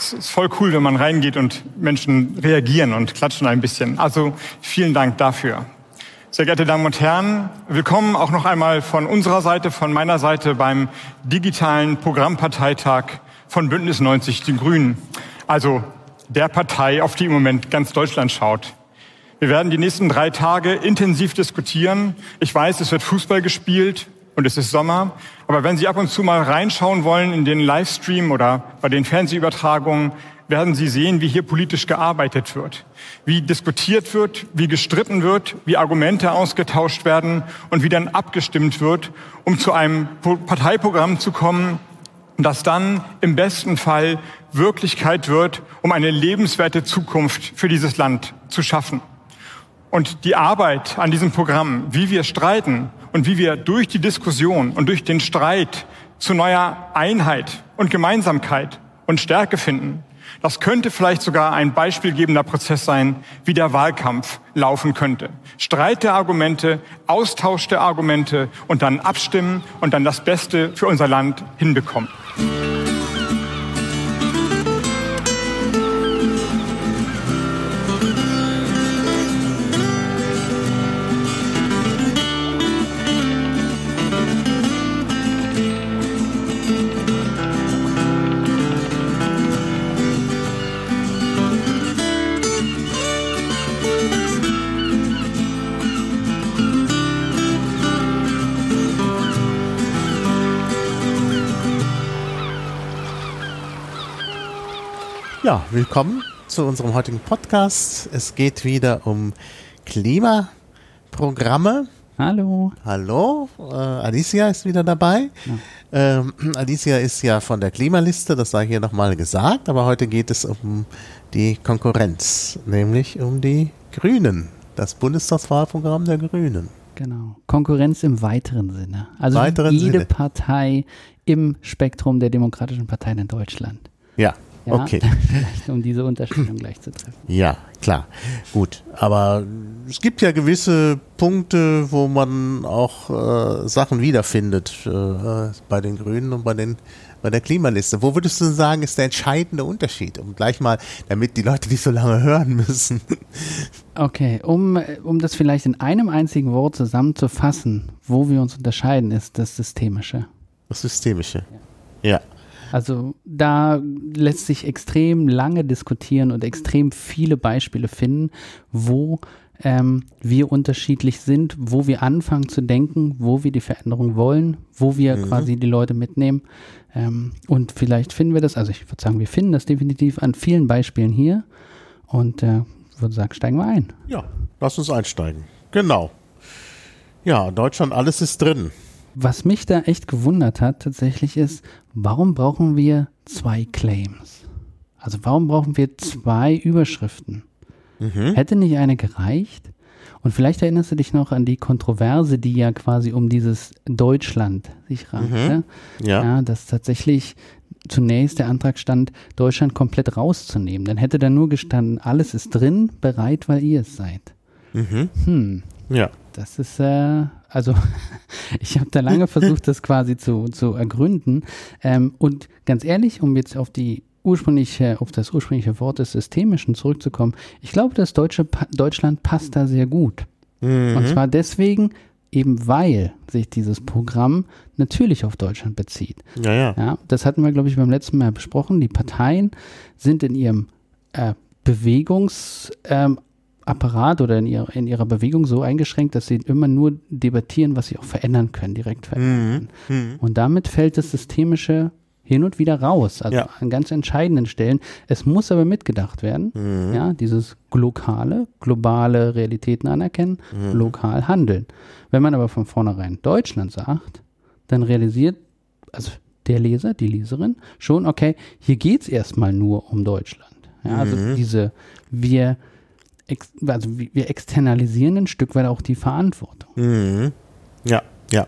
Es ist voll cool, wenn man reingeht und Menschen reagieren und klatschen ein bisschen. Also vielen Dank dafür. Sehr geehrte Damen und Herren, willkommen auch noch einmal von unserer Seite, von meiner Seite beim digitalen Programmparteitag von Bündnis 90 Die Grünen. Also der Partei, auf die im Moment ganz Deutschland schaut. Wir werden die nächsten drei Tage intensiv diskutieren. Ich weiß, es wird Fußball gespielt und es ist Sommer. Aber wenn Sie ab und zu mal reinschauen wollen in den Livestream oder bei den Fernsehübertragungen, werden Sie sehen, wie hier politisch gearbeitet wird, wie diskutiert wird, wie gestritten wird, wie Argumente ausgetauscht werden und wie dann abgestimmt wird, um zu einem Parteiprogramm zu kommen, das dann im besten Fall Wirklichkeit wird, um eine lebenswerte Zukunft für dieses Land zu schaffen. Und die Arbeit an diesem Programm, wie wir streiten und wie wir durch die Diskussion und durch den Streit zu neuer Einheit und Gemeinsamkeit und Stärke finden, das könnte vielleicht sogar ein beispielgebender Prozess sein, wie der Wahlkampf laufen könnte. Streit der Argumente, Austausch der Argumente und dann abstimmen und dann das Beste für unser Land hinbekommen. Willkommen zu unserem heutigen Podcast. Es geht wieder um Klimaprogramme. Hallo. Hallo, äh, Alicia ist wieder dabei. Ja. Ähm, Alicia ist ja von der Klimaliste, das sei hier nochmal gesagt, aber heute geht es um die Konkurrenz, nämlich um die Grünen, das Bundestagswahlprogramm der Grünen. Genau, Konkurrenz im weiteren Sinne. Also weiteren jede Sinne. Partei im Spektrum der demokratischen Parteien in Deutschland. Ja, Ja, Okay. Vielleicht um diese Unterscheidung gleich zu treffen. Ja, klar. Gut. Aber es gibt ja gewisse Punkte, wo man auch äh, Sachen wiederfindet äh, bei den Grünen und bei den bei der Klimaliste. Wo würdest du sagen, ist der entscheidende Unterschied? Um gleich mal, damit die Leute nicht so lange hören müssen. Okay, um, um das vielleicht in einem einzigen Wort zusammenzufassen, wo wir uns unterscheiden, ist das Systemische. Das Systemische. Ja. Also da lässt sich extrem lange diskutieren und extrem viele Beispiele finden, wo ähm, wir unterschiedlich sind, wo wir anfangen zu denken, wo wir die Veränderung wollen, wo wir Mhm. quasi die Leute mitnehmen. Ähm, und vielleicht finden wir das, also ich würde sagen, wir finden das definitiv an vielen Beispielen hier. Und äh, würde sagen, steigen wir ein. Ja, lass uns einsteigen. Genau. Ja, Deutschland, alles ist drin. Was mich da echt gewundert hat tatsächlich ist, warum brauchen wir zwei Claims? Also warum brauchen wir zwei Überschriften? Hätte nicht eine gereicht? Und vielleicht erinnerst du dich noch an die Kontroverse, die ja quasi um dieses Deutschland sich rankte. Ja. Ja, dass tatsächlich zunächst der Antrag stand, Deutschland komplett rauszunehmen. Dann hätte da nur gestanden, alles ist drin, bereit, weil ihr es seid. Hm, Ja. das ist, äh, also ich habe da lange versucht, das quasi zu, zu ergründen. Ähm, und ganz ehrlich, um jetzt auf die ursprüngliche, auf das ursprüngliche Wort des Systemischen zurückzukommen, ich glaube, das deutsche pa Deutschland passt da sehr gut. Und zwar deswegen, eben weil sich dieses Programm natürlich auf Deutschland bezieht. Ja, ja. Ja, das hatten wir, glaube ich, beim letzten Mal besprochen. Die Parteien sind in ihrem äh, Bewegungsapparat ähm, Apparat oder in ihrer, in ihrer Bewegung so eingeschränkt, dass sie immer nur debattieren, was sie auch verändern können, direkt verändern können. Und damit fällt das Systemische hin und wieder raus, also Ja. an ganz entscheidenden Stellen. Es muss aber mitgedacht werden, ja, dieses lokale, globale Realitäten anerkennen, lokal handeln. Wenn man aber von vornherein Deutschland sagt, dann realisiert, also der Leser, die Leserin, schon, okay, hier geht es erstmal nur um Deutschland. Ja, also diese, wir, also wir externalisieren ein Stück weit auch die Verantwortung. Mhm. Ja, ja,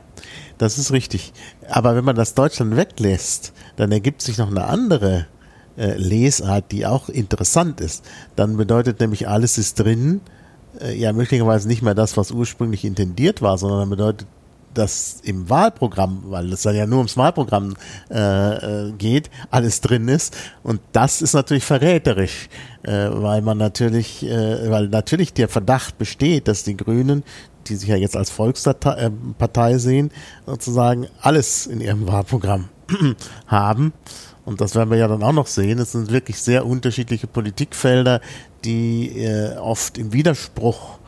das ist richtig. Aber wenn man das Deutschland weglässt, dann ergibt sich noch eine andere äh, Lesart, die auch interessant ist. Dann bedeutet nämlich alles ist drin, äh, ja möglicherweise nicht mehr das, was ursprünglich intendiert war, sondern dann bedeutet das im Wahlprogramm, weil es dann ja nur ums Wahlprogramm äh, äh, geht, alles drin ist. Und das ist natürlich verräterisch, äh, weil man natürlich, äh, weil natürlich der Verdacht besteht, dass die Grünen, die sich ja jetzt als Volkspartei äh, sehen, sozusagen alles in ihrem Wahlprogramm haben. Und das werden wir ja dann auch noch sehen. Es sind wirklich sehr unterschiedliche Politikfelder, die äh, oft im Widerspruch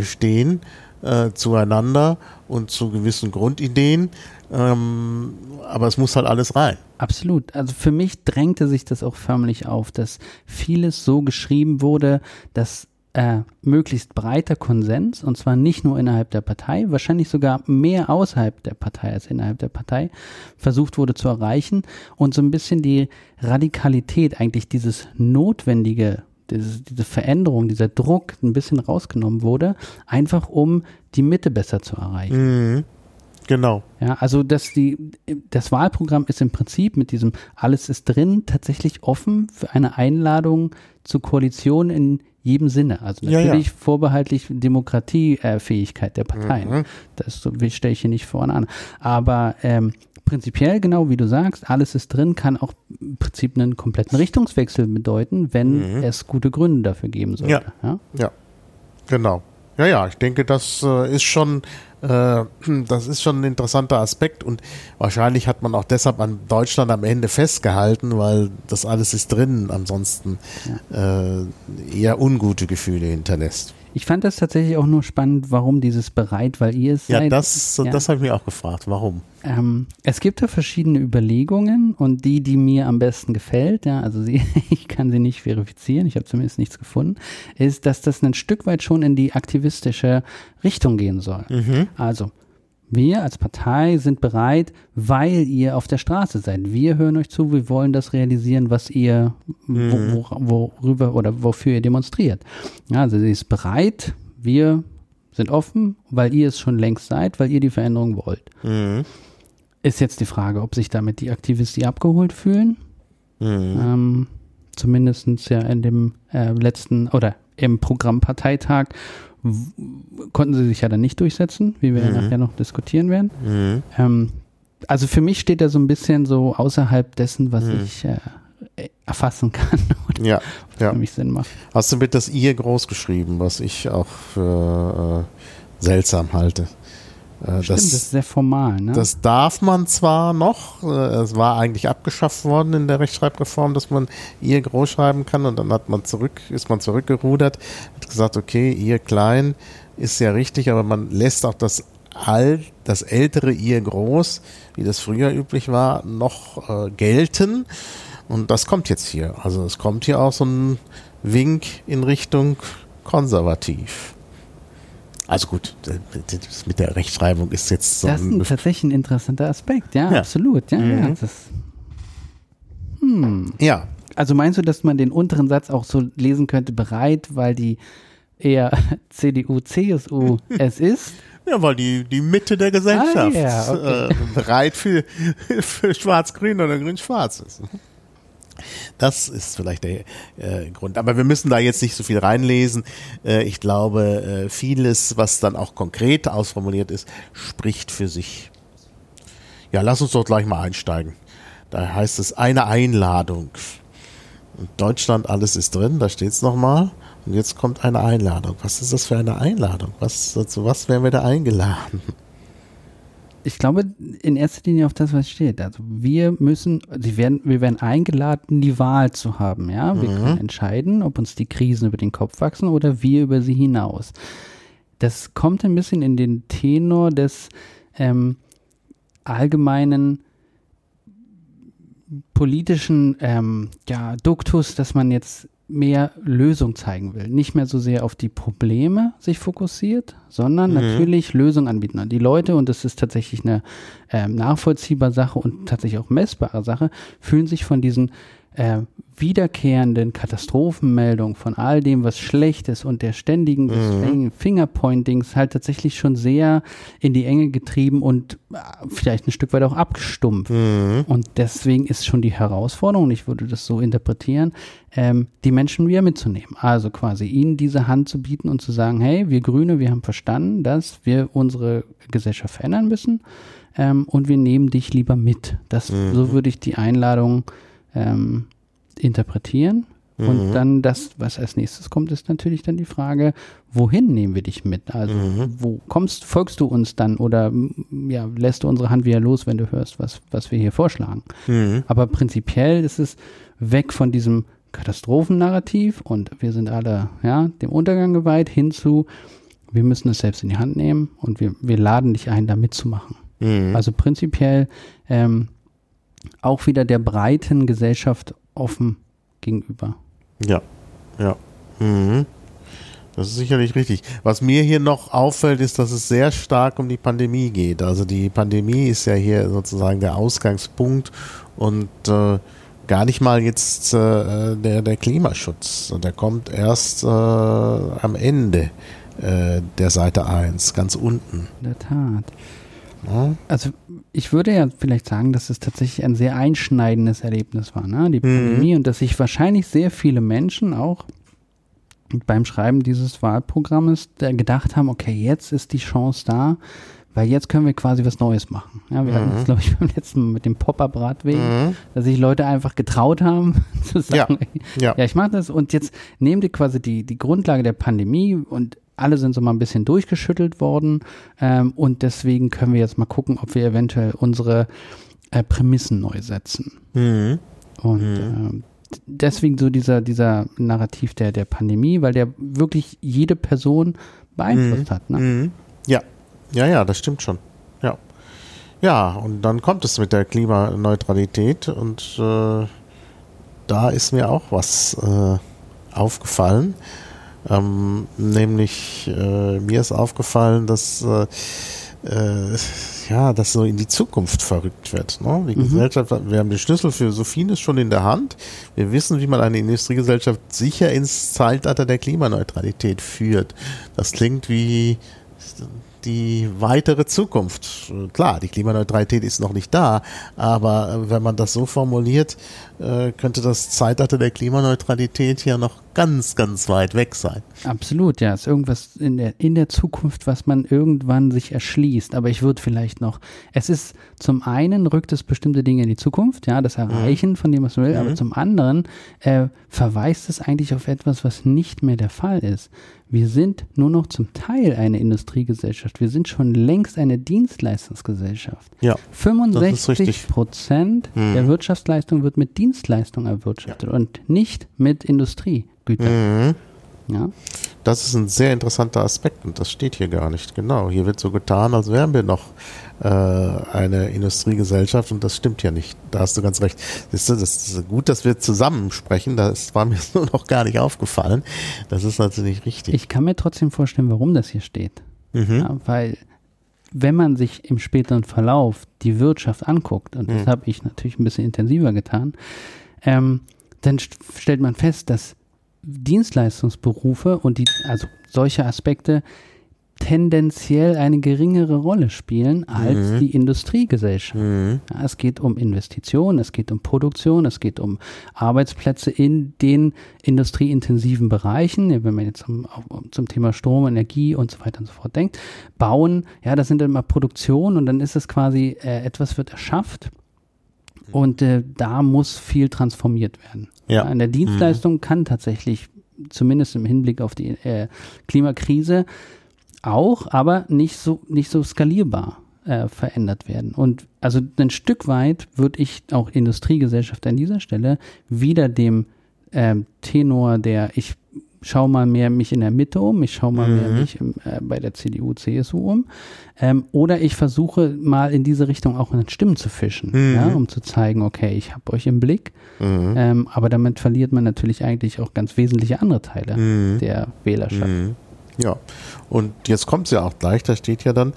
stehen äh, zueinander und zu gewissen Grundideen. Ähm, aber es muss halt alles rein. Absolut. Also für mich drängte sich das auch förmlich auf, dass vieles so geschrieben wurde, dass äh, möglichst breiter Konsens, und zwar nicht nur innerhalb der Partei, wahrscheinlich sogar mehr außerhalb der Partei als innerhalb der Partei, versucht wurde zu erreichen und so ein bisschen die Radikalität, eigentlich dieses notwendige diese, diese Veränderung, dieser Druck ein bisschen rausgenommen wurde, einfach um die Mitte besser zu erreichen. Mhm. Genau. Ja, also dass die, das Wahlprogramm ist im Prinzip mit diesem Alles ist drin tatsächlich offen für eine Einladung zur Koalition in jedem Sinne. Also natürlich ja, ja. vorbehaltlich Demokratiefähigkeit der Parteien. Mhm. Das stelle ich hier nicht vorne an. Aber ähm, prinzipiell, genau wie du sagst, alles ist drin, kann auch im Prinzip einen kompletten Richtungswechsel bedeuten, wenn mhm. es gute Gründe dafür geben sollte. Ja, ja? ja. genau. Ja, ja, ich denke, das äh, ist schon, äh, das ist schon ein interessanter Aspekt und wahrscheinlich hat man auch deshalb an Deutschland am Ende festgehalten, weil das alles ist drin, ansonsten ja. äh, eher ungute Gefühle hinterlässt. Ich fand das tatsächlich auch nur spannend, warum dieses bereit, weil ihr es ja, seid. Das, ja, das habe ich mir auch gefragt. Warum? Ähm, es gibt da verschiedene Überlegungen und die, die mir am besten gefällt, ja, also sie, ich kann sie nicht verifizieren, ich habe zumindest nichts gefunden, ist, dass das ein Stück weit schon in die aktivistische Richtung gehen soll. Mhm. Also wir als Partei sind bereit, weil ihr auf der Straße seid. Wir hören euch zu, wir wollen das realisieren, was ihr, mhm. wo, wo, worüber oder wofür ihr demonstriert. Ja, also sie ist bereit, wir sind offen, weil ihr es schon längst seid, weil ihr die Veränderung wollt. Mhm. Ist jetzt die Frage, ob sich damit die Aktivisten abgeholt fühlen. Mhm. Ähm, Zumindest ja in dem äh, letzten oder im Programmparteitag konnten sie sich ja dann nicht durchsetzen, wie wir mhm. ja nachher noch diskutieren werden. Mhm. Ähm, also für mich steht er so ein bisschen so außerhalb dessen, was mhm. ich äh, erfassen kann. ja, ja. Für mich Sinn macht. Hast du mit das ihr groß geschrieben, was ich auch für äh, seltsam halte? Äh, Stimmt, das, das, ist sehr formal. Ne? Das darf man zwar noch, äh, es war eigentlich abgeschafft worden in der Rechtschreibreform, dass man ihr groß schreiben kann und dann hat man zurück, ist man zurückgerudert, hat gesagt, okay, ihr klein ist ja richtig, aber man lässt auch das alt, das ältere ihr groß, wie das früher üblich war, noch äh, gelten. Und das kommt jetzt hier. Also es kommt hier auch so ein Wink in Richtung konservativ. Also gut, das mit der Rechtschreibung ist jetzt so. Das ist ein, tatsächlich ein interessanter Aspekt, ja, ja. absolut. Ja, mhm. ja, das, hm. ja. Also meinst du, dass man den unteren Satz auch so lesen könnte, bereit, weil die eher CDU, CSU es ist? Ja, weil die, die Mitte der Gesellschaft ah, ja, okay. äh, bereit für, für Schwarz-Grün oder Grün-Schwarz ist. Das ist vielleicht der äh, Grund. Aber wir müssen da jetzt nicht so viel reinlesen. Äh, ich glaube, äh, vieles, was dann auch konkret ausformuliert ist, spricht für sich. Ja, lass uns doch gleich mal einsteigen. Da heißt es eine Einladung. Und Deutschland, alles ist drin, da steht es nochmal. Und jetzt kommt eine Einladung. Was ist das für eine Einladung? Was, zu was werden wir da eingeladen? Ich glaube in erster Linie auf das, was steht. Also wir müssen, sie werden, wir werden eingeladen, die Wahl zu haben. Ja, wir mhm. können entscheiden, ob uns die Krisen über den Kopf wachsen oder wir über sie hinaus. Das kommt ein bisschen in den Tenor des ähm, allgemeinen politischen ähm, ja, Duktus, dass man jetzt mehr Lösung zeigen will. Nicht mehr so sehr auf die Probleme sich fokussiert, sondern mhm. natürlich Lösungen anbieten. Die Leute, und das ist tatsächlich eine ähm, nachvollziehbare Sache und tatsächlich auch messbare Sache, fühlen sich von diesen äh, wiederkehrenden Katastrophenmeldungen von all dem, was schlecht ist und der ständigen mhm. Fingerpointings halt tatsächlich schon sehr in die Enge getrieben und äh, vielleicht ein Stück weit auch abgestumpft. Mhm. Und deswegen ist schon die Herausforderung, ich würde das so interpretieren, ähm, die Menschen wieder mitzunehmen. Also quasi ihnen diese Hand zu bieten und zu sagen, hey, wir Grüne, wir haben verstanden, dass wir unsere Gesellschaft verändern müssen ähm, und wir nehmen dich lieber mit. Das, mhm. So würde ich die Einladung ähm, interpretieren. Mhm. Und dann das, was als nächstes kommt, ist natürlich dann die Frage, wohin nehmen wir dich mit? Also mhm. wo kommst, folgst du uns dann oder ja, lässt du unsere Hand wieder los, wenn du hörst, was, was wir hier vorschlagen? Mhm. Aber prinzipiell ist es weg von diesem Katastrophennarrativ und wir sind alle ja, dem Untergang geweiht hin zu, wir müssen es selbst in die Hand nehmen und wir, wir laden dich ein, da mitzumachen. Mhm. Also prinzipiell ähm, auch wieder der breiten Gesellschaft offen gegenüber. Ja, ja. Mhm. Das ist sicherlich richtig. Was mir hier noch auffällt, ist, dass es sehr stark um die Pandemie geht. Also die Pandemie ist ja hier sozusagen der Ausgangspunkt und äh, gar nicht mal jetzt äh, der, der Klimaschutz. Der kommt erst äh, am Ende äh, der Seite 1, ganz unten. In der Tat. Ja. Also ich würde ja vielleicht sagen, dass es tatsächlich ein sehr einschneidendes Erlebnis war, ne? die mhm. Pandemie, mhm. und dass sich wahrscheinlich sehr viele Menschen auch beim Schreiben dieses Wahlprogrammes gedacht haben, okay, jetzt ist die Chance da, weil jetzt können wir quasi was Neues machen. Ja, wir mhm. hatten das, glaube ich, beim letzten Mal mit dem Pop-Up-Radweg, mhm. dass sich Leute einfach getraut haben, zu sagen, ja, ja. ja ich mache das und jetzt nehmt ihr quasi die, die Grundlage der Pandemie und alle sind so mal ein bisschen durchgeschüttelt worden ähm, und deswegen können wir jetzt mal gucken, ob wir eventuell unsere äh, Prämissen neu setzen. Mhm. Und mhm. äh, deswegen so dieser, dieser Narrativ der, der Pandemie, weil der wirklich jede Person beeinflusst mhm. hat. Ne? Mhm. Ja, ja, ja, das stimmt schon. Ja. Ja, und dann kommt es mit der Klimaneutralität und äh, da ist mir auch was äh, aufgefallen. Ähm, nämlich äh, mir ist aufgefallen, dass äh, äh, ja, dass so in die Zukunft verrückt wird. Ne? Die mhm. Gesellschaft, wir haben den Schlüssel für so vieles schon in der Hand. Wir wissen, wie man eine Industriegesellschaft sicher ins Zeitalter der Klimaneutralität führt. Das klingt wie die weitere Zukunft. Klar, die Klimaneutralität ist noch nicht da, aber wenn man das so formuliert, äh, könnte das Zeitalter der Klimaneutralität ja noch ganz, ganz weit weg sein. Absolut, ja. Es ist irgendwas in der, in der Zukunft, was man irgendwann sich erschließt. Aber ich würde vielleicht noch, es ist zum einen rückt es bestimmte Dinge in die Zukunft, ja, das Erreichen mhm. von dem, was man will, mhm. aber zum anderen äh, verweist es eigentlich auf etwas, was nicht mehr der Fall ist. Wir sind nur noch zum Teil eine Industriegesellschaft. Wir sind schon längst eine Dienstleistungsgesellschaft. Ja, 65 Prozent mhm. der Wirtschaftsleistung wird mit Dienstleistung erwirtschaftet ja. und nicht mit Industriegütern. Mhm. Ja. Das ist ein sehr interessanter Aspekt und das steht hier gar nicht. Genau, hier wird so getan, als wären wir noch äh, eine Industriegesellschaft und das stimmt ja nicht. Da hast du ganz recht. Das ist, das ist gut, dass wir zusammen sprechen. Das war mir so noch gar nicht aufgefallen. Das ist natürlich richtig. Ich kann mir trotzdem vorstellen, warum das hier steht. Mhm. Ja, weil wenn man sich im späteren Verlauf die Wirtschaft anguckt, und das mhm. habe ich natürlich ein bisschen intensiver getan, ähm, dann st stellt man fest, dass Dienstleistungsberufe und die, also solche Aspekte tendenziell eine geringere Rolle spielen als mhm. die Industriegesellschaft. Mhm. Ja, es geht um Investitionen, es geht um Produktion, es geht um Arbeitsplätze in den industrieintensiven Bereichen, wenn man jetzt zum, zum Thema Strom, Energie und so weiter und so fort denkt. Bauen, ja, das sind dann immer Produktion und dann ist es quasi, äh, etwas wird erschafft und äh, da muss viel transformiert werden. Ja. In der Dienstleistung mhm. kann tatsächlich, zumindest im Hinblick auf die äh, Klimakrise, auch, aber nicht so, nicht so skalierbar äh, verändert werden. Und also ein Stück weit würde ich auch Industriegesellschaft an dieser Stelle wieder dem äh, Tenor der ich schau mal mehr mich in der Mitte um, ich schau mal mhm. mehr mich im, äh, bei der CDU, CSU um. Ähm, oder ich versuche mal in diese Richtung auch in Stimmen zu fischen, mhm. ja, um zu zeigen, okay, ich habe euch im Blick. Mhm. Ähm, aber damit verliert man natürlich eigentlich auch ganz wesentliche andere Teile mhm. der Wählerschaft. Mhm. Ja, und jetzt kommt es ja auch gleich, da steht ja dann,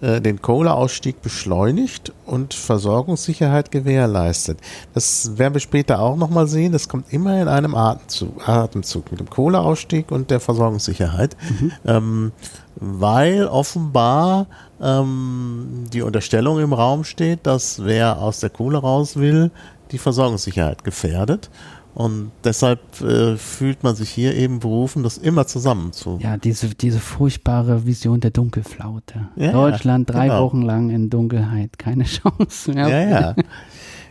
den Kohleausstieg beschleunigt und Versorgungssicherheit gewährleistet. Das werden wir später auch nochmal sehen. Das kommt immer in einem Atemzug, Atemzug mit dem Kohleausstieg und der Versorgungssicherheit, mhm. ähm, weil offenbar ähm, die Unterstellung im Raum steht, dass wer aus der Kohle raus will, die Versorgungssicherheit gefährdet. Und deshalb äh, fühlt man sich hier eben berufen, das immer zusammen zu. Ja, diese, diese furchtbare Vision der Dunkelflaute. Ja, Deutschland drei genau. Wochen lang in Dunkelheit, keine Chance mehr. Ja, ja.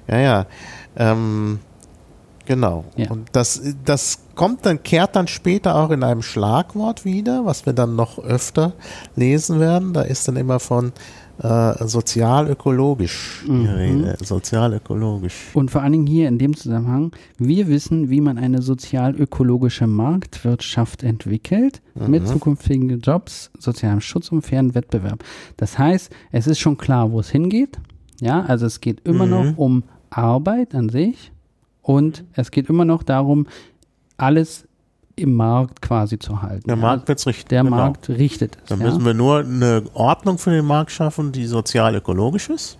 Ja, ja. Ähm, genau. Ja. Und das, das kommt dann, kehrt dann später auch in einem Schlagwort wieder, was wir dann noch öfter lesen werden. Da ist dann immer von äh, sozial-ökologisch mhm. Sozial-ökologisch. Und vor allen Dingen hier in dem Zusammenhang, wir wissen, wie man eine sozial-ökologische Marktwirtschaft entwickelt, mhm. mit zukünftigen Jobs, sozialem Schutz und fairen Wettbewerb. Das heißt, es ist schon klar, wo es hingeht. Ja, also es geht immer mhm. noch um Arbeit an sich und es geht immer noch darum, alles im Markt quasi zu halten. Der Markt wird es richten. Der genau. Markt richtet es. Dann müssen wir nur eine Ordnung für den Markt schaffen, die sozial-ökologisch ist.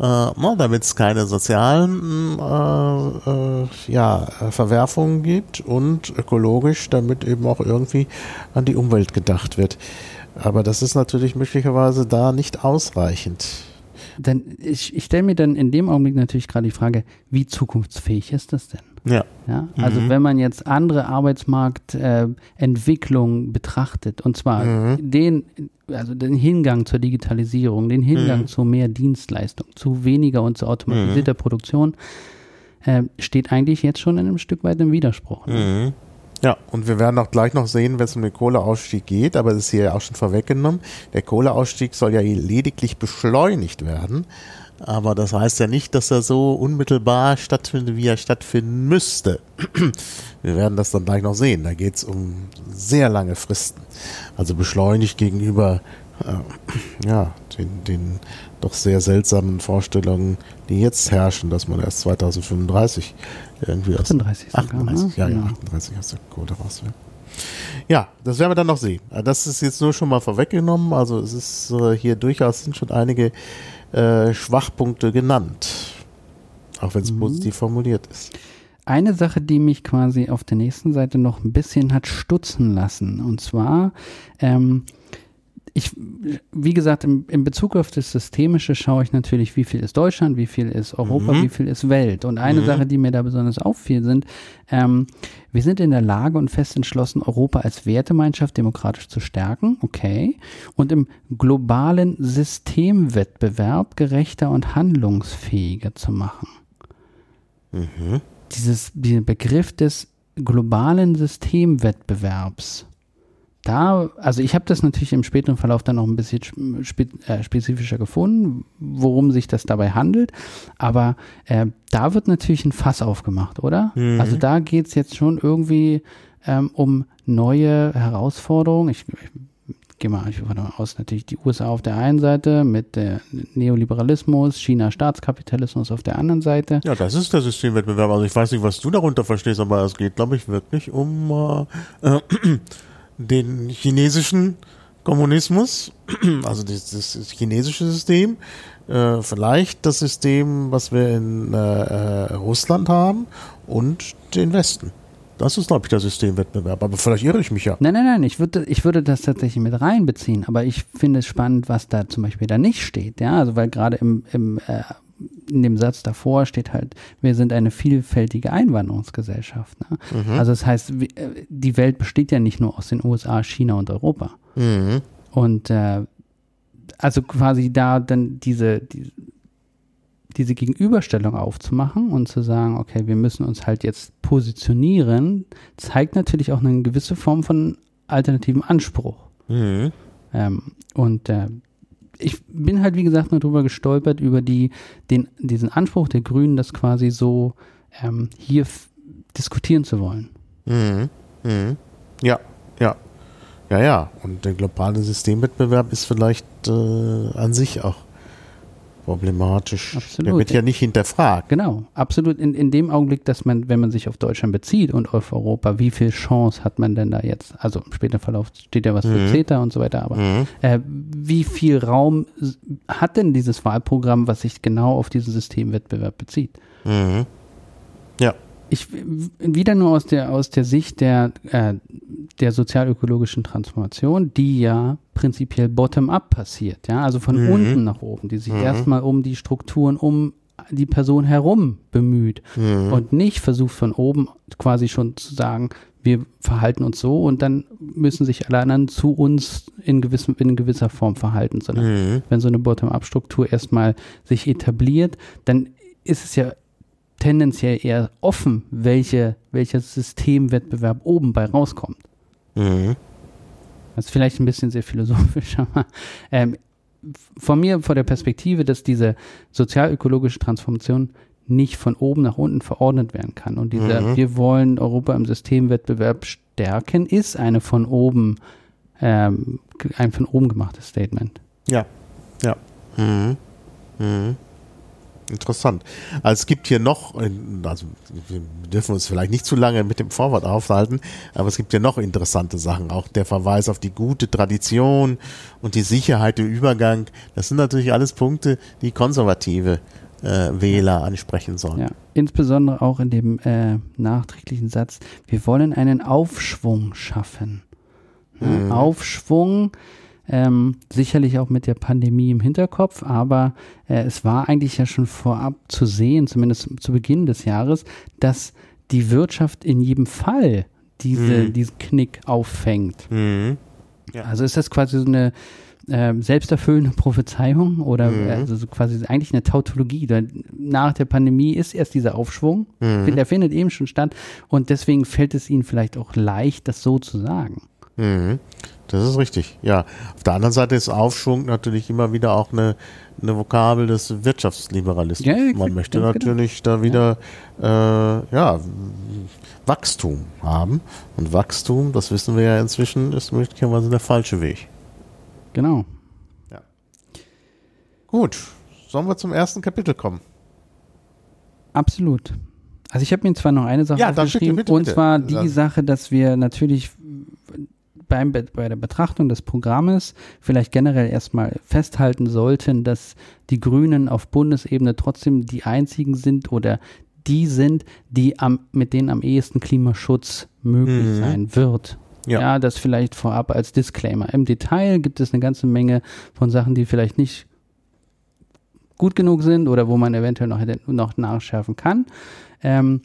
Äh, damit es keine sozialen äh, äh, ja, Verwerfungen gibt und ökologisch, damit eben auch irgendwie an die Umwelt gedacht wird. Aber das ist natürlich möglicherweise da nicht ausreichend. Dann, ich, ich stelle mir dann in dem Augenblick natürlich gerade die Frage, wie zukunftsfähig ist das denn? Ja. ja? Also mhm. wenn man jetzt andere Arbeitsmarktentwicklungen äh, betrachtet, und zwar mhm. den, also den Hingang zur Digitalisierung, den Hingang mhm. zu mehr Dienstleistung, zu weniger und zu automatisierter mhm. Produktion, äh, steht eigentlich jetzt schon in einem Stück weit im Widerspruch. Ne? Mhm. Ja, und wir werden auch gleich noch sehen, wenn es um den Kohleausstieg geht, aber das ist hier auch schon vorweggenommen. Der Kohleausstieg soll ja lediglich beschleunigt werden. Aber das heißt ja nicht, dass er so unmittelbar stattfindet, wie er stattfinden müsste. Wir werden das dann gleich noch sehen. Da geht es um sehr lange Fristen. Also beschleunigt gegenüber äh, ja, den, den doch sehr seltsamen Vorstellungen, die jetzt herrschen, dass man erst 2035 irgendwie 38 aus 38, sogar, ne? ja, ja, 38 genau. aus der Kohle raus will. Ja, das werden wir dann noch sehen. Das ist jetzt nur schon mal vorweggenommen. Also es ist äh, hier durchaus sind schon einige äh, Schwachpunkte genannt. Auch wenn es mhm. positiv formuliert ist. Eine Sache, die mich quasi auf der nächsten Seite noch ein bisschen hat stutzen lassen. Und zwar, ähm, ich, wie gesagt, im, in Bezug auf das Systemische schaue ich natürlich, wie viel ist Deutschland, wie viel ist Europa, mhm. wie viel ist Welt. Und eine mhm. Sache, die mir da besonders auffiel, sind, ähm, wir sind in der Lage und fest entschlossen, Europa als Wertemeinschaft demokratisch zu stärken, okay, und im globalen Systemwettbewerb gerechter und handlungsfähiger zu machen. Mhm. Dieses, dieser Begriff des globalen Systemwettbewerbs da, also ich habe das natürlich im späteren Verlauf dann noch ein bisschen spe äh, spezifischer gefunden, worum sich das dabei handelt. Aber äh, da wird natürlich ein Fass aufgemacht, oder? Mhm. Also da geht es jetzt schon irgendwie ähm, um neue Herausforderungen. Ich, ich gehe mal davon aus, natürlich die USA auf der einen Seite mit der Neoliberalismus, China Staatskapitalismus auf der anderen Seite. Ja, das ist der Systemwettbewerb. Also ich weiß nicht, was du darunter verstehst, aber es geht, glaube ich, wirklich um äh, äh, den chinesischen Kommunismus, also das, das chinesische System, äh, vielleicht das System, was wir in äh, äh, Russland haben und den Westen. Das ist, glaube ich, der Systemwettbewerb. Aber vielleicht irre ich mich ja. Nein, nein, nein. Ich würde, ich würde das tatsächlich mit reinbeziehen. Aber ich finde es spannend, was da zum Beispiel da nicht steht. Ja, also weil gerade im, im äh, in dem Satz davor steht halt, wir sind eine vielfältige Einwanderungsgesellschaft. Ne? Mhm. Also das heißt, äh, die Welt besteht ja nicht nur aus den USA, China und Europa. Mhm. Und äh, also quasi da dann diese, die, diese Gegenüberstellung aufzumachen und zu sagen, okay, wir müssen uns halt jetzt positionieren, zeigt natürlich auch eine gewisse Form von alternativen Anspruch. Mhm. Ähm, und äh, ich bin halt, wie gesagt, nur drüber gestolpert, über die, den, diesen Anspruch der Grünen, das quasi so ähm, hier diskutieren zu wollen. Mhm. Mhm. Ja, ja. Ja, ja. Und der globale Systemwettbewerb ist vielleicht äh, an sich auch problematisch. Absolut. Der wird ja nicht hinterfragt. Genau, absolut. In, in dem Augenblick, dass man, wenn man sich auf Deutschland bezieht und auf Europa, wie viel Chance hat man denn da jetzt? Also im späteren Verlauf steht ja was für Mhm. CETA und so weiter, aber Mhm. äh, wie viel Raum hat denn dieses Wahlprogramm, was sich genau auf diesen Systemwettbewerb bezieht? Mhm. Ja. Ich wieder nur aus der aus der Sicht der äh, der sozialökologischen Transformation, die ja prinzipiell bottom-up passiert, ja, also von Mhm. unten nach oben, die sich Mhm. erstmal um die Strukturen um die Person herum bemüht Mhm. und nicht versucht von oben quasi schon zu sagen, wir verhalten uns so und dann müssen sich alle anderen zu uns in, gewissem, in gewisser Form verhalten, sondern Mhm. wenn so eine Bottom-up-Struktur erstmal sich etabliert, dann ist es ja tendenziell eher offen, welche, welcher Systemwettbewerb oben bei rauskommt. Mhm. Das ist vielleicht ein bisschen sehr philosophisch, aber ähm, von mir, vor der Perspektive, dass diese sozialökologische Transformation nicht von oben nach unten verordnet werden kann. Und diese, Mhm. wir wollen Europa im Systemwettbewerb stärken, ist eine von oben, ähm, ein von oben gemachtes Statement. Ja, ja. Mhm. Mhm. Interessant. Also es gibt hier noch, also wir dürfen uns vielleicht nicht zu lange mit dem Vorwort aufhalten, aber es gibt hier noch interessante Sachen. Auch der Verweis auf die gute Tradition und die Sicherheit im Übergang. Das sind natürlich alles Punkte, die konservative äh, Wähler ansprechen sollen. Ja, insbesondere auch in dem äh, nachträglichen Satz, wir wollen einen Aufschwung schaffen. Ja, Mhm. Aufschwung, ähm, sicherlich auch mit der Pandemie im Hinterkopf, aber äh, es war eigentlich ja schon vorab zu sehen, zumindest zu Beginn des Jahres, dass die Wirtschaft in jedem Fall diese, Mhm. diesen Knick auffängt. Mhm. Ja. Also ist das quasi so eine ähm, selbsterfüllende Prophezeiung oder Mhm. äh, also so quasi eigentlich eine Tautologie. Da- Nach der Pandemie ist erst dieser Aufschwung, Mhm. der findet eben schon statt und deswegen fällt es ihnen vielleicht auch leicht, das so zu sagen. Mhm. Das ist richtig, ja. Auf der anderen Seite ist Aufschwung natürlich immer wieder auch eine, eine Vokabel des Wirtschaftsliberalismus. Ja, ja, Man möchte genau. natürlich da wieder äh, ja, Wachstum haben. Und Wachstum, das wissen wir ja inzwischen, ist möglicherweise der falsche Weg. Genau. Gut, sollen wir zum ersten Kapitel kommen? Absolut. Also ich habe mir zwar noch eine Sache Ja, aufgeschrieben, und zwar die Sache, dass wir natürlich beim, Be- bei der Betrachtung des Programmes vielleicht generell erstmal festhalten sollten, dass die Grünen auf Bundesebene trotzdem die einzigen sind oder die sind, die am, mit denen am ehesten Klimaschutz möglich Mhm. sein wird. Ja. ja, das vielleicht vorab als Disclaimer. Im Detail gibt es eine ganze Menge von Sachen, die vielleicht nicht gut genug sind oder wo man eventuell noch, noch nachschärfen kann. Ähm,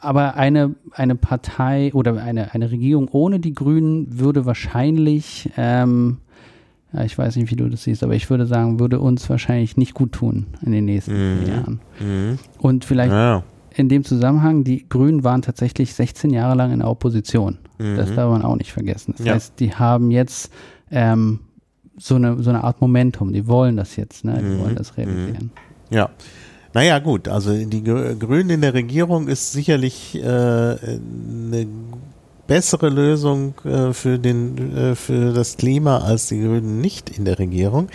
aber eine, eine Partei oder eine, eine Regierung ohne die Grünen würde wahrscheinlich, ähm, ich weiß nicht, wie du das siehst, aber ich würde sagen, würde uns wahrscheinlich nicht gut tun in den nächsten Mhm. Jahren. Mhm. Und vielleicht Ja. in dem Zusammenhang, die Grünen waren tatsächlich 16 Jahre lang in der Opposition. Das Mhm. darf man auch nicht vergessen. Das Ja. heißt, die haben jetzt ähm, so, eine, so eine Art Momentum. Die wollen das jetzt, ne? Die Mhm. wollen das realisieren. Ja. Naja, gut, also die Gr- Grünen in der Regierung ist sicherlich äh, eine bessere Lösung äh, für, den, äh, für das Klima als die Grünen nicht in der Regierung.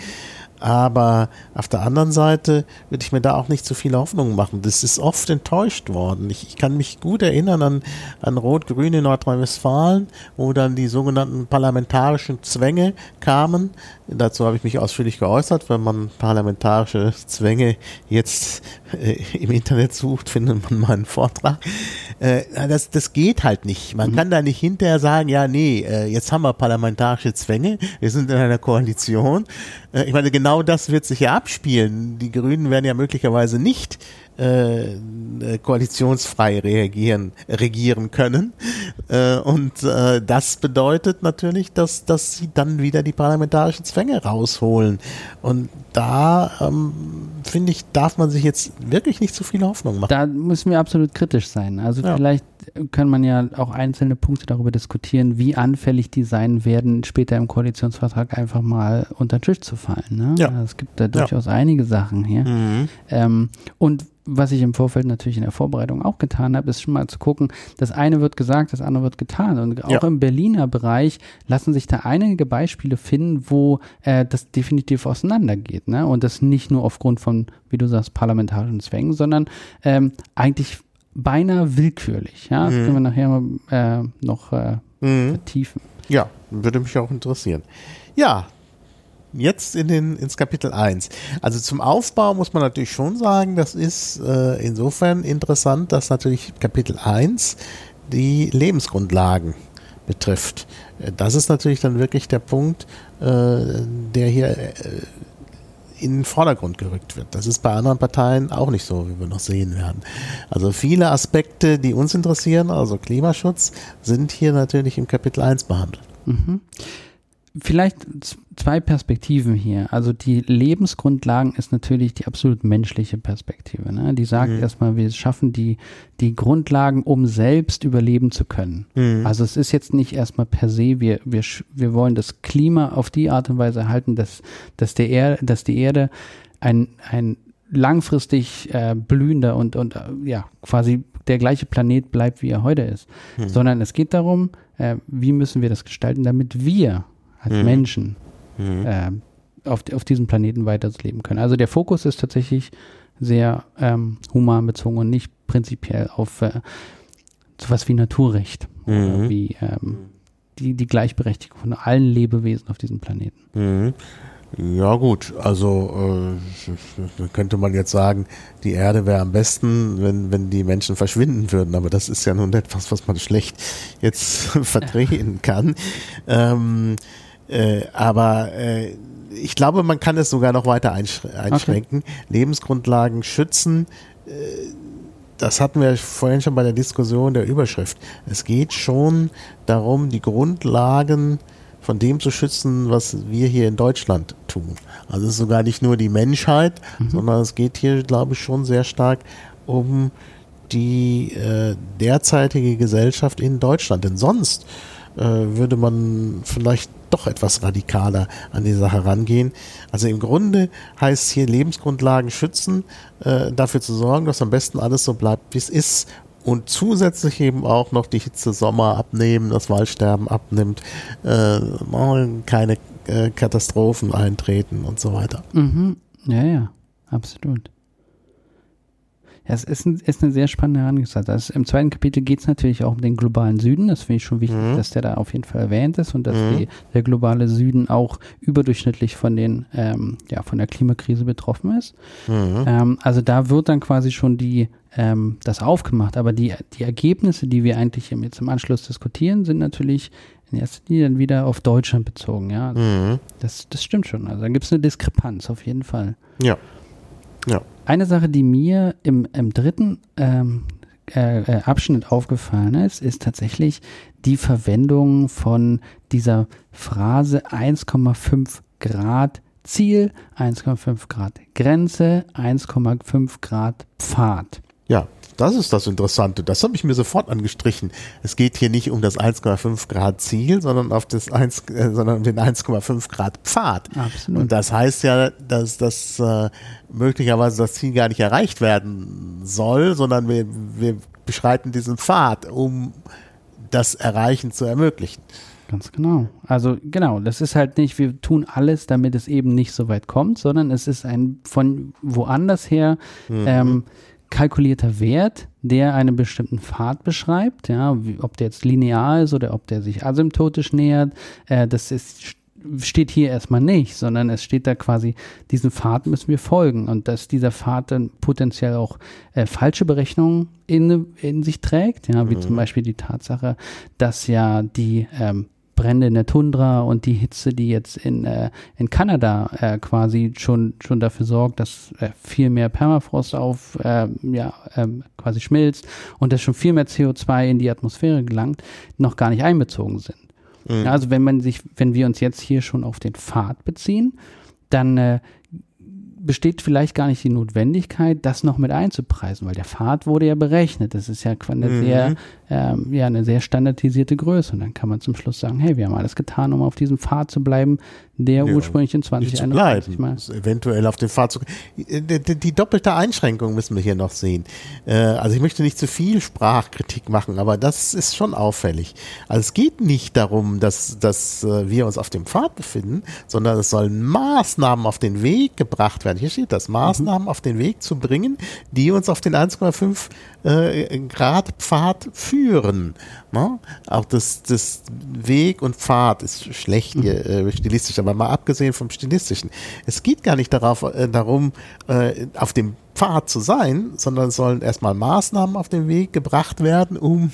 Aber auf der anderen Seite würde ich mir da auch nicht so viele Hoffnungen machen. Das ist oft enttäuscht worden. Ich, ich kann mich gut erinnern an, an Rot-Grün in Nordrhein-Westfalen, wo dann die sogenannten parlamentarischen Zwänge kamen. Dazu habe ich mich ausführlich geäußert. Wenn man parlamentarische Zwänge jetzt äh, im Internet sucht, findet man meinen Vortrag. Äh, das, das geht halt nicht. Man kann da nicht hinterher sagen, ja, nee, äh, jetzt haben wir parlamentarische Zwänge, wir sind in einer Koalition. Äh, ich meine, genau das wird sich ja abspielen. Die Grünen werden ja möglicherweise nicht äh, äh, koalitionsfrei reagieren, regieren können. Äh, und äh, das bedeutet natürlich, dass, dass sie dann wieder die parlamentarischen Zwänge rausholen. Und da ähm, finde ich, darf man sich jetzt wirklich nicht zu viele Hoffnung machen. Da müssen wir absolut kritisch sein. Also Ja. vielleicht kann man ja auch einzelne Punkte darüber diskutieren, wie anfällig die sein werden, später im Koalitionsvertrag einfach mal unter den Tisch zu fallen. Ne? Ja. Es gibt da durchaus einige Sachen hier. Mhm. Ähm, und was ich im Vorfeld natürlich in der Vorbereitung auch getan habe, ist schon mal zu gucken, das eine wird gesagt, das andere wird getan. Und auch ja. im Berliner Bereich lassen sich da einige Beispiele finden, wo äh, das definitiv auseinandergeht. Ne? Und das nicht nur aufgrund von, wie du sagst, parlamentarischen Zwängen, sondern ähm, eigentlich beinahe willkürlich. Ja? Das mhm. können wir nachher mal, äh, noch äh, mhm. vertiefen. Ja, würde mich auch interessieren. Ja, jetzt in den, ins Kapitel 1. Also zum Aufbau muss man natürlich schon sagen, das ist äh, insofern interessant, dass natürlich Kapitel 1 die Lebensgrundlagen betrifft. Äh, das ist natürlich dann wirklich der Punkt, äh, der hier äh, in den Vordergrund gerückt wird. Das ist bei anderen Parteien auch nicht so, wie wir noch sehen werden. Also viele Aspekte, die uns interessieren, also Klimaschutz, sind hier natürlich im Kapitel 1 behandelt. Mhm vielleicht zwei Perspektiven hier. Also die Lebensgrundlagen ist natürlich die absolut menschliche Perspektive. Ne? Die sagt mhm. erstmal, wir schaffen die, die Grundlagen, um selbst überleben zu können. Mhm. Also es ist jetzt nicht erstmal per se, wir, wir, wir wollen das Klima auf die Art und Weise erhalten, dass, dass, der er, dass die Erde ein, ein langfristig äh, blühender und, und äh, ja, quasi der gleiche Planet bleibt, wie er heute ist. Mhm. Sondern es geht darum, äh, wie müssen wir das gestalten, damit wir als mhm. Menschen mhm. Äh, auf, auf diesem Planeten weiterzuleben können. Also der Fokus ist tatsächlich sehr ähm, human bezogen und nicht prinzipiell auf äh, sowas wie Naturrecht mhm. oder wie ähm, die, die Gleichberechtigung von allen Lebewesen auf diesem Planeten. Mhm. Ja gut, also äh, könnte man jetzt sagen, die Erde wäre am besten, wenn, wenn die Menschen verschwinden würden, aber das ist ja nun etwas, was man schlecht jetzt verdrehen kann. Ähm, äh, aber äh, ich glaube, man kann es sogar noch weiter einschränken. Okay. Lebensgrundlagen schützen. Äh, das hatten wir vorhin schon bei der Diskussion der Überschrift. Es geht schon darum, die Grundlagen von dem zu schützen, was wir hier in Deutschland tun. Also es ist sogar nicht nur die Menschheit, mhm. sondern es geht hier, glaube ich, schon sehr stark um die äh, derzeitige Gesellschaft in Deutschland. Denn sonst äh, würde man vielleicht doch etwas radikaler an die Sache rangehen. Also im Grunde heißt hier Lebensgrundlagen schützen, äh, dafür zu sorgen, dass am besten alles so bleibt, wie es ist. Und zusätzlich eben auch noch die Hitze Sommer abnehmen, das Waldsterben abnimmt, äh, keine äh, Katastrophen eintreten und so weiter. Mhm. Ja, ja, absolut. Es ist, ein, ist eine sehr spannende Herangehensweise. Also Im zweiten Kapitel geht es natürlich auch um den globalen Süden. Das finde ich schon wichtig, mhm. dass der da auf jeden Fall erwähnt ist und dass mhm. die, der globale Süden auch überdurchschnittlich von den, ähm, ja, von der Klimakrise betroffen ist. Mhm. Ähm, also da wird dann quasi schon die, ähm, das aufgemacht. Aber die, die Ergebnisse, die wir eigentlich jetzt im Anschluss diskutieren, sind natürlich in erster Linie dann wieder auf Deutschland bezogen. Ja, also das, das stimmt schon. Also da gibt es eine Diskrepanz auf jeden Fall. Ja. Ja. Eine Sache, die mir im, im dritten ähm, äh, äh Abschnitt aufgefallen ist, ist tatsächlich die Verwendung von dieser Phrase 1,5 Grad Ziel, 1,5 Grad Grenze, 1,5 Grad Pfad. Ja, das ist das Interessante. Das habe ich mir sofort angestrichen. Es geht hier nicht um das 1,5 Grad Ziel, sondern auf das 1, äh, sondern um den 1,5 Grad Pfad. Absolut. Und das heißt ja, dass das äh, möglicherweise das Ziel gar nicht erreicht werden soll, sondern wir, wir beschreiten diesen Pfad, um das Erreichen zu ermöglichen. Ganz genau. Also genau, das ist halt nicht, wir tun alles, damit es eben nicht so weit kommt, sondern es ist ein von woanders her mhm. ähm, kalkulierter Wert, der einen bestimmten Pfad beschreibt, ja, ob der jetzt linear ist oder ob der sich asymptotisch nähert, äh, das ist, steht hier erstmal nicht, sondern es steht da quasi, diesen Pfad müssen wir folgen und dass dieser Pfad dann potenziell auch äh, falsche Berechnungen in, in sich trägt, ja, wie mhm. zum Beispiel die Tatsache, dass ja die ähm, Brände in der Tundra und die Hitze, die jetzt in, äh, in Kanada äh, quasi schon, schon dafür sorgt, dass äh, viel mehr Permafrost auf, äh, ja, ähm, quasi schmilzt und dass schon viel mehr CO2 in die Atmosphäre gelangt, noch gar nicht einbezogen sind. Mhm. also wenn man sich, wenn wir uns jetzt hier schon auf den Pfad beziehen, dann äh, besteht vielleicht gar nicht die Notwendigkeit, das noch mit einzupreisen, weil der Pfad wurde ja berechnet. Das ist ja eine, mhm. sehr, ähm, ja, eine sehr standardisierte Größe. Und dann kann man zum Schluss sagen, hey, wir haben alles getan, um auf diesem Pfad zu bleiben, der Ja, ursprünglich in nicht zu 2021 bleiben. mal. Eventuell auf dem Fahrzeug. Die, die, die doppelte Einschränkung müssen wir hier noch sehen. Äh, also ich möchte nicht zu viel Sprachkritik machen, aber das ist schon auffällig. Also es geht nicht darum, dass, dass äh, wir uns auf dem Pfad befinden, sondern es sollen Maßnahmen auf den Weg gebracht werden. Hier steht das, Maßnahmen auf den Weg zu bringen, die uns auf den 1,5 äh, Grad Pfad führen. Ne? Auch das, das Weg und Pfad ist schlecht hier äh, stilistisch, aber mal abgesehen vom stilistischen. Es geht gar nicht darauf, äh, darum, äh, auf dem Pfad zu sein, sondern sollen erstmal Maßnahmen auf den Weg gebracht werden, um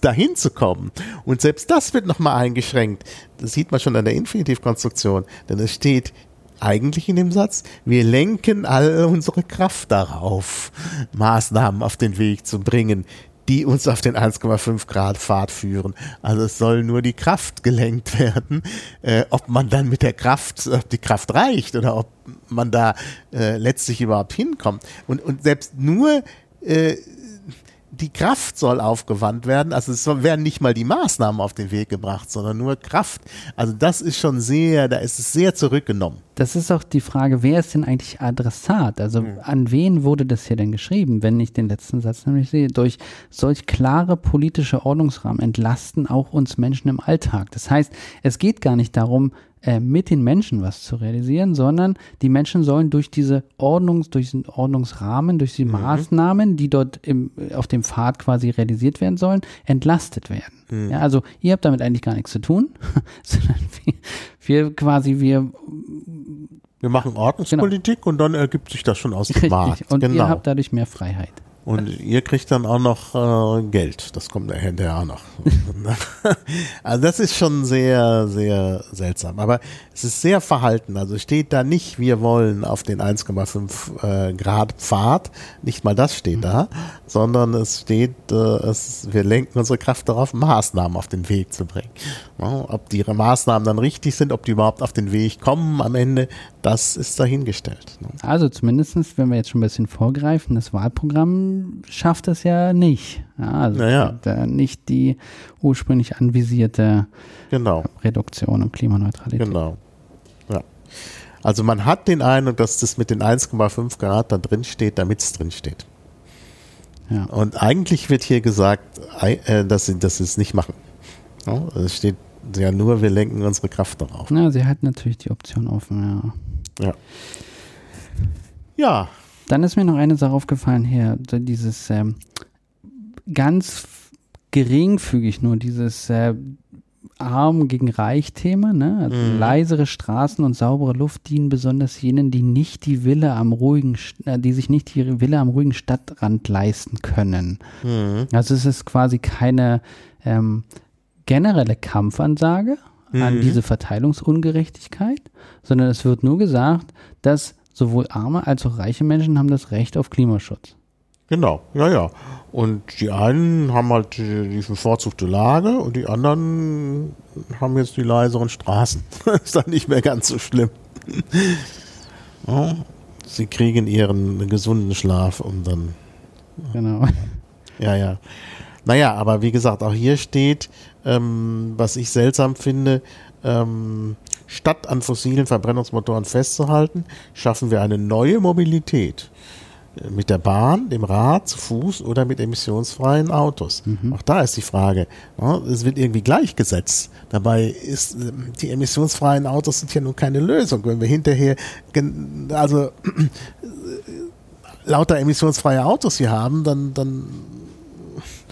dahin zu kommen. Und selbst das wird nochmal eingeschränkt. Das sieht man schon an der Infinitivkonstruktion, denn es steht eigentlich in dem Satz, wir lenken all unsere Kraft darauf, Maßnahmen auf den Weg zu bringen, die uns auf den 1,5 Grad Pfad führen. Also es soll nur die Kraft gelenkt werden. Äh, ob man dann mit der Kraft, ob die Kraft reicht oder ob man da äh, letztlich überhaupt hinkommt. Und, und selbst nur äh, die Kraft soll aufgewandt werden. Also es werden nicht mal die Maßnahmen auf den Weg gebracht, sondern nur Kraft. Also das ist schon sehr, da ist es sehr zurückgenommen. Das ist auch die Frage, wer ist denn eigentlich Adressat? Also an wen wurde das hier denn geschrieben, wenn ich den letzten Satz nämlich sehe? Durch solch klare politische Ordnungsrahmen entlasten auch uns Menschen im Alltag. Das heißt, es geht gar nicht darum, äh, mit den Menschen was zu realisieren, sondern die Menschen sollen durch diese Ordnungs, durch diesen Ordnungsrahmen, durch die Maßnahmen, die dort im, auf dem Pfad quasi realisiert werden sollen, entlastet werden. Ja, also ihr habt damit eigentlich gar nichts zu tun, sondern wir, wir quasi, wir Wir machen Ordnungspolitik und dann ergibt sich das schon aus dem Markt. Und genau. ihr habt dadurch mehr Freiheit. Und ihr kriegt dann auch noch äh, Geld. Das kommt hinterher auch noch. also das ist schon sehr, sehr seltsam. Aber es ist sehr verhalten. Also steht da nicht, wir wollen auf den 1,5 äh, Grad Pfad. Nicht mal das steht da. Sondern es steht, äh, es, wir lenken unsere Kraft darauf, Maßnahmen auf den Weg zu bringen. Ja, ob die Maßnahmen dann richtig sind, ob die überhaupt auf den Weg kommen am Ende, das ist dahingestellt. ne? Also zumindestens, wenn wir jetzt schon ein bisschen vorgreifen, das Wahlprogramm schafft es ja nicht. Ja, also Naja. da nicht die ursprünglich anvisierte Genau. Reduktion und Klimaneutralität. Genau. Ja. Also man hat den Eindruck, dass das mit den 1,5 Grad da drin steht, damit es drin steht. Ja. Und eigentlich wird hier gesagt, äh, dass sie, dass sie es nicht machen. Es steht ja nur, wir lenken unsere Kraft darauf. ja, sie hat natürlich die Option offen, ja. Ja. Ja, Dann ist mir noch eine Sache aufgefallen hier, dieses ähm, ganz geringfügig nur dieses äh, Arm gegen Reich-Thema, ne? Also Mhm. leisere Straßen und saubere Luft dienen besonders jenen, die nicht die Villa am ruhigen, äh, die sich nicht die Villa am ruhigen Stadtrand leisten können. Mhm. Also es ist quasi keine ähm, generelle Kampfansage an Mhm. diese Verteilungsungerechtigkeit, sondern es wird nur gesagt, dass sowohl arme als auch reiche Menschen haben das Recht auf Klimaschutz. genau. Ja, ja. Und die einen haben halt die, die bevorzugte Lage und die anderen haben jetzt die leiseren Straßen. ist dann nicht mehr ganz so schlimm. Ja, sie kriegen ihren gesunden Schlaf und dann Genau. Ja, ja. Naja, aber wie gesagt, auch hier steht, ähm, was ich seltsam finde, ähm, statt an fossilen Verbrennungsmotoren festzuhalten, schaffen wir eine neue Mobilität. Mit der Bahn, dem Rad, zu Fuß oder mit emissionsfreien Autos. Auch da ist die Frage, ja, es wird irgendwie gleichgesetzt. Dabei ist, ähm, die emissionsfreien Autos sind ja nun keine Lösung. Wenn wir hinterher, also lauter emissionsfreie Autos hier haben, dann, dann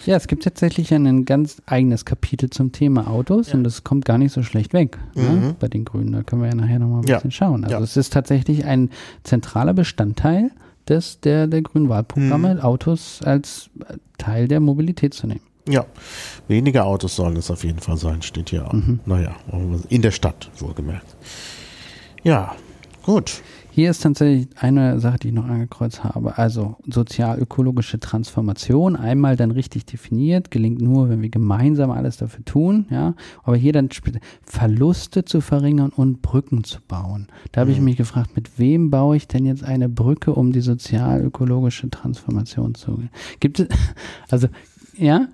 Ja, es gibt tatsächlich ein ganz eigenes Kapitel zum Thema Autos und das kommt gar nicht so schlecht weg ne, bei den Grünen. Da können wir ja nachher nochmal ein Ja. bisschen schauen. Also Ja. es ist tatsächlich ein zentraler Bestandteil des, der, der grünen Wahlprogramme, Autos als Teil der Mobilität zu nehmen. Ja, weniger Autos sollen es auf jeden Fall sein, steht hier auch. Naja, in der Stadt, wohlgemerkt. Ja, gut. Hier ist tatsächlich eine Sache, die ich noch angekreuzt habe. Also sozial-ökologische Transformation, einmal dann richtig definiert, gelingt nur, wenn wir gemeinsam alles dafür tun. Ja, aber hier dann Verluste zu verringern und Brücken zu bauen. Da habe ich mich gefragt, mit wem baue ich denn jetzt eine Brücke, um die sozial-ökologische Transformation zu? Gibt es also ja,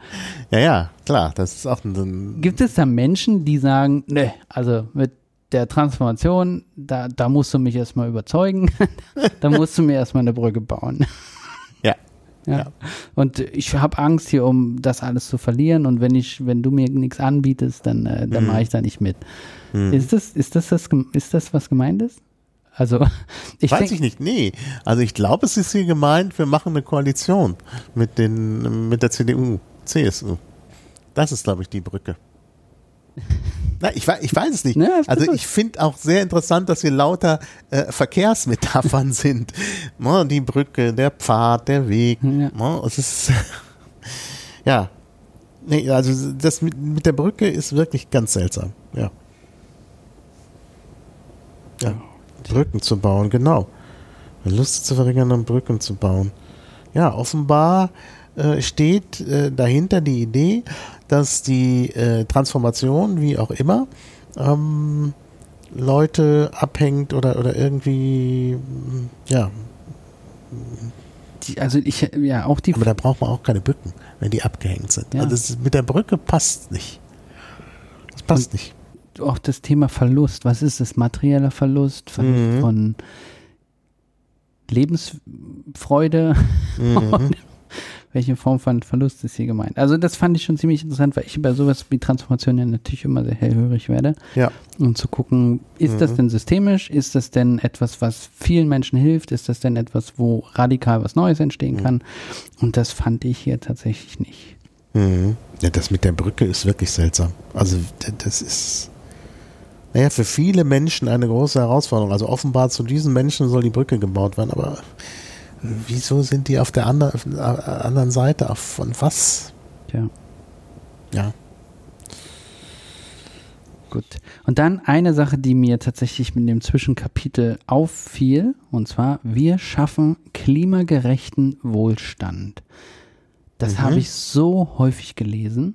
Ja, ja, klar, das ist auch ein, gibt es da Menschen, die sagen, ne, also mit der Transformation, da, da musst du mich erstmal überzeugen. da musst du mir erstmal eine Brücke bauen. Ja. Ja. Ja. Und ich habe Angst hier, um das alles zu verlieren. Und wenn ich, wenn du mir nichts anbietest, dann, äh, dann Mhm. mache ich da nicht mit. Ist das, ist das, das, ist das, was gemeint ist? Also, ich Weiß denk- ich nicht, nee. Also ich glaube, es ist hier gemeint, wir machen eine Koalition mit, den, mit der CDU, CSU. Das ist, glaube ich, die Brücke. Na, ich, ich weiß es nicht. Ja, also ich finde auch sehr interessant, dass hier lauter äh, Verkehrsmetaphern sind. Ne, die Brücke, der Pfad, der Weg. Ja. Ne, es ist ja. Nee, also das mit, mit der Brücke ist wirklich ganz seltsam. Ja. Ja. Brücken zu bauen, genau. Lust zu verringern, um Brücken zu bauen. Ja, offenbar äh, steht äh, dahinter die Idee, dass die äh, Transformation, wie auch immer, ähm, Leute abhängt oder, oder irgendwie, mm, ja, die, also ich, ja, auch die, aber da braucht man auch keine Brücken, wenn die abgehängt sind. Ja. Also ist, mit der Brücke passt nicht. Das passt nicht. auch das Thema Verlust. Was ist das? Materieller Verlust, Verlust Mhm. von Lebensfreude? Mhm. Welche Form von Verlust ist hier gemeint? Also das fand ich schon ziemlich interessant, weil ich bei sowas wie Transformation ja natürlich immer sehr hellhörig werde, Ja. um zu gucken, ist das Mhm. denn systemisch? Ist das denn etwas, was vielen Menschen hilft? Ist das denn etwas, wo radikal was Neues entstehen Mhm. kann? Und das fand ich hier tatsächlich nicht. Mhm. Ja, das mit der Brücke ist wirklich seltsam. Also das ist, naja, für viele Menschen eine große Herausforderung. Also offenbar zu diesen Menschen soll die Brücke gebaut werden, aber wieso sind die auf der ander, der anderen Seite? Von was? Tja. Ja. Gut. Und dann eine Sache, die mir tatsächlich mit dem Zwischenkapitel auffiel, und zwar, wir schaffen klimagerechten Wohlstand. Das Mhm. habe ich so häufig gelesen.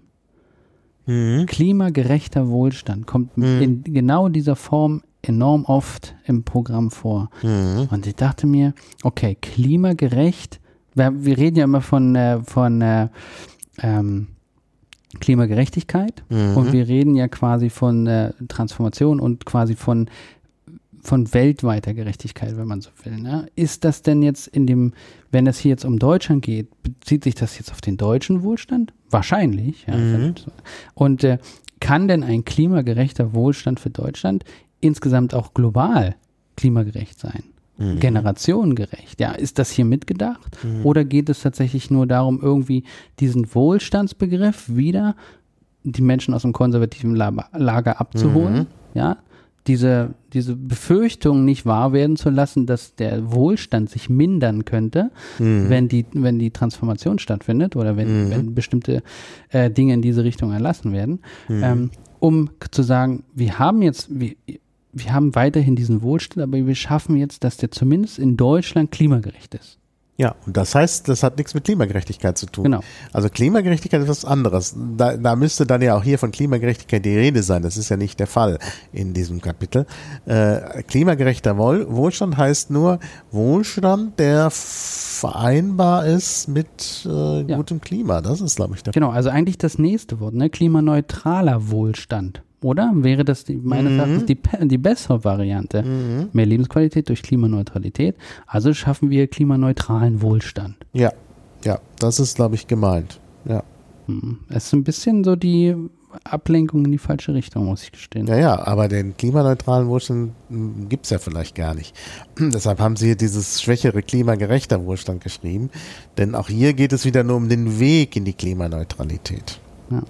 Mhm. Klimagerechter Wohlstand kommt Mhm. in genau dieser Form enorm oft im Programm vor. Mhm. Und ich dachte mir, okay, klimagerecht, wir, wir reden ja immer von, äh, von äh, ähm, Klimagerechtigkeit Mhm. und wir reden ja quasi von äh, Transformation und quasi von, von weltweiter Gerechtigkeit, wenn man so will. Ne? Ist das denn jetzt in dem, wenn es hier jetzt um Deutschland geht, bezieht sich das jetzt auf den deutschen Wohlstand? Wahrscheinlich. Ja. Mhm. Und äh, kann denn ein klimagerechter Wohlstand für Deutschland insgesamt auch global klimagerecht sein? Mhm. generationengerecht. Ja, ist das hier mitgedacht? Oder geht es tatsächlich nur darum, irgendwie diesen Wohlstandsbegriff wieder die Menschen aus dem konservativen La- Lager abzuholen? Mhm. Ja, diese, diese Befürchtung nicht wahr werden zu lassen, dass der Wohlstand sich mindern könnte, Mhm. wenn, die, wenn die Transformation stattfindet oder wenn, Mhm. wenn bestimmte äh, Dinge in diese Richtung erlassen werden, Mhm. ähm, um zu sagen, wir haben jetzt, wir, wir haben weiterhin diesen Wohlstand, aber wir schaffen jetzt, dass der zumindest in Deutschland klimagerecht ist. Ja, und das heißt, das hat nichts mit Klimagerechtigkeit zu tun. Genau. Also Klimagerechtigkeit ist was anderes. Da, da müsste dann ja auch hier von Klimagerechtigkeit die Rede sein. Das ist ja nicht der Fall in diesem Kapitel. Äh, klimagerechter Wohl, Wohlstand heißt nur Wohlstand, der vereinbar ist mit äh, Ja. gutem Klima. Das ist, glaube ich, der Genau, also eigentlich das nächste Wort, ne? klimaneutraler Wohlstand. Oder wäre das die, meines Mhm. Erachtens die, die bessere Variante? Mehr Lebensqualität durch Klimaneutralität. Also schaffen wir klimaneutralen Wohlstand. Ja, ja, das ist, glaube ich, gemeint. Ja. Hm. Es ist ein bisschen so die Ablenkung in die falsche Richtung, muss ich gestehen. Ja, ja, aber den klimaneutralen Wohlstand gibt es ja vielleicht gar nicht. Deshalb haben sie hier dieses schwächere klimagerechter Wohlstand geschrieben. Denn auch hier geht es wieder nur um den Weg in die Klimaneutralität. Ja.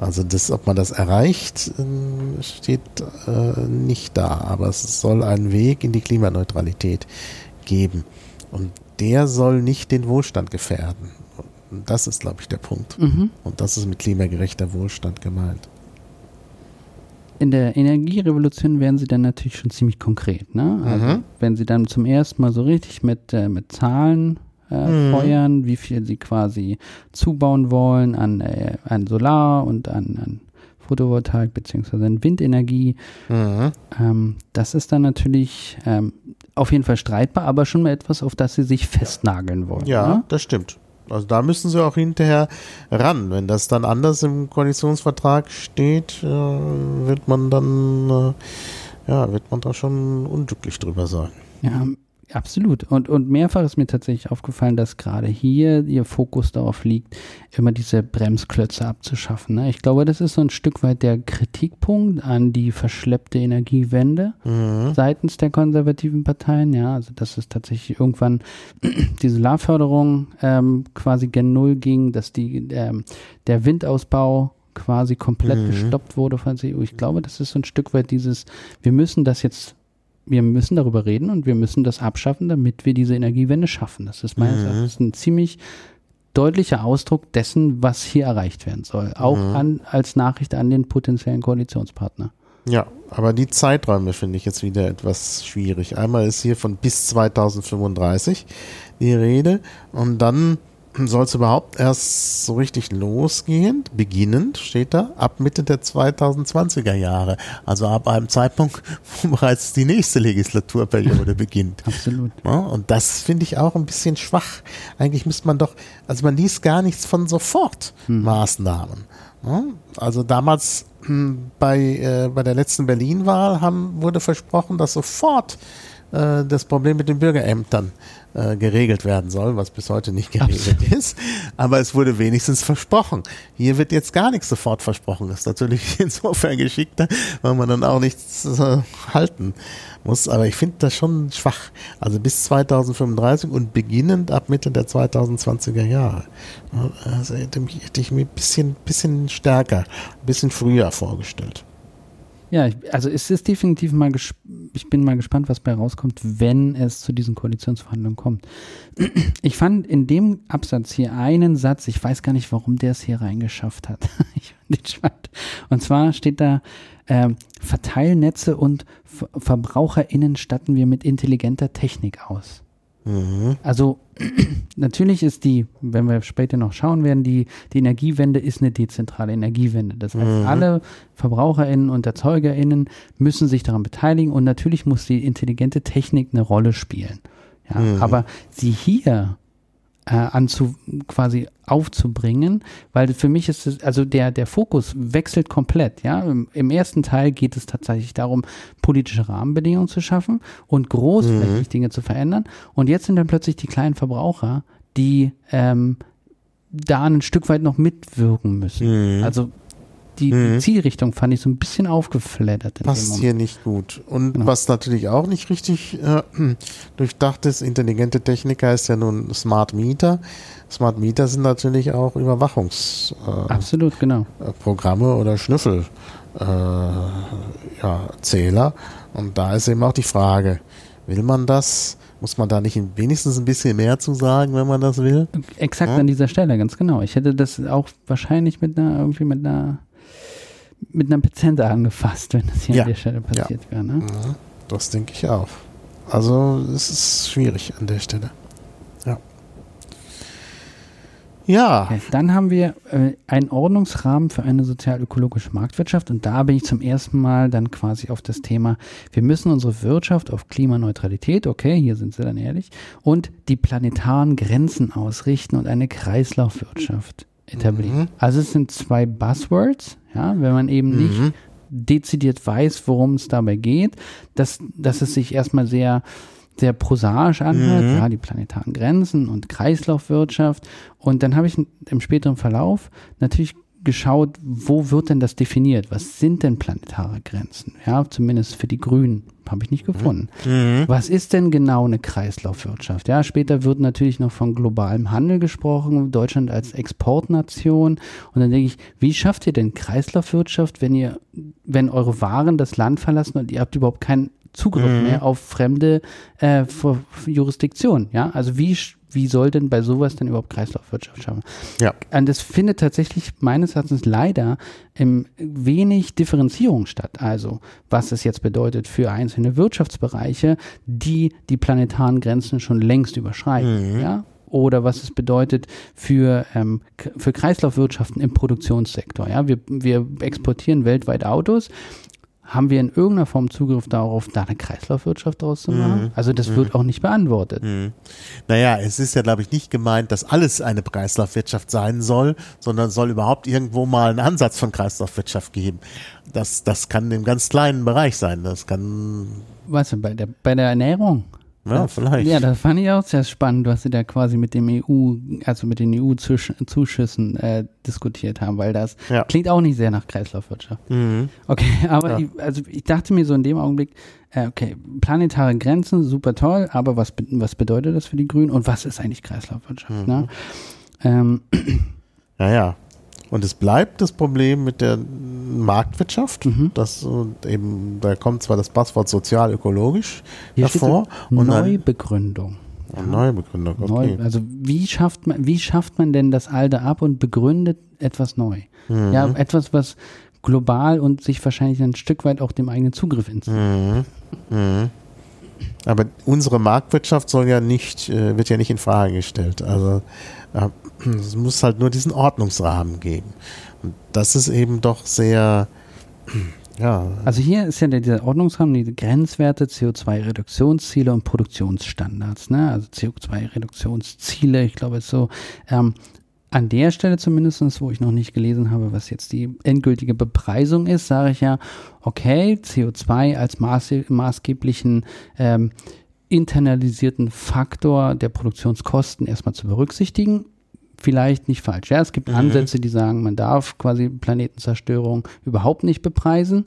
Also das, ob man das erreicht, ähm, steht äh, nicht da. Aber es soll einen Weg in die Klimaneutralität geben. Und der soll nicht den Wohlstand gefährden. Und das ist, glaube ich, der Punkt. Mhm. Und das ist mit klimagerechter Wohlstand gemeint. In der Energierevolution werden sie dann natürlich schon ziemlich konkret. Ne? Also Mhm. wenn sie dann zum ersten Mal so richtig mit, äh, mit Zahlen äh, Mhm. feuern, wie viel sie quasi zubauen wollen an, äh, an Solar und an, an Photovoltaik beziehungsweise an Windenergie. Mhm. Ähm, das ist dann natürlich ähm, auf jeden Fall streitbar, aber schon mal etwas, auf das sie sich festnageln wollen. Ja, Ne? das stimmt. Also da müssen sie auch hinterher ran. Wenn das dann anders im Koalitionsvertrag steht, äh, wird man dann ja, wird man da schon unglücklich drüber sein. Ja, absolut. Und, und mehrfach ist mir tatsächlich aufgefallen, dass gerade hier ihr Fokus darauf liegt, immer diese Bremsklötze abzuschaffen. Ne? Ich glaube, das ist so ein Stück weit der Kritikpunkt an die verschleppte Energiewende Mhm. seitens der konservativen Parteien. Ja, also dass es tatsächlich irgendwann die Solarförderung ähm, quasi gen Null ging, dass die, ähm, der Windausbau quasi komplett Mhm. gestoppt wurde von der CDU. Ich glaube, das ist so ein Stück weit dieses, wir müssen das jetzt, wir müssen darüber reden und wir müssen das abschaffen, damit wir diese Energiewende schaffen. Das ist meines Mhm. Erachtens ein ziemlich deutlicher Ausdruck dessen, was hier erreicht werden soll. Auch Mhm. an, als Nachricht an den potenziellen Koalitionspartner. Ja, aber die Zeiträume finde ich jetzt wieder etwas schwierig. Einmal ist hier von bis 2035 die Rede und dann soll es überhaupt erst so richtig losgehen, beginnend steht da, ab Mitte der 2020er Jahre. Also ab einem Zeitpunkt, wo bereits die nächste Legislaturperiode beginnt. Absolut. Ja, und das finde ich auch ein bisschen schwach. Eigentlich müsste man doch, also man liest gar nichts von Sofortmaßnahmen. Ja, also damals hm, bei, äh, bei der letzten Berlin-Wahl wurde versprochen, dass sofort äh, das Problem mit den Bürgerämtern äh, geregelt werden soll, was bis heute nicht geregelt ist. Aber es wurde wenigstens versprochen. Hier wird jetzt gar nichts sofort versprochen. Das ist natürlich insofern geschickter, weil man dann auch nichts äh, halten muss. Aber ich finde das schon schwach. Also bis 2035 und beginnend ab Mitte der 2020er Jahre. Also hätte, mich, hätte ich mir ein bisschen, bisschen stärker, ein bisschen früher vorgestellt. Ja, ich, also es ist definitiv mal, ich bin mal gespannt, was bei rauskommt, wenn es zu diesen Koalitionsverhandlungen kommt. Ich fand in dem Absatz hier einen Satz, ich weiß gar nicht, warum der es hier reingeschafft hat. Ich fand den spannend. Und zwar steht da, ähm, Verteilnetze und Ver VerbraucherInnen statten wir mit intelligenter Technik aus. Mhm. Also natürlich ist die, wenn wir später noch schauen werden, die, die Energiewende ist eine dezentrale Energiewende. Das heißt, alle VerbraucherInnen und ErzeugerInnen müssen sich daran beteiligen und natürlich muss die intelligente Technik eine Rolle spielen. Ja, Aber sie hier äh, anzu, quasi aufzubringen, weil für mich ist es, also der, der Fokus wechselt komplett, ja. Im, Im ersten Teil geht es tatsächlich darum, politische Rahmenbedingungen zu schaffen und großflächig Dinge zu verändern. Und jetzt sind dann plötzlich die kleinen Verbraucher, die ähm, da ein Stück weit noch mitwirken müssen. Mhm. Also die, die Zielrichtung fand ich so ein bisschen aufgeflattert. Passt hier nicht gut. Und Genau. was natürlich auch nicht richtig äh, durchdacht ist, intelligente Technik heißt ja nun Smart Meter. Smart Meter sind natürlich auch Überwachungsprogramme äh, Absolut, genau. Programme oder Schnüffel äh, ja, Zähler. Und da ist eben auch die Frage, will man das? Muss man da nicht wenigstens ein bisschen mehr zu sagen, wenn man das will? Exakt Ja. an dieser Stelle, ganz genau. Ich hätte das auch wahrscheinlich mit einer, irgendwie mit einer, mit einer Pizente angefasst, wenn das hier Ja. an der Stelle passiert wäre. Ne? Ja, das denke ich auch. Also es ist schwierig an der Stelle. Ja. Ja. Okay, dann haben wir äh, einen Ordnungsrahmen für eine sozial-ökologische Marktwirtschaft und da bin ich zum ersten Mal dann quasi auf das Thema, wir müssen unsere Wirtschaft auf Klimaneutralität, okay, hier sind sie dann ehrlich, und die planetaren Grenzen ausrichten und eine Kreislaufwirtschaft etablieren. Mhm. Also es sind zwei Buzzwords, ja, wenn man eben nicht Mhm. dezidiert weiß, worum es dabei geht, dass, dass es sich erstmal sehr, sehr prosaisch anhört, Mhm. ja, die planetaren Grenzen und Kreislaufwirtschaft. Und dann habe ich im späteren Verlauf natürlich geschaut, wo wird denn das definiert? Was sind denn planetare Grenzen? Ja, zumindest für die Grünen habe ich nicht gefunden. Mhm. Was ist denn genau eine Kreislaufwirtschaft? Ja, später wird natürlich noch von globalem Handel gesprochen, Deutschland als Exportnation. Und dann denke ich, wie schafft ihr denn Kreislaufwirtschaft, wenn ihr, wenn eure Waren das Land verlassen und ihr habt überhaupt keinen Zugriff Mhm. mehr auf fremde äh, Jurisdiktionen? Ja, also wie, wie soll denn bei sowas denn überhaupt Kreislaufwirtschaft schaffen? Ja. Und das findet tatsächlich meines Erachtens leider im wenig Differenzierung statt. Also, was es jetzt bedeutet für einzelne Wirtschaftsbereiche, die die planetaren Grenzen schon längst überschreiten. Ja? Oder was es bedeutet für, ähm, für Kreislaufwirtschaften im Produktionssektor. Ja? Wir, wir exportieren weltweit Autos, haben wir in irgendeiner Form Zugriff darauf, da eine Kreislaufwirtschaft draus zu machen? Mhm. Also das wird auch nicht beantwortet. Mhm. Naja, es ist ja, glaube ich, nicht gemeint, dass alles eine Kreislaufwirtschaft sein soll, sondern soll überhaupt irgendwo mal einen Ansatz von Kreislaufwirtschaft geben. Das, das kann im ganz kleinen Bereich sein. Das kann, Weißt du, bei der, bei der Ernährung. Ja, vielleicht. Ja, das fand ich auch sehr spannend, was sie da quasi mit dem EU, also mit den EU-Zuschüssen äh, diskutiert haben, weil das Ja. klingt auch nicht sehr nach Kreislaufwirtschaft. Mhm. Okay, aber Ja. ich, also ich dachte mir so in dem Augenblick, äh, okay, planetare Grenzen, super toll, aber was, was bedeutet das für die Grünen und was ist eigentlich Kreislaufwirtschaft? Mhm. Ne? Ähm, Ja, ja. Und es bleibt das Problem mit der Marktwirtschaft. Mhm. Das und eben, da kommt zwar das Passwort sozial-ökologisch so und Neubegründung. eine neue Begründung. Okay. Neu, also wie schafft man, wie schafft man denn das Alte ab und begründet etwas neu? Mhm. Ja, etwas, was global und sich wahrscheinlich ein Stück weit auch dem eigenen Zugriff ins. Mhm. Mhm. Aber unsere Marktwirtschaft soll ja nicht, äh, wird ja nicht in Frage gestellt. Also äh, es muss halt nur diesen Ordnungsrahmen geben. Und das ist eben doch sehr, ja, Also hier ist ja dieser Ordnungsrahmen, die Grenzwerte, CO2-Reduktionsziele und Produktionsstandards. Ne? Also CO2-Reduktionsziele, ich glaube, ist so. Ähm, an der Stelle zumindest, wo ich noch nicht gelesen habe, was jetzt die endgültige Bepreisung ist, sage ich ja, okay, CO2 als maße, maßgeblichen ähm, internalisierten Faktor der Produktionskosten erstmal zu berücksichtigen. Vielleicht nicht falsch. Ja, es gibt Ansätze, die sagen, man darf quasi Planetenzerstörung überhaupt nicht bepreisen.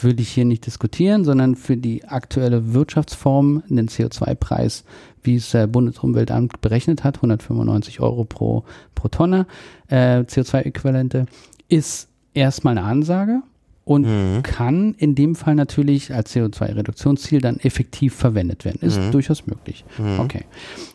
Würde ich hier nicht diskutieren, sondern für die aktuelle Wirtschaftsform den CO2-Preis, wie es der Bundesumweltamt berechnet hat, 195 Euro pro, pro Tonne äh, CO2-Äquivalente, ist erstmal eine Ansage und kann in dem Fall natürlich als CO2-Reduktionsziel dann effektiv verwendet werden. Ist durchaus möglich. Okay.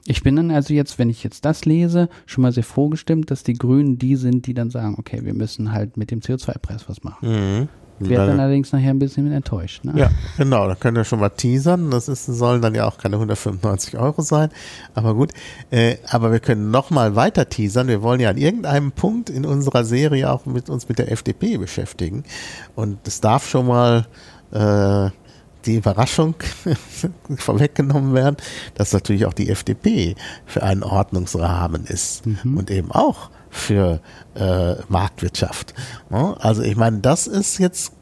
Ich bin dann also jetzt, wenn ich jetzt das lese, schon mal sehr vorgestimmt, dass die Grünen die sind, die dann sagen, okay, wir müssen halt mit dem CO2-Preis was machen. Mhm. Werde dann allerdings nachher ein bisschen enttäuscht. Ne? Ja, genau, da können wir schon mal teasern. Das ist, sollen dann ja auch keine 195 Euro sein. Aber gut, äh, aber wir können noch mal weiter teasern. Wir wollen ja an irgendeinem Punkt in unserer Serie auch mit uns mit der FDP beschäftigen. Und es darf schon mal äh, die Überraschung vorweggenommen werden, dass natürlich auch die FDP für einen Ordnungsrahmen ist und eben auch für äh, Marktwirtschaft. Ja, Also ich meine, das ist jetzt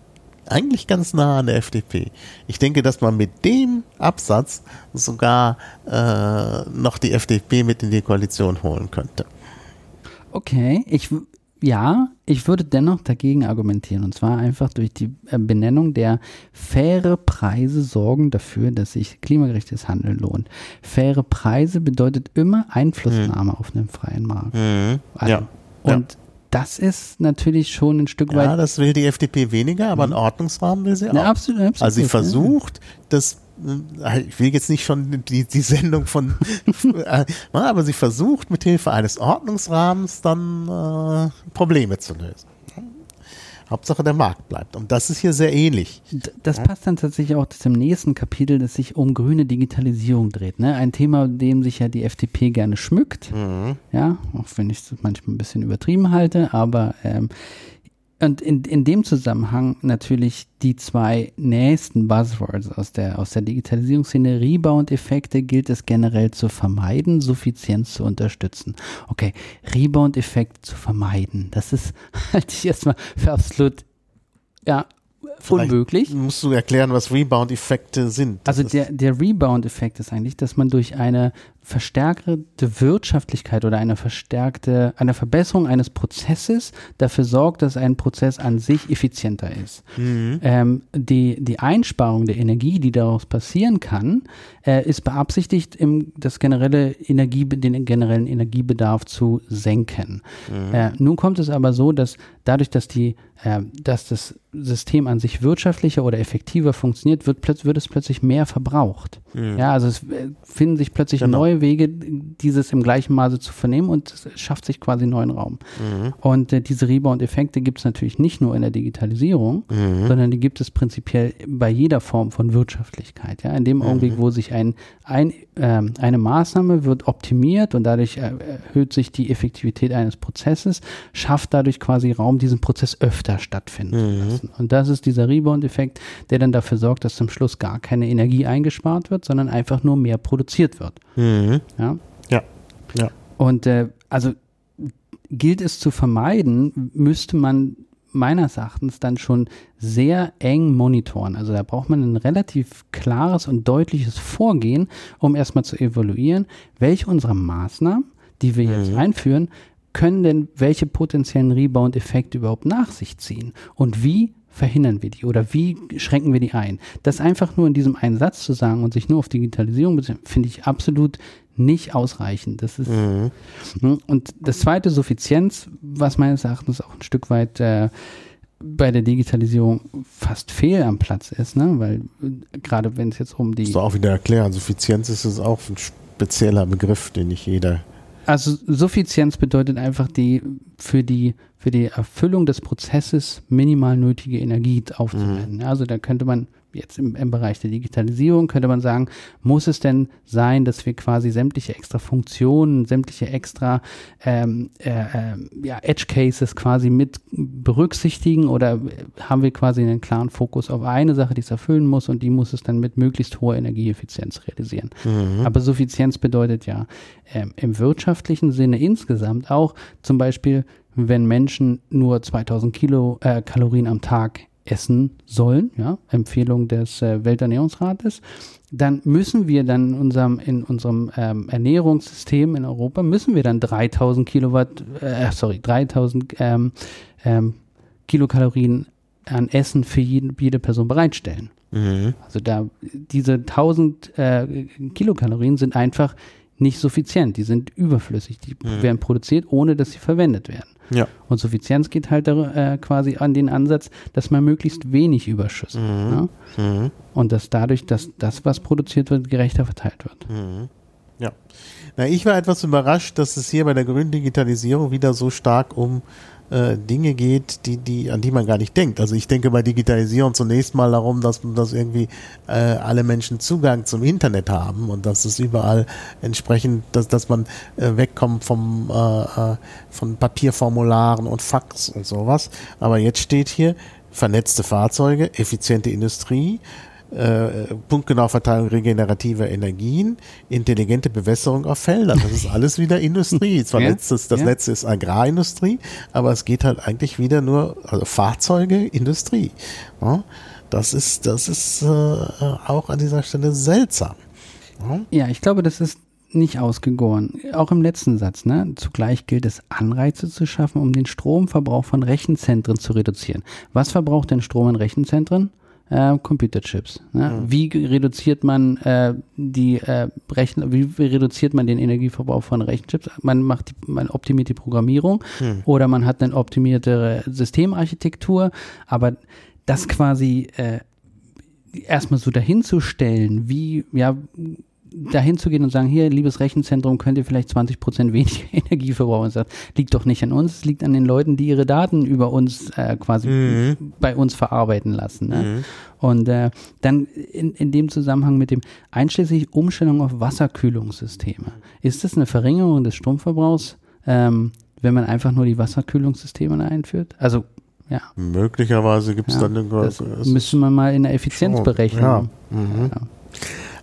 eigentlich ganz nah an der FDP. Ich denke, dass man mit dem Absatz sogar äh, noch die FDP mit in die Koalition holen könnte. Okay, ich ja, ich würde dennoch dagegen argumentieren und zwar einfach durch die äh, Benennung der faire Preise sorgen dafür, dass sich klimagerechtes Handeln lohnt. Faire Preise bedeutet immer Einflussnahme auf einen freien Markt. Also, Ja. Und das ist natürlich schon ein Stück Ja, weit. das will die FDP weniger, aber einen Ordnungsrahmen will sie auch. Ja, absolut, absolut, also sie ja. versucht, das ich will jetzt nicht schon die, die Sendung von, äh, aber sie versucht mit Hilfe eines Ordnungsrahmens dann äh, Probleme zu lösen. Hauptsache der Markt bleibt. Und das ist hier sehr ähnlich. Das passt dann tatsächlich auch zum nächsten Kapitel, das sich um grüne Digitalisierung dreht. Ne? Ein Thema, dem sich ja die FDP gerne schmückt. Ja, auch wenn ich es manchmal ein bisschen übertrieben halte, aber ähm, und in, in dem Zusammenhang natürlich die zwei nächsten Buzzwords aus der, aus der Digitalisierungsszene. Rebound-Effekte gilt es generell zu vermeiden, Suffizienz zu unterstützen. Okay, Rebound-Effekt zu vermeiden. Das ist halte ich erstmal für absolut ja, Vielleicht unmöglich. Musst du erklären, was Rebound-Effekte sind? Das Also der, der Rebound-Effekt ist eigentlich, dass man durch eine verstärkte Wirtschaftlichkeit oder eine verstärkte, eine Verbesserung eines Prozesses dafür sorgt, dass ein Prozess an sich effizienter ist. Ähm, die, die Einsparung der Energie, die daraus passieren kann, äh, ist beabsichtigt, im, das generelle Energie, den generellen Energiebedarf zu senken. Äh, nun kommt es aber so, dass dadurch, dass die, äh, dass das System an sich wirtschaftlicher oder effektiver funktioniert, wird, wird es plötzlich mehr verbraucht. Ja, also es äh, finden sich plötzlich Genau. neue neue Wege, dieses im gleichen Maße zu vernehmen und es schafft sich quasi neuen Raum. Mhm. Und äh, diese Rebound-Effekte gibt es natürlich nicht nur in der Digitalisierung, mhm. sondern die gibt es prinzipiell bei jeder Form von Wirtschaftlichkeit. Ja? In dem Augenblick, mhm. wo sich ein, ein, äh, eine Maßnahme wird optimiert und dadurch äh, erhöht sich die Effektivität eines Prozesses, schafft dadurch quasi Raum, diesen Prozess öfter stattfinden zu mhm. lassen. Und das ist dieser Rebound-Effekt, der dann dafür sorgt, dass zum Schluss gar keine Energie eingespart wird, sondern einfach nur mehr produziert wird. Mhm. Ja? ja. ja. Und äh, also gilt es zu vermeiden, müsste man meines Erachtens dann schon sehr eng monitoren. Also da braucht man ein relativ klares und deutliches Vorgehen, um erstmal zu evaluieren, welche unserer Maßnahmen, die wir jetzt mhm. einführen, können denn welche potenziellen Rebound-Effekte überhaupt nach sich ziehen und wie verhindern wir die oder wie schränken wir die ein? Das einfach nur in diesem einen Satz zu sagen und sich nur auf Digitalisierung finde ich absolut nicht ausreichend. Das ist mhm. Hm, und das zweite Suffizienz, was meines Erachtens auch ein Stück weit äh, bei der Digitalisierung fast fehl am Platz ist, ne? weil äh, gerade wenn es jetzt um die. Das du auch wieder erklären, Suffizienz ist es auch ein spezieller Begriff, den nicht jeder also Suffizienz bedeutet einfach die für die für die Erfüllung des Prozesses minimal nötige Energie aufzuwenden. Mhm. Also da könnte man jetzt im, im, Bereich der Digitalisierung könnte man sagen, muss es denn sein, dass wir quasi sämtliche extra Funktionen, sämtliche extra ähm, äh, äh, ja, Edge Cases quasi mit berücksichtigen oder haben wir quasi einen klaren Fokus auf eine Sache, die es erfüllen muss und die muss es dann mit möglichst hoher Energieeffizienz realisieren. Mhm. Aber Suffizienz bedeutet ja ähm, im wirtschaftlichen Sinne insgesamt auch zum Beispiel, wenn Menschen nur 2000 Kilo äh, Kalorien am Tag essen sollen, ja, Empfehlung des äh, Welternährungsrates, dann müssen wir dann in unserem, in unserem ähm, Ernährungssystem in Europa, müssen wir dann 3000 Kilowatt, äh, sorry, 3000 ähm, ähm, Kilokalorien an Essen für jeden, jede Person bereitstellen. Mhm. Also da, diese 1000 äh, Kilokalorien sind einfach nicht suffizient, die sind überflüssig, die mhm. werden produziert, ohne dass sie verwendet werden. Ja. Und Suffizienz geht halt äh, quasi an den Ansatz, dass man möglichst wenig Überschüsse mhm. Ne? Mhm. Und dass dadurch, dass das, was produziert wird, gerechter verteilt wird. Mhm. Ja. Na, ich war etwas überrascht, dass es hier bei der grünen Digitalisierung wieder so stark um äh, Dinge geht, die, die, an die man gar nicht denkt. Also ich denke bei Digitalisierung zunächst mal darum, dass, dass irgendwie äh, alle Menschen Zugang zum Internet haben und dass es überall entsprechend, dass, dass man äh, wegkommt vom äh, äh von Papierformularen und Fax und sowas. Aber jetzt steht hier vernetzte Fahrzeuge, effiziente Industrie, äh, punktgenaue Verteilung regenerativer Energien, intelligente Bewässerung auf Feldern. Das ist alles wieder Industrie. Zwar ja, letztes, das ja. letzte ist Agrarindustrie, aber es geht halt eigentlich wieder nur also Fahrzeuge, Industrie. Ja, das ist, das ist äh, auch an dieser Stelle seltsam. Ja, ich glaube, das ist nicht ausgegoren. Auch im letzten Satz, ne? Zugleich gilt es, Anreize zu schaffen, um den Stromverbrauch von Rechenzentren zu reduzieren. Was verbraucht denn Strom in Rechenzentren? Äh, Computerchips. Ne? Mhm. Wie reduziert man äh, die äh, Rechner, wie reduziert man den Energieverbrauch von Rechenchips? Man macht, die, man optimiert die Programmierung mhm. oder man hat eine optimierte Systemarchitektur, aber das quasi äh, erstmal so dahinzustellen, wie, ja, dahin zu gehen und sagen, hier, liebes Rechenzentrum, könnt ihr vielleicht 20 Prozent weniger Energie verbrauchen. Das liegt doch nicht an uns, es liegt an den Leuten, die ihre Daten über uns äh, quasi mhm. bei uns verarbeiten lassen. Ne? Mhm. Und äh, dann in, in dem Zusammenhang mit dem einschließlich Umstellung auf Wasserkühlungssysteme. Ist das eine Verringerung des Stromverbrauchs, ähm, wenn man einfach nur die Wasserkühlungssysteme einführt? Also ja. Möglicherweise gibt es ja, dann irgendwas. Das müsste man mal in der Effizienzberechnung. Ja. Mhm. Ja.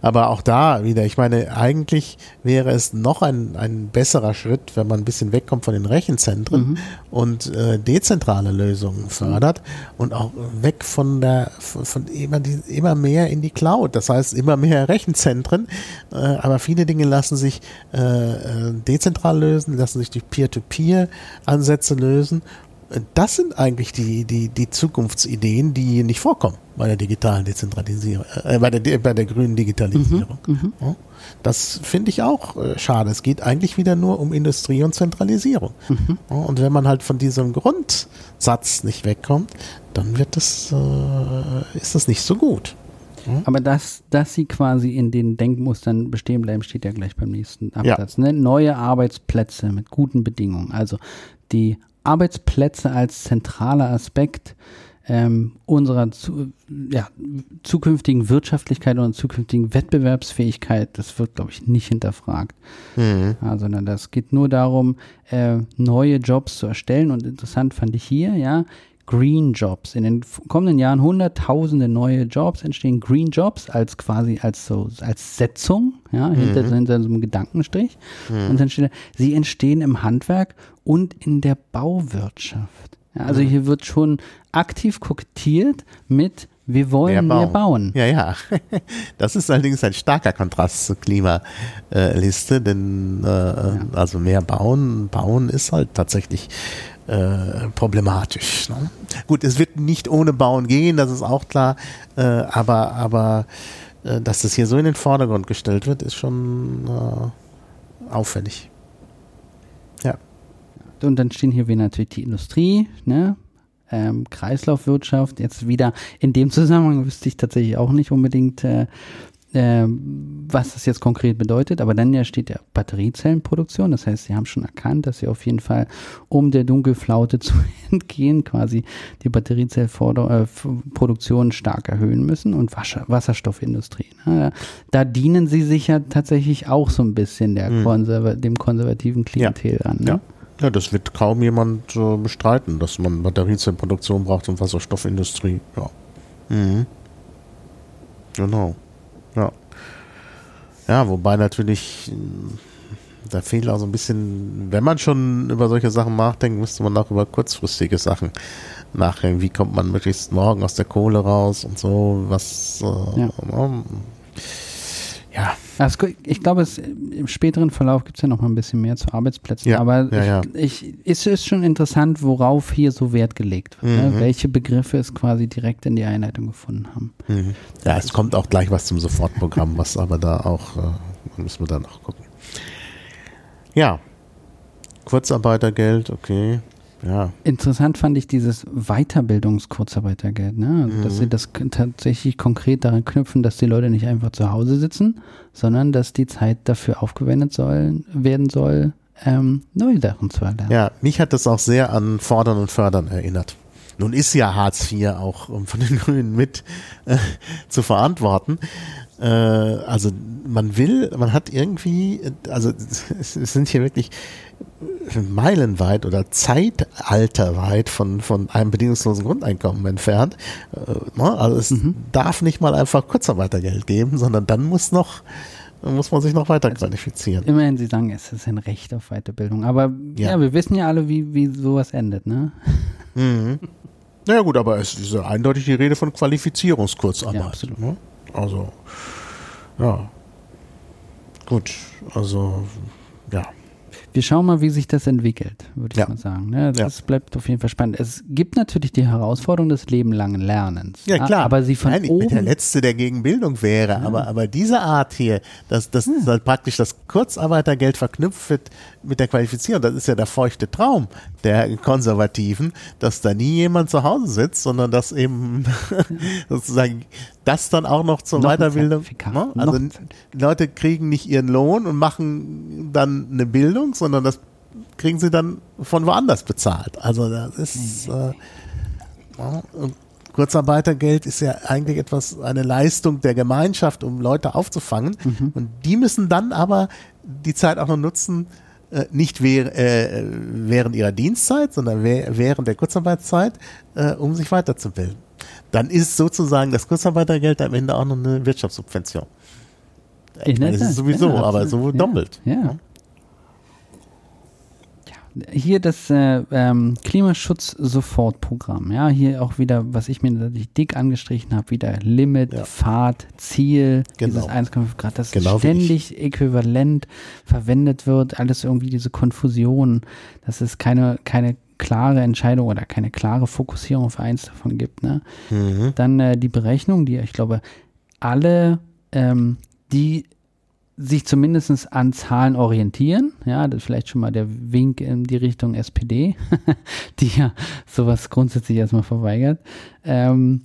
Aber auch da wieder, ich meine, eigentlich wäre es noch ein, ein besserer Schritt, wenn man ein bisschen wegkommt von den Rechenzentren mhm. und äh, dezentrale Lösungen fördert und auch weg von der, von, von immer, die, immer mehr in die Cloud. Das heißt, immer mehr Rechenzentren. Äh, aber viele Dinge lassen sich äh, äh dezentral lösen, lassen sich durch Peer-to-Peer-Ansätze lösen das sind eigentlich die, die, die Zukunftsideen, die nicht vorkommen bei der digitalen Dezentralisierung, äh, bei, der, bei der grünen Digitalisierung. Mhm, mhm. das finde ich auch äh, schade. Es geht eigentlich wieder nur um Industrie und Zentralisierung. Mhm. und wenn man halt von diesem Grundsatz nicht wegkommt, dann wird das, äh, ist das nicht so gut. Hm? Aber dass, dass sie quasi in den Denkmustern bestehen bleiben, steht ja gleich beim nächsten Absatz. Ne? Neue Arbeitsplätze mit guten Bedingungen. Also die Arbeitsplätze als zentraler Aspekt ähm, unserer zu, ja, zukünftigen Wirtschaftlichkeit und zukünftigen Wettbewerbsfähigkeit, das wird, glaube ich, nicht hinterfragt. Mhm. Ja, sondern das geht nur darum, äh, neue Jobs zu erstellen. Und interessant fand ich hier, ja, Green Jobs. In den kommenden Jahren hunderttausende neue Jobs entstehen Green Jobs als quasi als so als Setzung, ja, hinter, hinter so einem Gedankenstrich. Und dann steht sie entstehen im Handwerk und in der Bauwirtschaft. Ja, also hier wird schon aktiv kokettiert mit wir wollen mehr bauen. Ja, ja. Das ist allerdings ein starker Kontrast zur Klimaliste, denn äh, also mehr bauen, bauen ist halt tatsächlich äh, problematisch. Ne? Gut, es wird nicht ohne Bauen gehen, das ist auch klar, äh, aber, aber äh, dass das hier so in den Vordergrund gestellt wird, ist schon äh, auffällig. Ja. Und dann stehen hier wieder natürlich die Industrie, ne? Ähm, Kreislaufwirtschaft. Jetzt wieder in dem Zusammenhang wüsste ich tatsächlich auch nicht unbedingt, äh, äh, was das jetzt konkret bedeutet. Aber dann ja steht ja Batteriezellenproduktion. Das heißt, sie haben schon erkannt, dass sie auf jeden Fall, um der Dunkelflaute zu entgehen, quasi die Batteriezellproduktion stark erhöhen müssen und Wasser, Wasserstoffindustrie. Ne? Da dienen sie sich ja tatsächlich auch so ein bisschen der konserva dem konservativen Klientel an. Ne? Ja. Ja, das wird kaum jemand äh, bestreiten, dass man Batteriezellenproduktion braucht und Wasserstoffindustrie. Ja. Mhm. Genau. Ja. Ja, wobei natürlich, mh, da fehlt auch so ein bisschen, wenn man schon über solche Sachen nachdenkt, müsste man auch über kurzfristige Sachen nachdenken. Wie kommt man möglichst morgen aus der Kohle raus und so, was, äh, Ja. ja. Ja. Also, ich glaube, es, im späteren Verlauf gibt es ja noch mal ein bisschen mehr zu Arbeitsplätzen. Ja, aber ja, ja. Ich, ich, es ist schon interessant, worauf hier so Wert gelegt wird. Ne? Mhm. Welche Begriffe es quasi direkt in die Einleitung gefunden haben. Mhm. Ja, es kommt auch gleich was zum Sofortprogramm, was aber da auch, äh, müssen wir dann noch gucken. Ja, Kurzarbeitergeld, okay, ja. Interessant fand ich dieses Weiterbildungskurzarbeitergeld, ne? also, dass Mhm. sie das tatsächlich konkret daran knüpfen, dass die Leute nicht einfach zu Hause sitzen, sondern dass die Zeit dafür aufgewendet sollen, werden soll, ähm, neue Sachen zu erlernen. Ja, mich hat das auch sehr an Fordern und Fördern erinnert. Nun ist ja Hartz IV auch um von den Grünen mit äh, zu verantworten. Äh, also man will, man hat irgendwie, äh, also es sind hier wirklich meilenweit oder zeitalterweit von, von einem bedingungslosen Grundeinkommen entfernt. Äh, ne? Also es darf nicht mal einfach Kurzarbeitergeld geben, sondern dann muss noch, muss man sich noch weiter qualifizieren. Immerhin, sie sagen, es ist ein Recht auf Weiterbildung. Aber ja, Ja. wir wissen ja alle, wie, wie sowas endet, ne? Mhm. Naja gut, aber es ist eindeutig die Rede von Qualifizierungskurzarbeit. Ja, absolut. Ne? Also, ja. Gut, also. Wir schauen mal, wie sich das entwickelt, würde ich Ja. mal sagen. Ne? Ja. Das bleibt auf jeden Fall spannend. Es gibt natürlich die Herausforderung des lebenlangen Lernens. Ja, klar. Aber sie von Nein, ich bin der oben. Letzte, der gegen Bildung wäre, aber, aber diese Art hier, dass, dass halt praktisch das Kurzarbeitergeld verknüpft wird mit der Qualifizierung, das ist ja der feuchte Traum der Konservativen, dass da nie jemand zu Hause sitzt, sondern dass eben sozusagen das dann auch noch zur Noch Weiterbildung. Ne? Also Leute kriegen nicht ihren Lohn und machen dann eine Bildung, sondern das kriegen sie dann von woanders bezahlt. Also das ist äh, ja, und Kurzarbeitergeld ist ja eigentlich etwas, eine Leistung der Gemeinschaft, um Leute aufzufangen. Mhm. Und die müssen dann aber die Zeit auch noch nutzen, nicht währ, äh, während ihrer Dienstzeit, sondern wäh- während der Kurzarbeitszeit, äh, um sich weiterzubilden. Dann ist sozusagen das Kurzarbeitergeld am Ende auch noch eine Wirtschaftssubvention. Ich meine, das ist sowieso, ja, aber so doppelt. Ja. Hier das äh, ähm, Klimaschutz-Sofortprogramm. Ja, hier auch wieder, was ich mir natürlich dick angestrichen habe, wieder Limit, Ja. Pfad, Ziel, Genau. dieses 1,5 Grad, das Genau ständig äquivalent verwendet wird, alles irgendwie diese Konfusion, dass es keine, keine klare Entscheidung oder keine klare Fokussierung auf eins davon gibt. Ne? Mhm. Dann äh, die Berechnung, die ich glaube, alle, ähm, die sich zumindest an Zahlen orientieren, ja, das ist vielleicht schon mal der Wink in die Richtung SPD, die ja sowas grundsätzlich erstmal verweigert, ähm,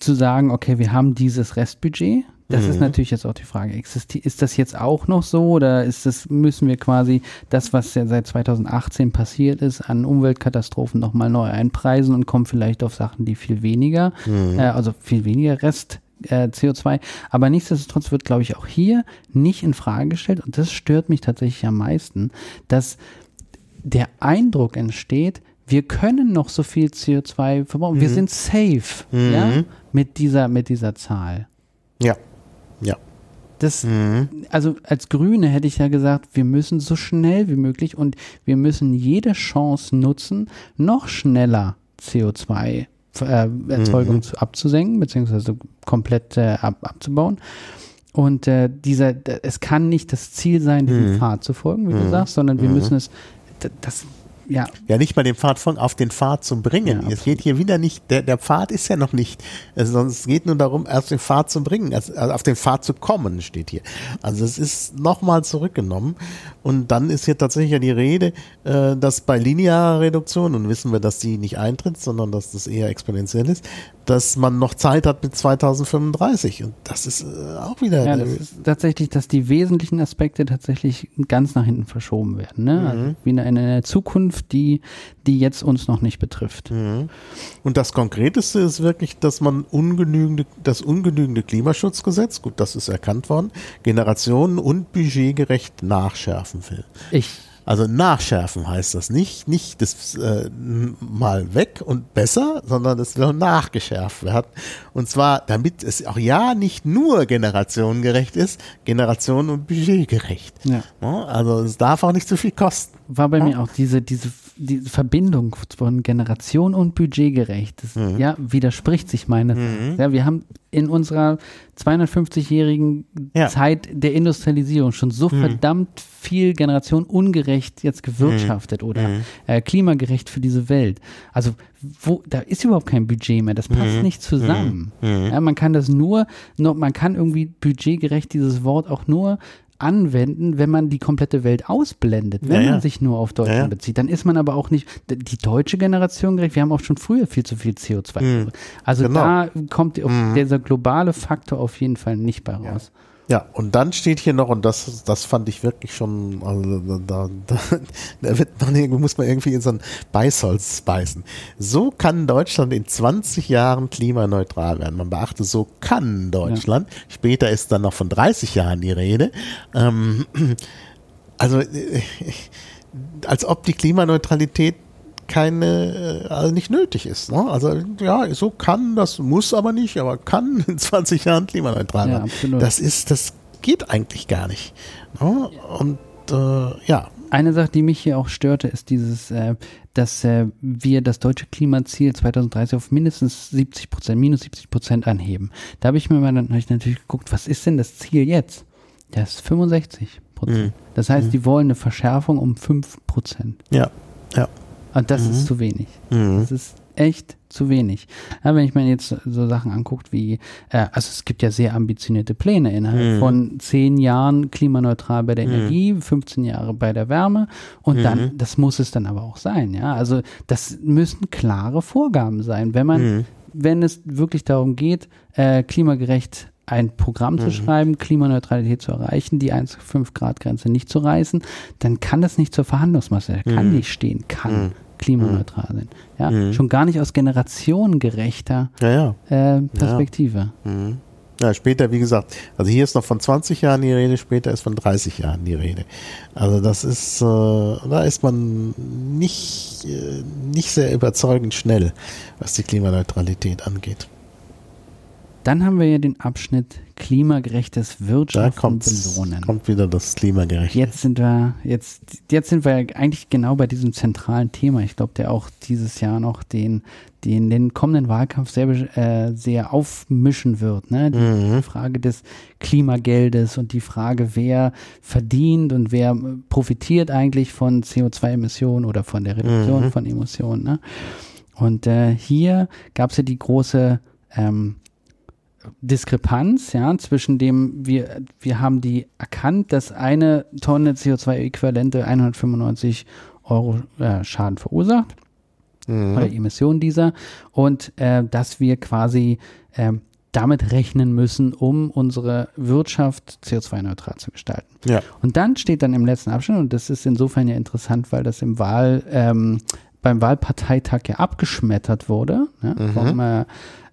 zu sagen, okay, wir haben dieses Restbudget. Das Mhm. ist natürlich jetzt auch die Frage. Ist das jetzt auch noch so oder ist das, müssen wir quasi das, was ja seit 2018 passiert ist, an Umweltkatastrophen nochmal neu einpreisen und kommen vielleicht auf Sachen, die viel weniger, Mhm. äh, also viel weniger Rest äh, CO2. Aber nichtsdestotrotz wird, glaube ich, auch hier nicht in Frage gestellt und das stört mich tatsächlich am meisten, dass der Eindruck entsteht, wir können noch so viel CO2 verbrauchen. Wir sind safe, ja, mit dieser, mit dieser Zahl. Ja. Ja. Das, also als Grüne hätte ich ja gesagt, wir müssen so schnell wie möglich und wir müssen jede Chance nutzen, noch schneller CO2 äh, Erzeugung zu, abzusenken, beziehungsweise komplett äh, ab, abzubauen. Und äh, dieser, es kann nicht das Ziel sein, diesem Pfad zu folgen, wie du sagst, sondern wir müssen es, das, ja, Ja, nicht mal den Pfad von auf den Pfad zu bringen. Ja, es geht hier wieder nicht, der, der Pfad ist ja noch nicht, also sonst es geht nur darum, erst den Pfad zu bringen, also also auf den Pfad zu kommen, steht hier. Also es ist nochmal zurückgenommen und dann ist hier tatsächlich ja die Rede, äh, dass bei linearer Reduktion, und wissen wir, dass die nicht eintritt, sondern dass das eher exponentiell ist, dass man noch Zeit hat mit 2035 und das ist äh, auch wieder Ja, das ist tatsächlich, dass die wesentlichen Aspekte tatsächlich ganz nach hinten verschoben werden. Ne? Mhm. Also wie in einer Zukunft, die, die jetzt uns noch nicht betrifft. Mhm. Und das Konkreteste ist wirklich, dass man ungenügende, das ungenügende Klimaschutzgesetz, gut, das ist erkannt worden, generationen- und budgetgerecht nachschärfen will. Ich, Also nachschärfen heißt das nicht, nicht das äh, mal weg und besser, sondern es will nachgeschärft werden. Und zwar, damit es auch ja nicht nur generationengerecht ist, generationen- und budgetgerecht. Ja, Also es darf auch nicht zu viel kosten. War bei mir auch diese, diese, diese Verbindung von Generation und budgetgerecht. Das Mhm. ja, widerspricht sich meines. Ja, wir haben in unserer 250-jährigen Ja. Mhm. Zeit der Industrialisierung schon so verdammt viel Generation ungerecht jetzt gewirtschaftet Mhm. oder äh, klimagerecht für diese Welt. Also wo, da ist überhaupt kein Budget mehr. Das Mhm. passt nicht zusammen. Ja, man kann das nur, noch, man kann irgendwie budgetgerecht dieses Wort auch nur anwenden, wenn man die komplette Welt ausblendet, wenn Ja, man sich nur auf Deutschland Ja, bezieht. Dann ist man aber auch nicht die deutsche Generation gerecht. Wir haben auch schon früher viel zu viel CO2. Also Genau. da kommt auf dieser globale Faktor auf jeden Fall nicht bei raus. Ja, und dann steht hier noch, und das, das fand ich wirklich schon, also da, da, da wird man irgendwie, muss man irgendwie in so ein Beißholz beißen. So kann Deutschland in 20 Jahren klimaneutral werden. Man beachte, so kann Deutschland. Später ist dann noch von 30 Jahren die Rede. Ähm, also, äh, als ob die Klimaneutralität keine, äh, also nicht nötig ist. Ne? Also ja, so kann, das muss aber nicht, aber kann in 20 Jahren klimaneutral Ja, werden. absolut. Das ist, das geht eigentlich gar nicht. Ne? Und äh, ja, Eine Sache, die mich hier auch störte, ist dieses, äh, dass äh, wir das deutsche Klimaziel 2030 auf mindestens 70 Prozent, minus 70 Prozent anheben. Da habe ich mir mal dann ich natürlich geguckt, was ist denn das Ziel jetzt? Das ist 65 Prozent. Das heißt, die wollen eine Verschärfung um 5 Prozent. ja, ja. Und das ist zu wenig. Mhm. Das ist echt zu wenig. Ja, wenn ich mir jetzt so Sachen anguckt wie, äh, also es gibt ja sehr ambitionierte Pläne innerhalb Mhm. von zehn Jahren klimaneutral bei der Energie, 15 Jahre bei der Wärme und Mhm. dann, das muss es dann aber auch sein, ja. Also das müssen klare Vorgaben sein. Wenn man, Mhm. wenn es wirklich darum geht, äh, klimagerecht ein Programm Mhm. zu schreiben, Klimaneutralität zu erreichen, die 1,5 Grad Grenze nicht zu reißen, dann kann das nicht zur Verhandlungsmasse, Mhm. kann nicht stehen, kann klimaneutral sein. Ja, schon gar nicht aus generationengerechter Ja, ja. äh, Perspektive. Ja, später, wie gesagt, also hier ist noch von 20 Jahren die Rede, später ist von 30 Jahren die Rede. Also das ist, äh, da ist man nicht, äh, nicht sehr überzeugend schnell, was die Klimaneutralität angeht. Dann haben wir ja den Abschnitt klimagerechtes Da Wirtschaften kommt, belohnen. kommt wieder das Klimagerechte. Jetzt sind wir, jetzt, jetzt sind wir eigentlich genau bei diesem zentralen Thema. Ich glaube, der auch dieses Jahr noch den, den, den kommenden Wahlkampf sehr, äh, sehr aufmischen wird. Ne? Die, die Frage des Klimageldes und die Frage, wer verdient und wer profitiert eigentlich von CO2-Emissionen oder von der Reduktion von Emissionen. Ne? Und äh, hier gab es ja die große ähm, Diskrepanz, ja, zwischen dem wir, wir haben die erkannt, dass eine Tonne CO2-Äquivalente 195 Euro äh, Schaden verursacht. oder Emissionen dieser und äh, dass wir quasi äh, damit rechnen müssen, um unsere Wirtschaft CO2-neutral zu gestalten. Ja. Und dann steht dann im letzten Abschnitt, und das ist insofern ja interessant, weil das im Wahl, ähm, beim Wahlparteitag ja abgeschmettert wurde, ne, vom, äh,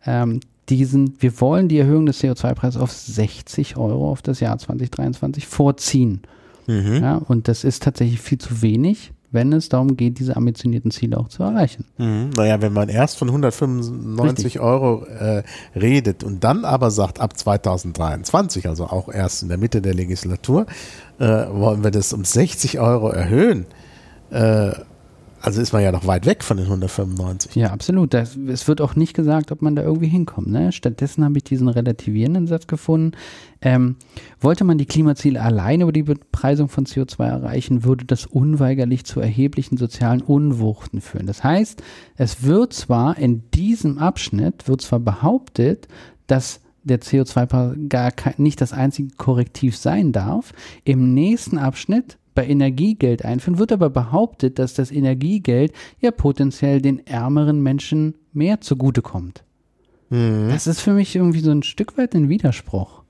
ähm, diesen, wir wollen die Erhöhung des CO2-Preises auf 60 Euro auf das Jahr 2023 vorziehen. Ja, und das ist tatsächlich viel zu wenig, wenn es darum geht, diese ambitionierten Ziele auch zu erreichen. Mhm. Naja, wenn man erst von 195 Richtig. Euro äh, redet und dann aber sagt, ab 2023, also auch erst in der Mitte der Legislatur, äh, wollen wir das um 60 Euro erhöhen, äh, also ist man ja noch weit weg von den 195. Ja, absolut. Das, es wird auch nicht gesagt, ob man da irgendwie hinkommt. Ne? Stattdessen habe ich diesen relativierenden Satz gefunden. Ähm, wollte man die Klimaziele allein über die Bepreisung von CO2 erreichen, würde das unweigerlich zu erheblichen sozialen Unwuchten führen. Das heißt, es wird zwar in diesem Abschnitt, wird zwar behauptet, dass der CO2 gar nicht das einzige Korrektiv sein darf. Im nächsten Abschnitt bei Energiegeld einführen, wird aber behauptet, dass das Energiegeld ja potenziell den ärmeren Menschen mehr zugutekommt. Das ist für mich irgendwie so ein Stück weit ein Widerspruch.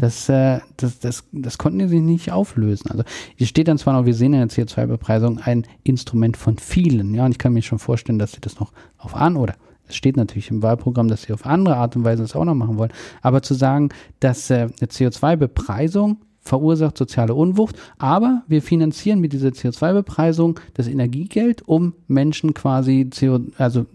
Das, äh, das, das, das konnten die sich nicht auflösen. Also hier steht dann zwar noch, wir sehen in der CO2-Bepreisung ein Instrument von vielen, ja, und ich kann mir schon vorstellen, dass sie das noch auf an oder es steht natürlich im Wahlprogramm, dass sie auf andere Art und Weise das auch noch machen wollen. Aber zu sagen, dass äh, eine CO2-Bepreisung verursacht soziale Unwucht, aber wir finanzieren mit dieser CO2-Bepreisung das Energiegeld, um Menschen quasi CO, also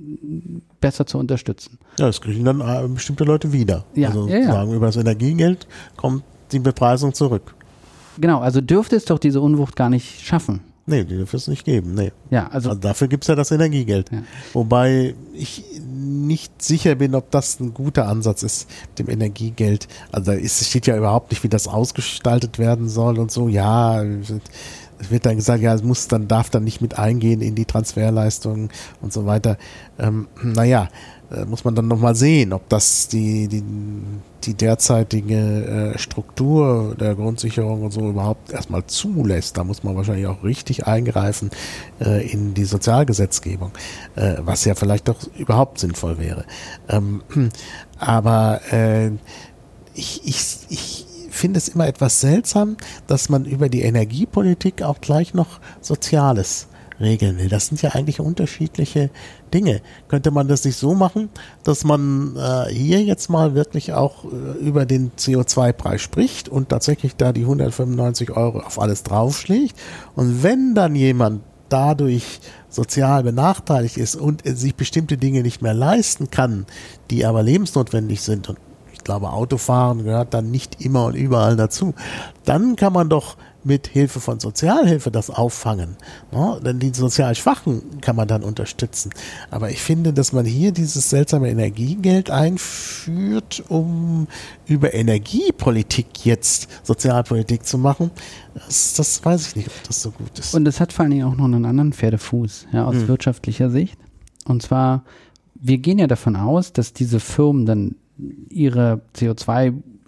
besser zu unterstützen. Ja, das kriegen dann äh, bestimmte Leute wieder. Ja, also ja, ja. sagen, über das Energiegeld kommt die Bepreisung zurück. Genau, also dürfte es doch diese Unwucht gar nicht schaffen. Nee, die dürfen es nicht geben. Nee. Ja, also Also dafür gibt es ja das Energiegeld. Ja. Wobei ich nicht sicher bin, ob das ein guter Ansatz ist mit dem Energiegeld. Also da ist, steht ja überhaupt nicht, wie das ausgestaltet werden soll und so. Ja, es wird dann gesagt, ja, es muss dann, darf dann nicht mit eingehen in die Transferleistungen und so weiter. Ähm, naja, äh, muss man dann nochmal sehen, ob das die, die, die derzeitige äh, Struktur der Grundsicherung und so überhaupt erstmal zulässt. Da muss man wahrscheinlich auch richtig eingreifen äh, in die Sozialgesetzgebung, was ja vielleicht doch überhaupt sinnvoll wäre. Ähm, aber ich, ich, ich finde es immer etwas seltsam, dass man über die Energiepolitik auch gleich noch Soziales regeln will. Das sind ja eigentlich unterschiedliche Dinge. Könnte man das nicht so machen, dass man äh, hier jetzt mal wirklich auch äh, über den CO2-Preis spricht und tatsächlich da die 195 Euro auf alles draufschlägt? Und wenn dann jemand dadurch sozial benachteiligt ist und äh, sich bestimmte Dinge nicht mehr leisten kann, die aber lebensnotwendig sind und ich glaube, Autofahren gehört dann nicht immer und überall dazu. Dann kann man doch mit Hilfe von Sozialhilfe das auffangen. Ne? Denn die sozial Schwachen kann man dann unterstützen. Aber ich finde, dass man hier dieses seltsame Energiegeld einführt, um über Energiepolitik jetzt Sozialpolitik zu machen, das, das weiß ich nicht, ob das so gut ist. Und es hat vor allen Dingen auch noch einen anderen Pferdefuß, ja, aus wirtschaftlicher Sicht. Und zwar, wir gehen ja davon aus, dass diese Firmen dann ihre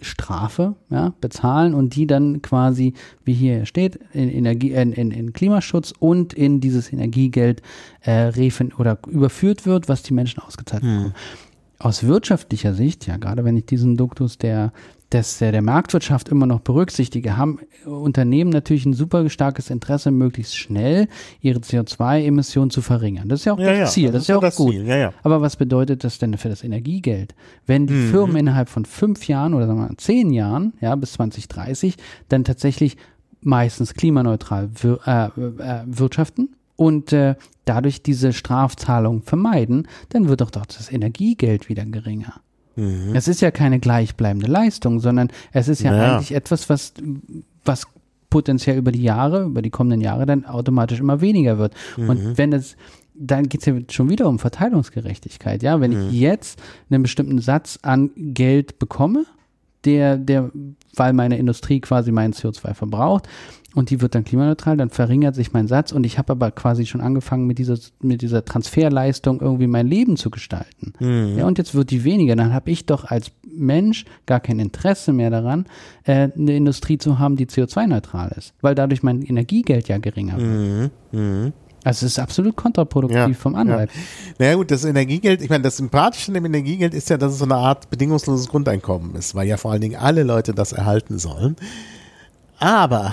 CO2-Strafe ja, bezahlen und die dann quasi, wie hier steht, in, Energie, in, in, in Klimaschutz und in dieses Energiegeld äh, oder überführt wird, was die Menschen ausgezahlt bekommen. Aus wirtschaftlicher Sicht, ja, gerade wenn ich diesen Duktus der, des, der, der Marktwirtschaft immer noch berücksichtige, haben Unternehmen natürlich ein super starkes Interesse, möglichst schnell ihre CO2-Emissionen zu verringern. Das ist ja auch Ja, das ja, Ziel, das das, ist ja auch das gut. Ziel, ja. Aber was bedeutet das denn für das Energiegeld? Wenn die Firmen innerhalb von fünf Jahren oder sagen wir mal zehn Jahren, ja, bis 2030, dann tatsächlich meistens klimaneutral wir, äh, äh, wirtschaften und äh, dadurch diese Strafzahlung vermeiden, dann wird doch doch das Energiegeld wieder geringer. Es ist ja keine gleichbleibende Leistung, sondern es ist ja Naja. eigentlich etwas, was, was potenziell über die Jahre, über die kommenden Jahre dann automatisch immer weniger wird. Und wenn es, dann geht es ja schon wieder um Verteilungsgerechtigkeit. Ja, wenn ich jetzt einen bestimmten Satz an Geld bekomme, der, der, weil meine Industrie quasi meinen CO2 verbraucht und die wird dann klimaneutral, dann verringert sich mein Satz und ich habe aber quasi schon angefangen mit dieser, mit dieser Transferleistung irgendwie mein Leben zu gestalten. Ja, und jetzt wird die weniger. Dann habe ich doch als Mensch gar kein Interesse mehr daran, äh, eine Industrie zu haben, die CO2-neutral ist, weil dadurch mein Energiegeld ja geringer wird. Also es ist absolut kontraproduktiv Ja, vom Anreiz. Naja gut, das Energiegeld, ich meine, das Sympathische an dem Energiegeld ist ja, dass es so eine Art bedingungsloses Grundeinkommen ist, weil ja vor allen Dingen alle Leute das erhalten sollen. Aber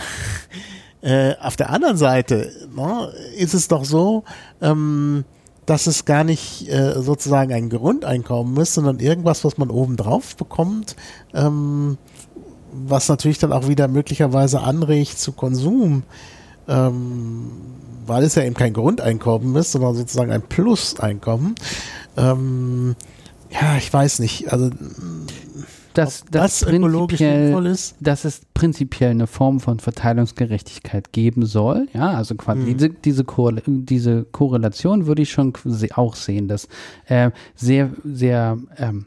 äh, auf der anderen Seite ne, ist es doch so, ähm, dass es gar nicht äh, sozusagen ein Grundeinkommen ist, sondern irgendwas, was man obendrauf bekommt, ähm, was natürlich dann auch wieder möglicherweise anregt zu Konsum, ähm, weil es ja eben kein Grundeinkommen ist, sondern sozusagen ein Plus-Einkommen. Ähm, ja, ich weiß nicht. Also Dass das das ökologisch sinnvoll ist. dass es prinzipiell eine Form von Verteilungsgerechtigkeit geben soll. Ja, also quasi Mhm. diese, diese, Korrel diese Korrelation würde ich schon auch sehen, dass äh, sehr, sehr ähm,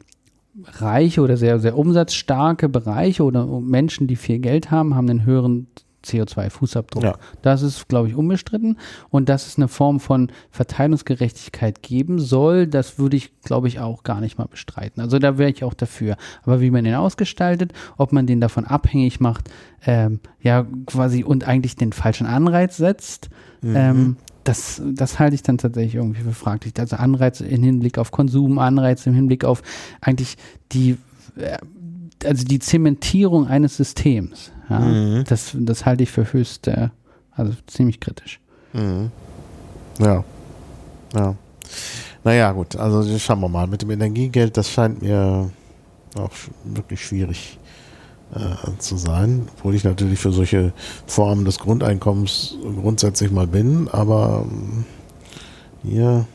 reiche oder sehr, sehr umsatzstarke Bereiche oder Menschen, die viel Geld haben, haben einen höheren CO2-Fußabdruck. Ja. Das ist, glaube ich, unbestritten. Und dass es eine Form von Verteilungsgerechtigkeit geben soll, das würde ich, glaube ich, auch gar nicht mal bestreiten. Also da wäre ich auch dafür. Aber wie man den ausgestaltet, ob man den davon abhängig macht, ähm, ja, quasi und eigentlich den falschen Anreiz setzt, ähm, das, das halte ich dann tatsächlich irgendwie für fraglich. Also Anreiz im Hinblick auf Konsum, Anreiz im Hinblick auf eigentlich die, äh, also die Zementierung eines Systems. Ja, Mhm. das, das halte ich für höchst, äh, also ziemlich kritisch. Mhm. Ja. Ja. Naja, gut, also schauen wir mal. Mit dem Energiegeld, das scheint mir auch wirklich schwierig äh, zu sein, obwohl ich natürlich für solche Formen des Grundeinkommens grundsätzlich mal bin, aber ähm, hier,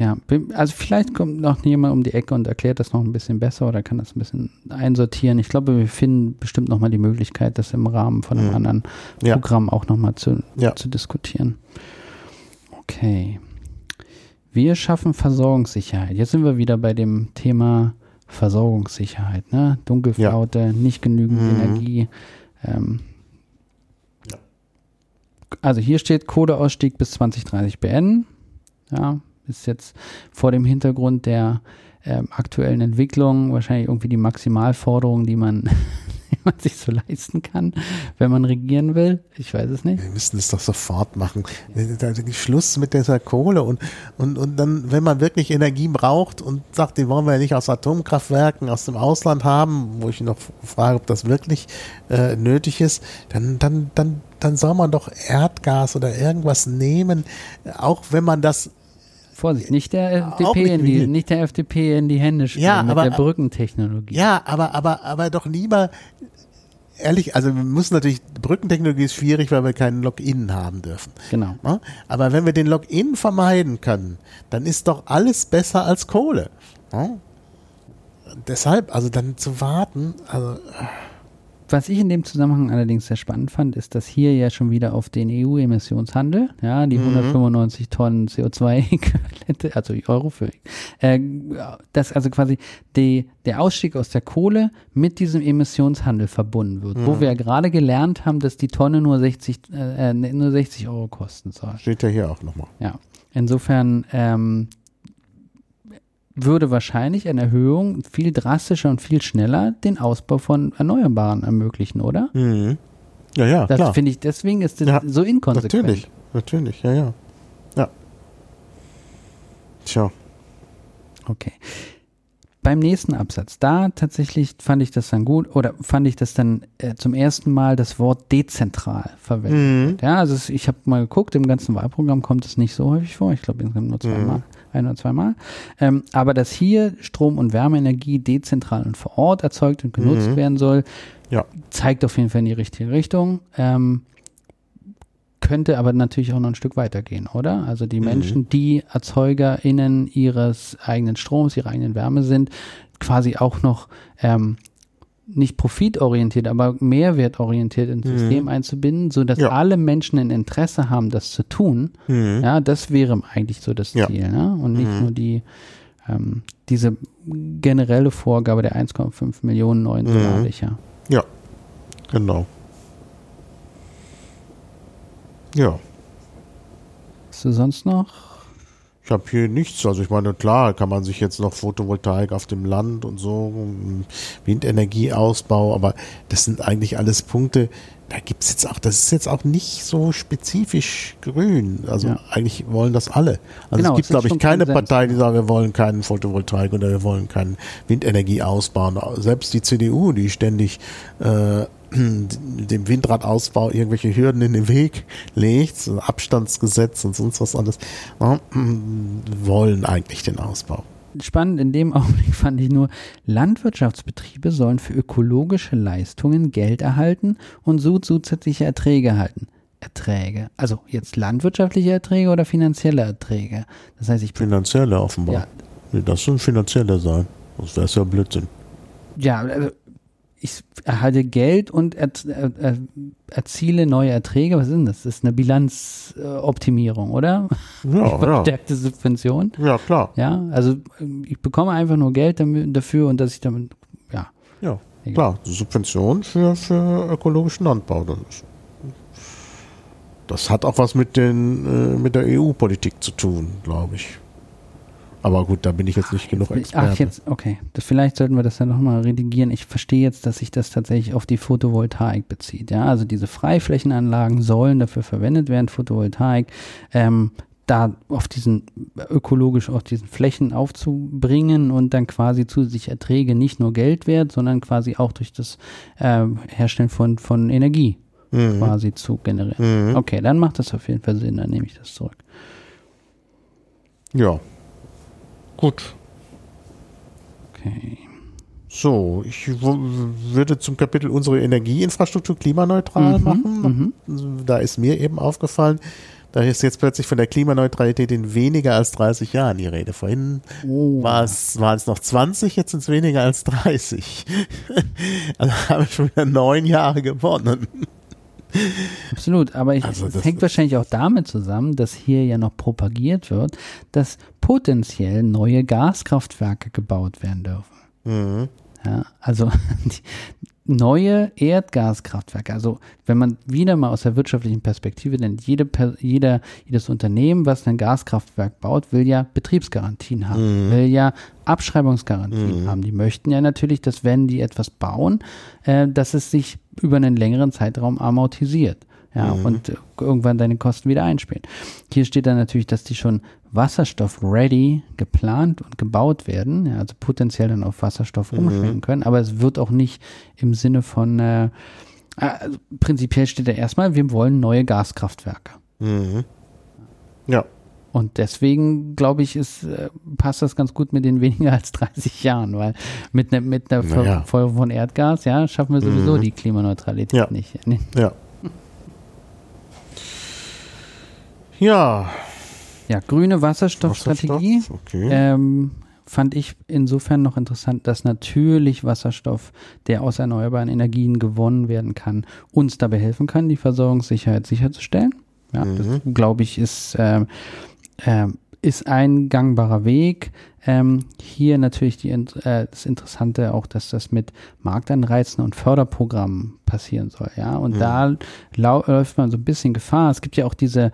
Ja, also vielleicht kommt noch jemand um die Ecke und erklärt das noch ein bisschen besser oder kann das ein bisschen einsortieren. Ich glaube, wir finden bestimmt noch mal die Möglichkeit, das im Rahmen von einem Mhm. anderen Ja. Programm auch noch mal zu, Ja. zu diskutieren. Okay. Wir schaffen Versorgungssicherheit. Jetzt sind wir wieder bei dem Thema Versorgungssicherheit. Ne? Dunkelflaute, nicht genügend Mhm. Energie. Ähm, Ja. Also hier steht Kohleausstieg bis 2030 beenden. Ja, ist jetzt vor dem Hintergrund der ähm, aktuellen Entwicklung wahrscheinlich irgendwie die Maximalforderung, die man, die man sich so leisten kann, wenn man regieren will. Ich weiß es nicht. wir müssen es doch sofort machen. Da- da- Schluss mit dieser Kohle und, und, und dann, wenn man wirklich Energie braucht und sagt, die wollen wir ja nicht aus Atomkraftwerken aus dem Ausland haben, wo ich noch frage, ob das wirklich äh, nötig ist, dann, dann, dann, dann soll man doch Erdgas oder irgendwas nehmen, auch wenn man das Vorsicht, nicht der Auch FDP nicht in die, nicht der FDP in die Hände spielen Ja, mit aber- der Brückentechnologie. Ja, aber, aber, aber doch lieber, ehrlich, also wir müssen natürlich, Brückentechnologie ist schwierig, weil wir keinen Login haben dürfen. Genau. Aber wenn wir den Login vermeiden können, dann ist doch alles besser als Kohle. Deshalb, also dann zu warten, also Was ich in dem Zusammenhang allerdings sehr spannend fand, ist, dass hier ja schon wieder auf den EU-Emissionshandel, ja, die 195 Tonnen CO2-Äquivalente, also Euro für, äh, dass also quasi die, der Ausstieg aus der Kohle mit diesem Emissionshandel verbunden wird, wo wir ja gerade gelernt haben, dass die Tonne nur 60, äh, äh, nur 60 Euro kosten soll. steht ja hier auch nochmal. Ja, insofern ähm, würde wahrscheinlich eine Erhöhung viel drastischer und viel schneller den Ausbau von Erneuerbaren ermöglichen, oder? Mhm. Ja, ja, Das finde ich, deswegen ist das Ja, so inkonsequent. Natürlich, natürlich, ja, ja. Ja. Tja. Okay. Beim nächsten Absatz, da tatsächlich fand ich das dann gut oder fand ich das dann äh, zum ersten Mal das Wort dezentral verwendet. Mhm. Ja, also es, ich habe mal geguckt, im ganzen Wahlprogramm kommt es nicht so häufig vor. Ich glaube insgesamt nur zweimal, Mhm. Ein oder zweimal. Ähm, aber dass hier Strom- und Wärmeenergie dezentral und vor Ort erzeugt und genutzt Mhm. werden soll, Ja. zeigt auf jeden Fall in die richtige Richtung. Ähm, könnte aber natürlich auch noch ein Stück weitergehen, oder? Also die Mhm. Menschen, die ErzeugerInnen ihres eigenen Stroms, ihrer eigenen Wärme sind, quasi auch noch ähm, nicht profitorientiert, aber mehrwertorientiert ins Mhm. System einzubinden, sodass Ja. alle Menschen ein Interesse haben, das zu tun. Mhm. Ja, das wäre eigentlich so das Ja. Ziel, ne? Und nicht Mhm. nur die ähm, diese generelle Vorgabe der 1,5 Millionen neuen Mhm. Solarlicher. Ja, genau. Ja. Hast du sonst noch? Ich habe hier nichts. Also ich meine, klar, kann man sich jetzt noch Photovoltaik auf dem Land und so, Windenergieausbau, aber das sind eigentlich alles Punkte, da gibt es jetzt auch, das ist jetzt auch nicht so spezifisch grün. Also ja. eigentlich wollen das alle. Also genau, es gibt, glaube ich, keine Konsens. Partei, die sagt, wir wollen keinen Photovoltaik oder wir wollen keinen Windenergie ausbauen. Selbst die CDU, die ständig äh, dem Windradausbau irgendwelche Hürden in den Weg legt, so Abstandsgesetz und sonst was alles, wollen eigentlich den Ausbau spannend in dem Augenblick fand ich nur, Landwirtschaftsbetriebe sollen für ökologische Leistungen Geld erhalten und so zusätzliche Erträge erhalten. Erträge. Also jetzt landwirtschaftliche Erträge oder finanzielle Erträge. Das heißt, ich. Finanzielle offenbar. Ja. Das sollen finanzielle sein. Das wäre ja Blödsinn. Ja, also ich erhalte Geld und er, er, erziele neue Erträge. Was ist denn das? Das ist eine Bilanzoptimierung, oder? Ja, Verstärkte ja. Subvention. Ja, klar. Ja, also ich bekomme einfach nur Geld dafür und dass ich damit, ja. Ja, egal. klar. Subvention für, für ökologischen Landbau. Das, das hat auch was mit, den, äh, mit der EU-Politik zu tun, glaube ich. Aber gut, da bin ich jetzt nicht ach, genug Experte. Ach, jetzt, okay. Das, vielleicht sollten wir das ja nochmal redigieren. Ich verstehe jetzt, dass sich das tatsächlich auf die Photovoltaik bezieht. Ja, also diese Freiflächenanlagen sollen dafür verwendet werden, Photovoltaik, ähm, da auf diesen ökologisch auf diesen Flächen aufzubringen und dann quasi zusätzlich Erträge nicht nur Geld wert, sondern quasi auch durch das äh, Herstellen von, von Energie mhm. quasi zu generieren. Mhm. Okay, dann macht das auf jeden Fall Sinn, dann nehme ich das zurück. Ja, Gut. Okay. So, ich würde zum Kapitel unsere Energieinfrastruktur klimaneutral mhm, machen. Mhm. Da ist mir eben aufgefallen, da ist jetzt plötzlich von der Klimaneutralität in weniger als 30 Jahren die Rede. Vorhin oh. war es, waren es noch 20, jetzt sind es weniger als 30. also habe ich schon wieder neun Jahre gewonnen. Absolut, aber ich, also es hängt wahrscheinlich auch damit zusammen, dass hier ja noch propagiert wird, dass potenziell neue Gaskraftwerke gebaut werden dürfen. Mhm. Ja, also die, neue Erdgaskraftwerke. Also wenn man wieder mal aus der wirtschaftlichen Perspektive denkt, jede, jeder, jedes Unternehmen, was ein Gaskraftwerk baut, will ja Betriebsgarantien haben, mhm. will ja Abschreibungsgarantien mhm. haben. Die möchten ja natürlich, dass wenn die etwas bauen, äh, dass es sich über einen längeren Zeitraum amortisiert. Ja, mhm. und irgendwann deine Kosten wieder einspielen. Hier steht dann natürlich, dass die schon Wasserstoff-ready geplant und gebaut werden, ja, also potenziell dann auf Wasserstoff mhm. umschwenken können, aber es wird auch nicht im Sinne von, äh, also prinzipiell steht da erstmal, wir wollen neue Gaskraftwerke. Mhm. Ja. Und deswegen, glaube ich, ist, äh, passt das ganz gut mit den weniger als 30 Jahren, weil mit, ne, mit einer naja. Folge von Erdgas, ja, schaffen wir sowieso mhm. die Klimaneutralität ja. nicht. Ja. Ja. Ja, grüne Wasserstoffstrategie. Wasserstoff, okay. ähm, fand ich insofern noch interessant, dass natürlich Wasserstoff, der aus erneuerbaren Energien gewonnen werden kann, uns dabei helfen kann, die Versorgungssicherheit sicherzustellen. Ja, mhm. das glaube ich ist, äh, äh, ist ein gangbarer Weg. Ähm, hier natürlich die, äh, das Interessante auch, dass das mit Marktanreizen und Förderprogrammen passieren soll. Ja, und mhm. da läuft man so ein bisschen Gefahr. Es gibt ja auch diese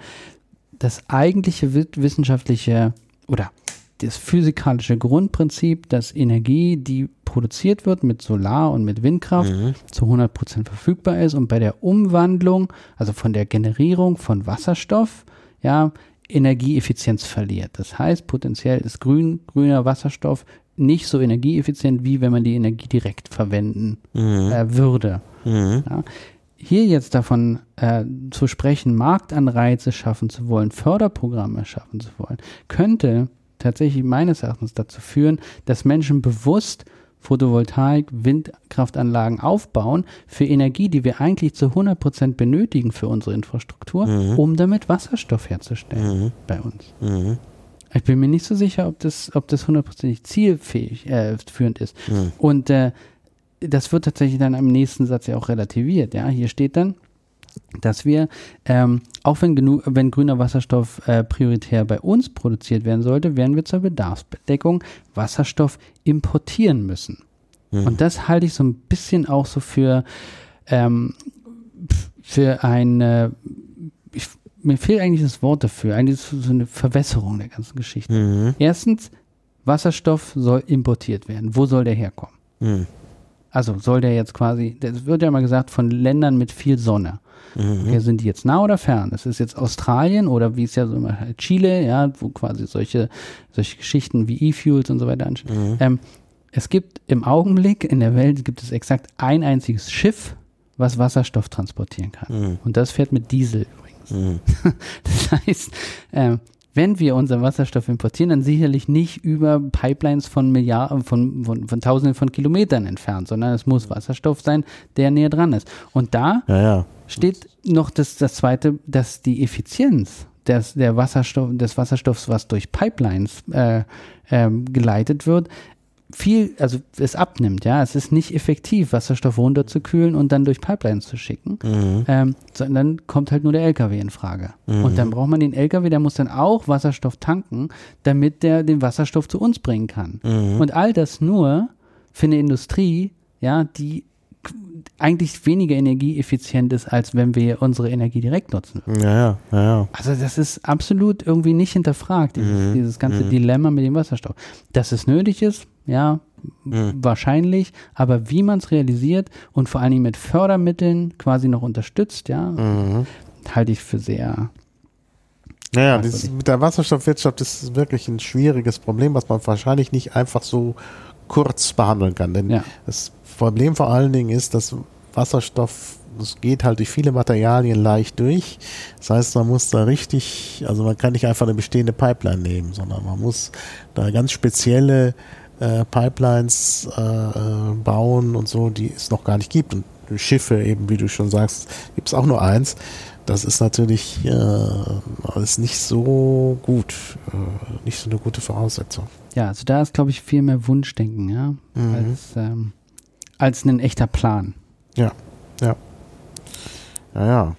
das eigentliche wissenschaftliche oder das physikalische Grundprinzip, dass Energie, die produziert wird mit Solar- und mit Windkraft, mhm. zu 100 Prozent verfügbar ist und bei der Umwandlung, also von der Generierung von Wasserstoff, ja, Energieeffizienz verliert. Das heißt, potenziell ist grün, grüner Wasserstoff nicht so energieeffizient, wie wenn man die Energie direkt verwenden mhm. äh, würde. Mhm. Ja hier jetzt davon äh, zu sprechen, Marktanreize schaffen zu wollen, Förderprogramme schaffen zu wollen, könnte tatsächlich meines Erachtens dazu führen, dass Menschen bewusst Photovoltaik, Windkraftanlagen aufbauen für Energie, die wir eigentlich zu 100 Prozent benötigen für unsere Infrastruktur, mhm. um damit Wasserstoff herzustellen mhm. bei uns. Mhm. Ich bin mir nicht so sicher, ob das, ob das hundertprozentig zielfähig, äh, führend ist. Mhm. Und äh, das wird tatsächlich dann im nächsten Satz ja auch relativiert. Ja, hier steht dann, dass wir, ähm, auch wenn, genug, wenn grüner Wasserstoff äh, prioritär bei uns produziert werden sollte, werden wir zur Bedarfsbedeckung Wasserstoff importieren müssen. Mhm. Und das halte ich so ein bisschen auch so für, ähm, für ein, äh, ich mir fehlt eigentlich das Wort dafür, eigentlich so so eine Verwässerung der ganzen Geschichte. Mhm. Erstens, Wasserstoff soll importiert werden. Wo soll der herkommen? Mhm. Also soll der jetzt quasi, das wird ja mal gesagt von Ländern mit viel Sonne. Mhm. Okay, sind die jetzt nah oder fern? Das ist jetzt Australien oder wie es ja so immer Chile, ja, wo quasi solche, solche Geschichten wie E-Fuels und so weiter anstehen. Mhm. Ähm, es gibt im Augenblick in der Welt gibt es exakt ein einziges Schiff, was Wasserstoff transportieren kann. Mhm. Und das fährt mit Diesel übrigens. Mhm. Das heißt, ähm, wenn wir unseren Wasserstoff importieren, dann sicherlich nicht über Pipelines von Milliarden, von, von, von Tausenden von Kilometern entfernt, sondern es muss Wasserstoff sein, der näher dran ist. Und da Ja, ja. steht noch das, das zweite, dass die Effizienz des, der Wasserstoff, des Wasserstoffs, was durch Pipelines äh, ähm, geleitet wird, viel, also es abnimmt, ja. Es ist nicht effektiv, Wasserstoff runterzukühlen und dann durch Pipelines zu schicken, Mhm. ähm, sondern kommt halt nur der LKW in Frage. Und dann braucht man den LKW, der muss dann auch Wasserstoff tanken, damit der den Wasserstoff zu uns bringen kann. Und all das nur für eine Industrie, ja, die eigentlich weniger energieeffizient ist, als wenn wir unsere Energie direkt nutzen. Ja, ja, ja. Also das ist absolut irgendwie nicht hinterfragt, dieses, dieses ganze Dilemma mit dem Wasserstoff. Dass es nötig ist, ja, wahrscheinlich, aber wie man es realisiert und vor allen Dingen mit Fördermitteln quasi noch unterstützt, ja, halte ich für sehr, Naja, ich. mit der Wasserstoffwirtschaft ist wirklich ein schwieriges Problem, was man wahrscheinlich nicht einfach so kurz behandeln kann. Denn Ja. das Problem vor allen Dingen ist, dass Wasserstoff, das geht halt durch viele Materialien leicht durch. Das heißt, man muss da richtig, also man kann nicht einfach eine bestehende Pipeline nehmen, sondern man muss da ganz spezielle äh, Pipelines äh, äh, bauen und so, die es noch gar nicht gibt. Und Schiffe eben, wie du schon sagst, gibt es auch nur eins. Das ist natürlich äh, alles nicht so gut, äh, nicht so eine gute Voraussetzung. ja, also da ist, glaube ich, viel mehr Wunschdenken, ja, als, ähm, als ein echter Plan. Ja, ja. Ja, ja.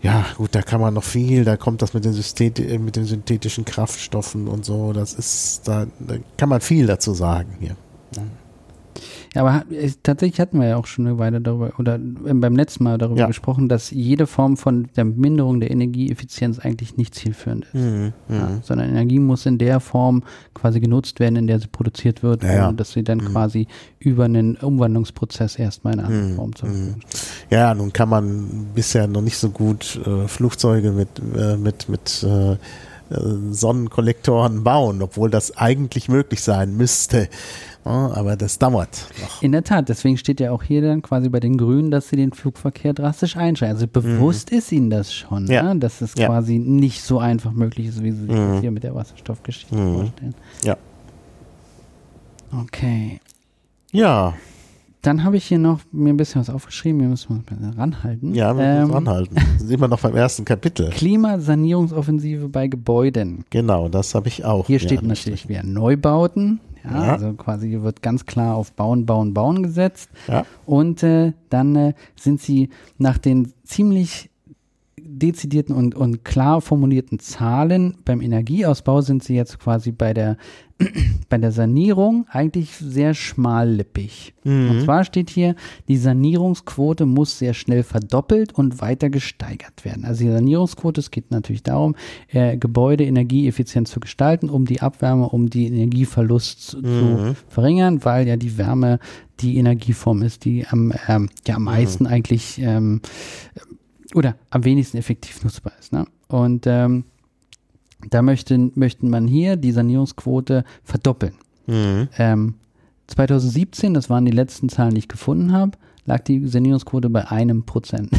Ja, gut, da kann man noch viel, da kommt das mit den, Systet äh, mit den synthetischen Kraftstoffen und so, das ist, da, da kann man viel dazu sagen hier. Ja, aber äh, tatsächlich hatten wir ja auch schon eine Weile darüber, oder äh, beim letzten Mal darüber Ja. gesprochen, dass jede Form von der Minderung der Energieeffizienz eigentlich nicht zielführend ist. Mhm. Ja, sondern Energie muss in der Form quasi genutzt werden, in der sie produziert wird, Ja, dass sie dann quasi über einen Umwandlungsprozess erstmal in eine andere Form zur Verfügung steht. Ja, nun kann man bisher noch nicht so gut äh, Flugzeuge mit, äh, mit, mit äh, äh, Sonnenkollektoren bauen, obwohl das eigentlich möglich sein müsste. Aber das dauert noch. In der Tat, deswegen steht ja auch hier dann quasi bei den Grünen, dass sie den Flugverkehr drastisch einschränken. Also bewusst ist ihnen das schon, Mhm. Ja. ja. dass es Ja. Mhm. quasi nicht so einfach möglich ist, wie sie sich das hier mit der Wasserstoffgeschichte vorstellen. Ja. Okay. Ja, Dann habe ich hier noch mir ein bisschen was aufgeschrieben, wir müssen uns ranhalten. ja, wir müssen Ähm, ranhalten. Wir sind immer noch beim ersten Kapitel. Klimasanierungsoffensive bei Gebäuden. Genau, das habe ich auch. Hier Ja, steht natürlich wieder Neubauten. Ja, Ja. Also quasi hier wird ganz klar auf Bauen, Bauen, Bauen gesetzt. Ja. Und äh, dann äh, sind sie nach den ziemlich dezidierten und, und klar formulierten Zahlen beim Energieausbau sind sie jetzt quasi bei der, bei der Sanierung eigentlich sehr schmallippig. Und zwar steht hier, die Sanierungsquote muss sehr schnell verdoppelt und weiter gesteigert werden. Also die Sanierungsquote, es geht natürlich darum, äh, Gebäude energieeffizient zu gestalten, um die Abwärme, um die Energieverlust zu, zu verringern, weil ja die Wärme die Energieform ist, die am, ähm, ja, am meisten eigentlich ähm, oder am wenigsten effektiv nutzbar ist. Ne? Und ähm, da möchten, möchten man hier die Sanierungsquote verdoppeln. Mhm. Ähm, 2017, das waren die letzten Zahlen, die ich gefunden habe, lag die Sanierungsquote bei einem Prozent.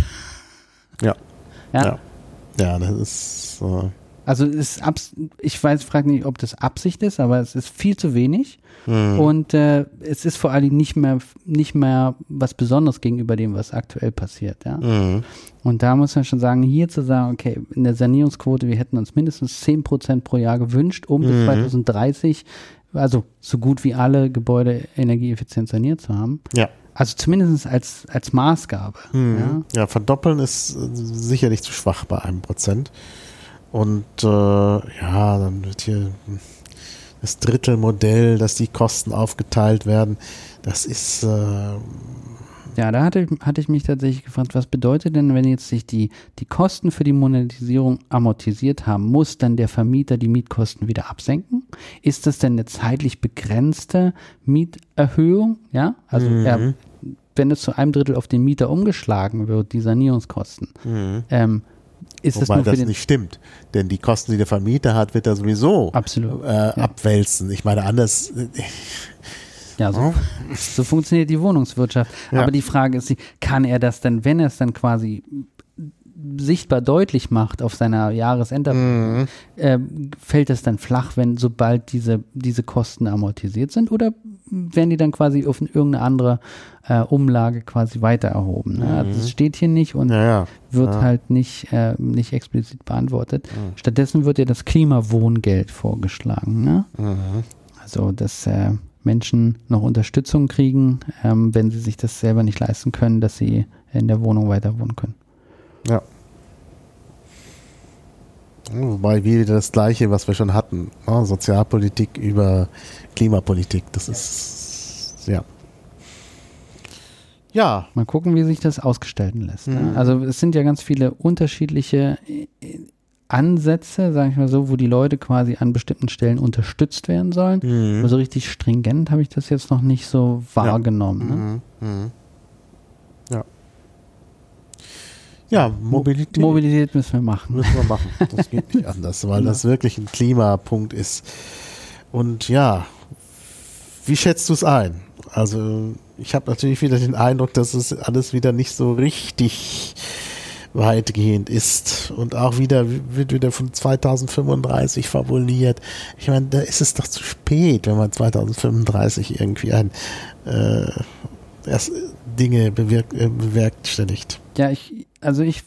Ja. Ja. Ja. Ja, das ist. Äh, Also es ist abs ich weiß, frage nicht, ob das Absicht ist, aber es ist viel zu wenig. Und äh, es ist vor allem nicht mehr nicht mehr was Besonderes gegenüber dem, was aktuell passiert. Ja? mhm. Und da muss man schon sagen, hier zu sagen, okay, in der Sanierungsquote, wir hätten uns mindestens 10 Prozent pro Jahr gewünscht, um bis 2030, also so gut wie alle Gebäude energieeffizient saniert zu haben. Ja. Also zumindest als, als Maßgabe. Ja? Ja, verdoppeln ist äh, sicherlich zu schwach bei einem Prozent. Und äh, ja, dann wird hier das Drittelmodell, dass die Kosten aufgeteilt werden. Das ist, äh, Ja, da hatte, hatte ich mich tatsächlich gefragt, was bedeutet denn, wenn jetzt sich die, die Kosten für die Monetisierung amortisiert haben, muss dann der Vermieter die Mietkosten wieder absenken? Ist das denn eine zeitlich begrenzte Mieterhöhung? Ja, also Mhm. er, wenn es zu einem Drittel auf den Mieter umgeschlagen wird, die Sanierungskosten, ähm, ist das Wobei nur für das nicht stimmt. Denn die Kosten, die der Vermieter hat, wird er sowieso Absolut. äh, abwälzen. Ich meine, anders. Ja, so, so funktioniert die Wohnungswirtschaft. Ja. Aber die Frage ist, kann er das denn, wenn er es dann quasi sichtbar deutlich macht auf seiner Jahresenderprüfung, äh, fällt es dann flach, wenn sobald diese, diese Kosten amortisiert sind oder werden die dann quasi auf irgendeine andere äh, Umlage quasi weiter erhoben? Ne? Also das steht hier nicht und Ja, ja. wird Ja. halt nicht, äh, nicht explizit beantwortet. Stattdessen wird ja das Klimawohngeld vorgeschlagen. Ne? Also, dass äh, Menschen noch Unterstützung kriegen, ähm, wenn sie sich das selber nicht leisten können, dass sie in der Wohnung weiter wohnen können. Ja. Wobei wieder das Gleiche, was wir schon hatten. Ne? Sozialpolitik über Klimapolitik. Das ist, ja. Ja, Mal gucken, wie sich das ausgestalten lässt. Ne? Mhm. Also es sind ja ganz viele unterschiedliche äh, Ansätze, sage ich mal so, wo die Leute quasi an bestimmten Stellen unterstützt werden sollen. Mhm. Aber so richtig stringent habe ich das jetzt noch nicht so wahrgenommen. Ne? Mhm. Mhm. Ja. Ja, Mobilität. Mobilität müssen wir machen. Müssen wir machen. Das geht nicht anders, weil das wirklich ein Klimapunkt ist. Und ja, wie schätzt du es ein? Also, ich habe natürlich wieder den Eindruck, dass es alles wieder nicht so richtig weitgehend ist. Und auch wieder wird wieder von 2035 fabuliert. Ich meine, da ist es doch zu spät, wenn man 2035 irgendwie ein äh, erst Dinge bewirk äh, bewerkstelligt. Ja, ich, also ich,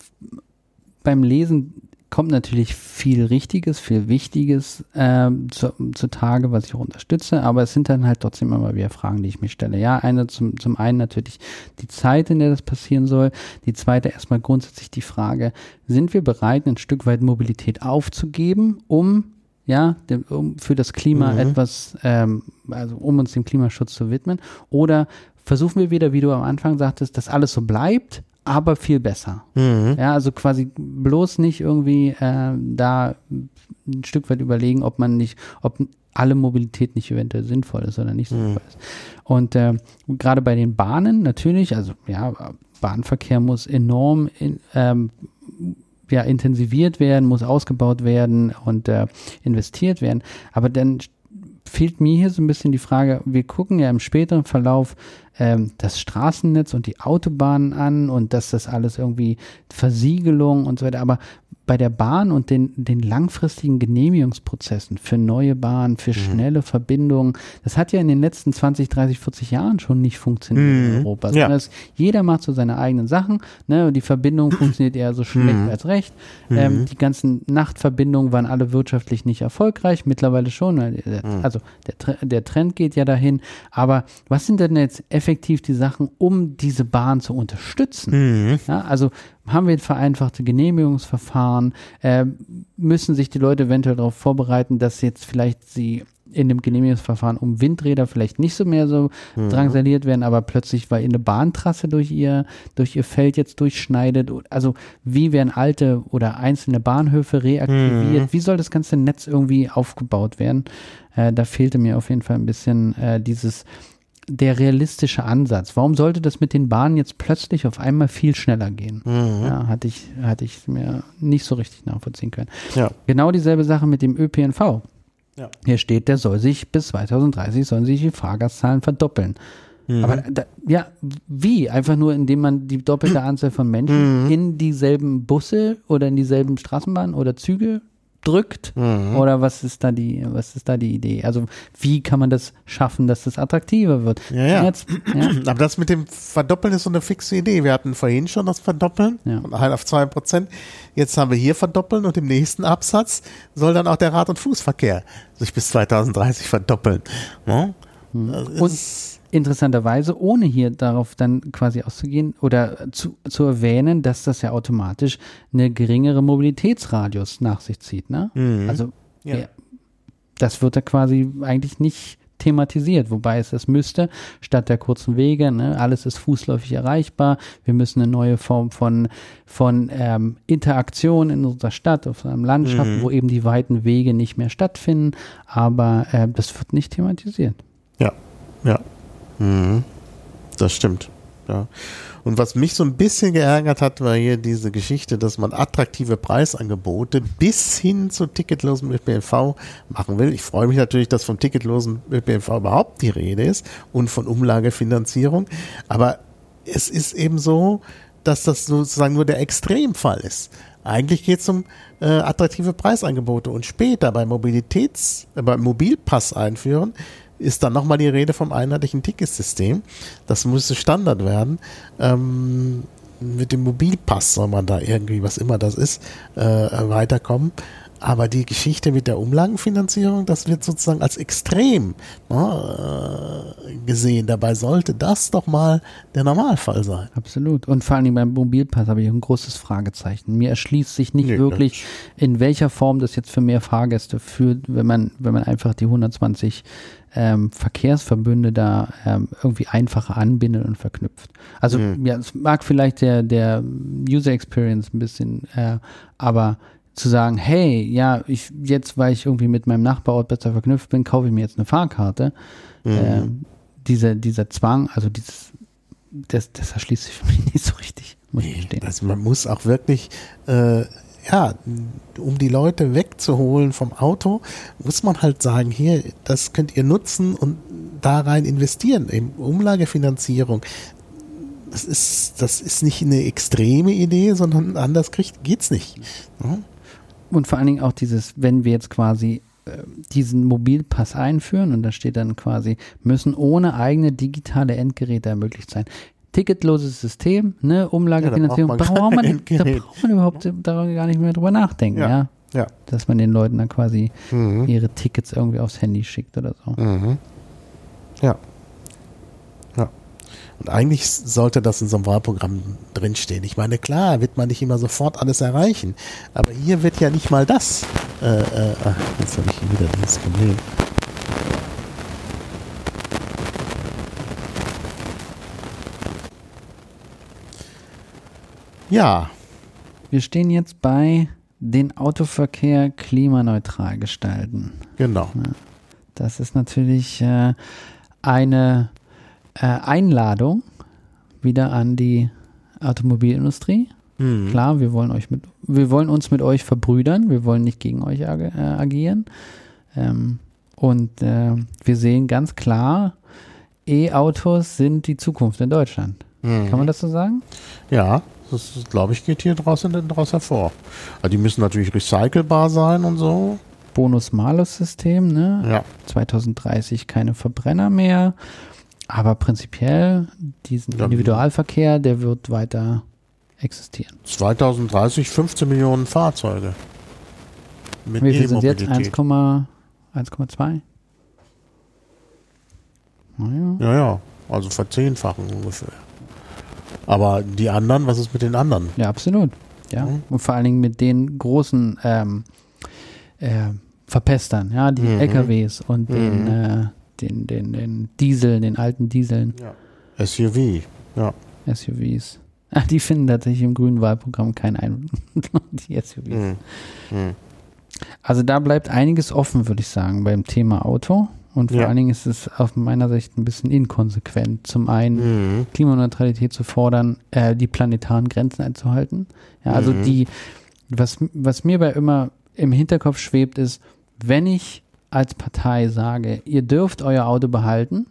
beim Lesen kommt natürlich viel Richtiges, viel Wichtiges ähm, zu, zutage, was ich auch unterstütze, aber es sind dann halt trotzdem immer wieder Fragen, die ich mir stelle. Ja, eine zum, zum einen natürlich die Zeit, in der das passieren soll. Die zweite erstmal grundsätzlich die Frage, sind wir bereit, ein Stück weit Mobilität aufzugeben, um ja, dem, um für das Klima Mhm. etwas, ähm, also um uns dem Klimaschutz zu widmen? Oder versuchen wir wieder, wie du am Anfang sagtest, dass alles so bleibt, aber viel besser? Mhm. Ja, also quasi bloß nicht irgendwie äh, da ein Stück weit überlegen, ob man nicht, ob alle Mobilität nicht eventuell sinnvoll ist oder nicht sinnvoll ist. Und äh, gerade bei den Bahnen natürlich, also ja, Bahnverkehr muss enorm in, ähm, ja, intensiviert werden, muss ausgebaut werden und äh, investiert werden. Aber dann fehlt mir hier so ein bisschen die Frage, wir gucken ja im späteren Verlauf ähm, das Straßennetz und die Autobahnen an und dass das alles irgendwie Versiegelung und so weiter, aber bei der Bahn und den, den langfristigen Genehmigungsprozessen für neue Bahnen, für schnelle Verbindungen, das hat ja in den letzten 20, 30, 40 Jahren schon nicht funktioniert in Mhm. Europa. Ja. Es, jeder macht so seine eigenen Sachen, ne, und die Verbindung funktioniert eher so schlecht als recht. Ähm, die ganzen Nachtverbindungen waren alle wirtschaftlich nicht erfolgreich, mittlerweile schon. weil, äh, Also der, der Trend geht ja dahin. Aber was sind denn jetzt effektiv die Sachen, um diese Bahn zu unterstützen? Mhm. Ja, also haben wir vereinfachte Genehmigungsverfahren? Äh, müssen sich die Leute eventuell darauf vorbereiten, dass jetzt vielleicht sie in dem Genehmigungsverfahren um Windräder vielleicht nicht so mehr so drangsaliert werden, aber plötzlich, weil eine Bahntrasse durch ihr, durch ihr Feld jetzt durchschneidet. Also wie werden alte oder einzelne Bahnhöfe reaktiviert? Wie soll das ganze Netz irgendwie aufgebaut werden? Äh, da fehlte mir auf jeden Fall ein bisschen äh, dieses der realistische Ansatz. Warum sollte das mit den Bahnen jetzt plötzlich auf einmal viel schneller gehen? Ja, hatte ich, hatte ich mir nicht so richtig nachvollziehen können. Ja. Genau dieselbe Sache mit dem ÖPNV. Ja. Hier steht, der soll sich bis 2030 sollen sich die Fahrgastzahlen verdoppeln. Aber da, ja, wie? Einfach nur, indem man die doppelte Anzahl von Menschen in dieselben Busse oder in dieselben Straßenbahnen oder Züge drückt? Oder was ist da die, was ist da die Idee? Also wie kann man das schaffen, dass das attraktiver wird? Ja, ja. Jetzt, ja. Aber das mit dem Verdoppeln ist so eine fixe Idee. Wir hatten vorhin schon das Verdoppeln Ja. von 1 auf 2 Prozent. Jetzt haben wir hier Verdoppeln und im nächsten Absatz soll dann auch der Rad- und Fußverkehr sich bis 2030 verdoppeln. Ne? Das Und interessanterweise, ohne hier darauf dann quasi auszugehen oder zu, zu erwähnen, dass das ja automatisch eine geringere Mobilitätsradius nach sich zieht. Ne? Also Ja. ja, das wird da quasi eigentlich nicht thematisiert, wobei es das müsste, statt der kurzen Wege, ne, alles ist fußläufig erreichbar, wir müssen eine neue Form von, von ähm, Interaktion in unserer Stadt, auf einem Land schaffen, Mhm. wo eben die weiten Wege nicht mehr stattfinden, aber äh, das wird nicht thematisiert. Ja, ja. Mhm. Das stimmt. Ja. Und was mich so ein bisschen geärgert hat, war hier diese Geschichte, dass man attraktive Preisangebote bis hin zu ticketlosem ÖPNV machen will. Ich freue mich natürlich, dass vom ticketlosen ÖPNV überhaupt die Rede ist und von Umlagefinanzierung. Aber es ist eben so, dass das sozusagen nur der Extremfall ist. Eigentlich geht es um äh, attraktive Preisangebote und später bei Mobilitäts, äh, beim Mobilpass einführen, ist dann nochmal die Rede vom einheitlichen Ticketsystem. Das müsste Standard werden. Ähm, mit dem Mobilpass soll man da irgendwie, was immer das ist, äh, weiterkommen. Aber die Geschichte mit der Umlagenfinanzierung, das wird sozusagen als extrem ne, äh, gesehen. Dabei sollte das doch mal der Normalfall sein. Absolut. Und vor allen Dingen beim Mobilpass habe ich ein großes Fragezeichen. Mir erschließt sich nicht Nee, wirklich, in welcher Form das jetzt für mehr Fahrgäste führt, wenn man, wenn man einfach die 120 ähm, Verkehrsverbünde da ähm, irgendwie einfacher anbindet und verknüpft. Also ja, es mag vielleicht der, der User Experience ein bisschen, äh, aber zu sagen, hey, ja, ich jetzt, weil ich irgendwie mit meinem Nachbarort besser verknüpft bin, kaufe ich mir jetzt eine Fahrkarte. Ähm, dieser, dieser Zwang, also dieses, das, das erschließt sich für mich nicht so richtig, muss ich gestehen. Also man muss auch wirklich, äh, ja, um die Leute wegzuholen vom Auto, muss man halt sagen, hier, das könnt ihr nutzen und da rein investieren, in Umlagefinanzierung. Das ist, das ist nicht eine extreme Idee, sondern anders kriegt, geht's nicht. Ja? Und vor allen Dingen auch dieses, wenn wir jetzt quasi äh, diesen Mobilpass einführen und da steht dann quasi, müssen ohne eigene digitale Endgeräte ermöglicht sein. Ticketloses System, ne, Umlagefinanzierung, Ja, da, da braucht braucht man man, kein da braucht man überhaupt darüber gar nicht mehr drüber nachdenken, Ja. ja. Ja. Dass man den Leuten dann quasi Mhm. ihre Tickets irgendwie aufs Handy schickt oder so. Mhm. Ja. Ja. Und eigentlich sollte das in so einem Wahlprogramm drinstehen. Ich meine, klar, wird man nicht immer sofort alles erreichen. Aber hier wird ja nicht mal das. Äh, äh, ach, jetzt habe ich hier wieder dieses Problem. Ja, Wir stehen jetzt bei den Autoverkehr klimaneutral gestalten. genau. Das ist natürlich äh, eine äh, Einladung wieder an die Automobilindustrie. Mhm. Klar, wir wollen euch mit, wir wollen uns mit euch verbrüdern, wir wollen nicht gegen euch ag äh, agieren. Ähm, und wir sehen ganz klar, E-Autos sind die Zukunft in Deutschland. Mhm. Kann man das so sagen? Ja, das glaube ich geht hier draußen daraus hervor. Also die müssen natürlich recycelbar sein und so. Bonus-Malus-System, ne? Ja. 2030 keine Verbrenner mehr. Aber prinzipiell, diesen Ja, Individualverkehr, der wird weiter existieren. 2030 15 Millionen Fahrzeuge. Mit Wie viel sind jetzt? E-Mobilität. 1,2? 1,2? Naja. Ja, ja, also verzehnfachen ungefähr. Aber die anderen, was ist mit den anderen? Ja, absolut. Ja. Mhm. Und vor allen Dingen mit den großen ähm, äh, Verpestern, ja, die Mhm. LKWs und den, Mhm. äh, den, den, den Dieseln, den alten Dieseln, SUV. Ja. SUVs. Ah, die finden tatsächlich im grünen Wahlprogramm keinen Einfluss. die SUVs. Mhm. Mhm. Also da bleibt einiges offen, würde ich sagen, beim Thema Auto. Und vor Ja. allen Dingen ist es aus meiner Sicht ein bisschen inkonsequent. Zum einen Mhm. Klimaneutralität zu fordern, äh, die planetaren Grenzen einzuhalten. Ja, also Mhm. die, was, was mir bei immer im Hinterkopf schwebt, ist, wenn ich als Partei sage, ihr dürft euer Auto behalten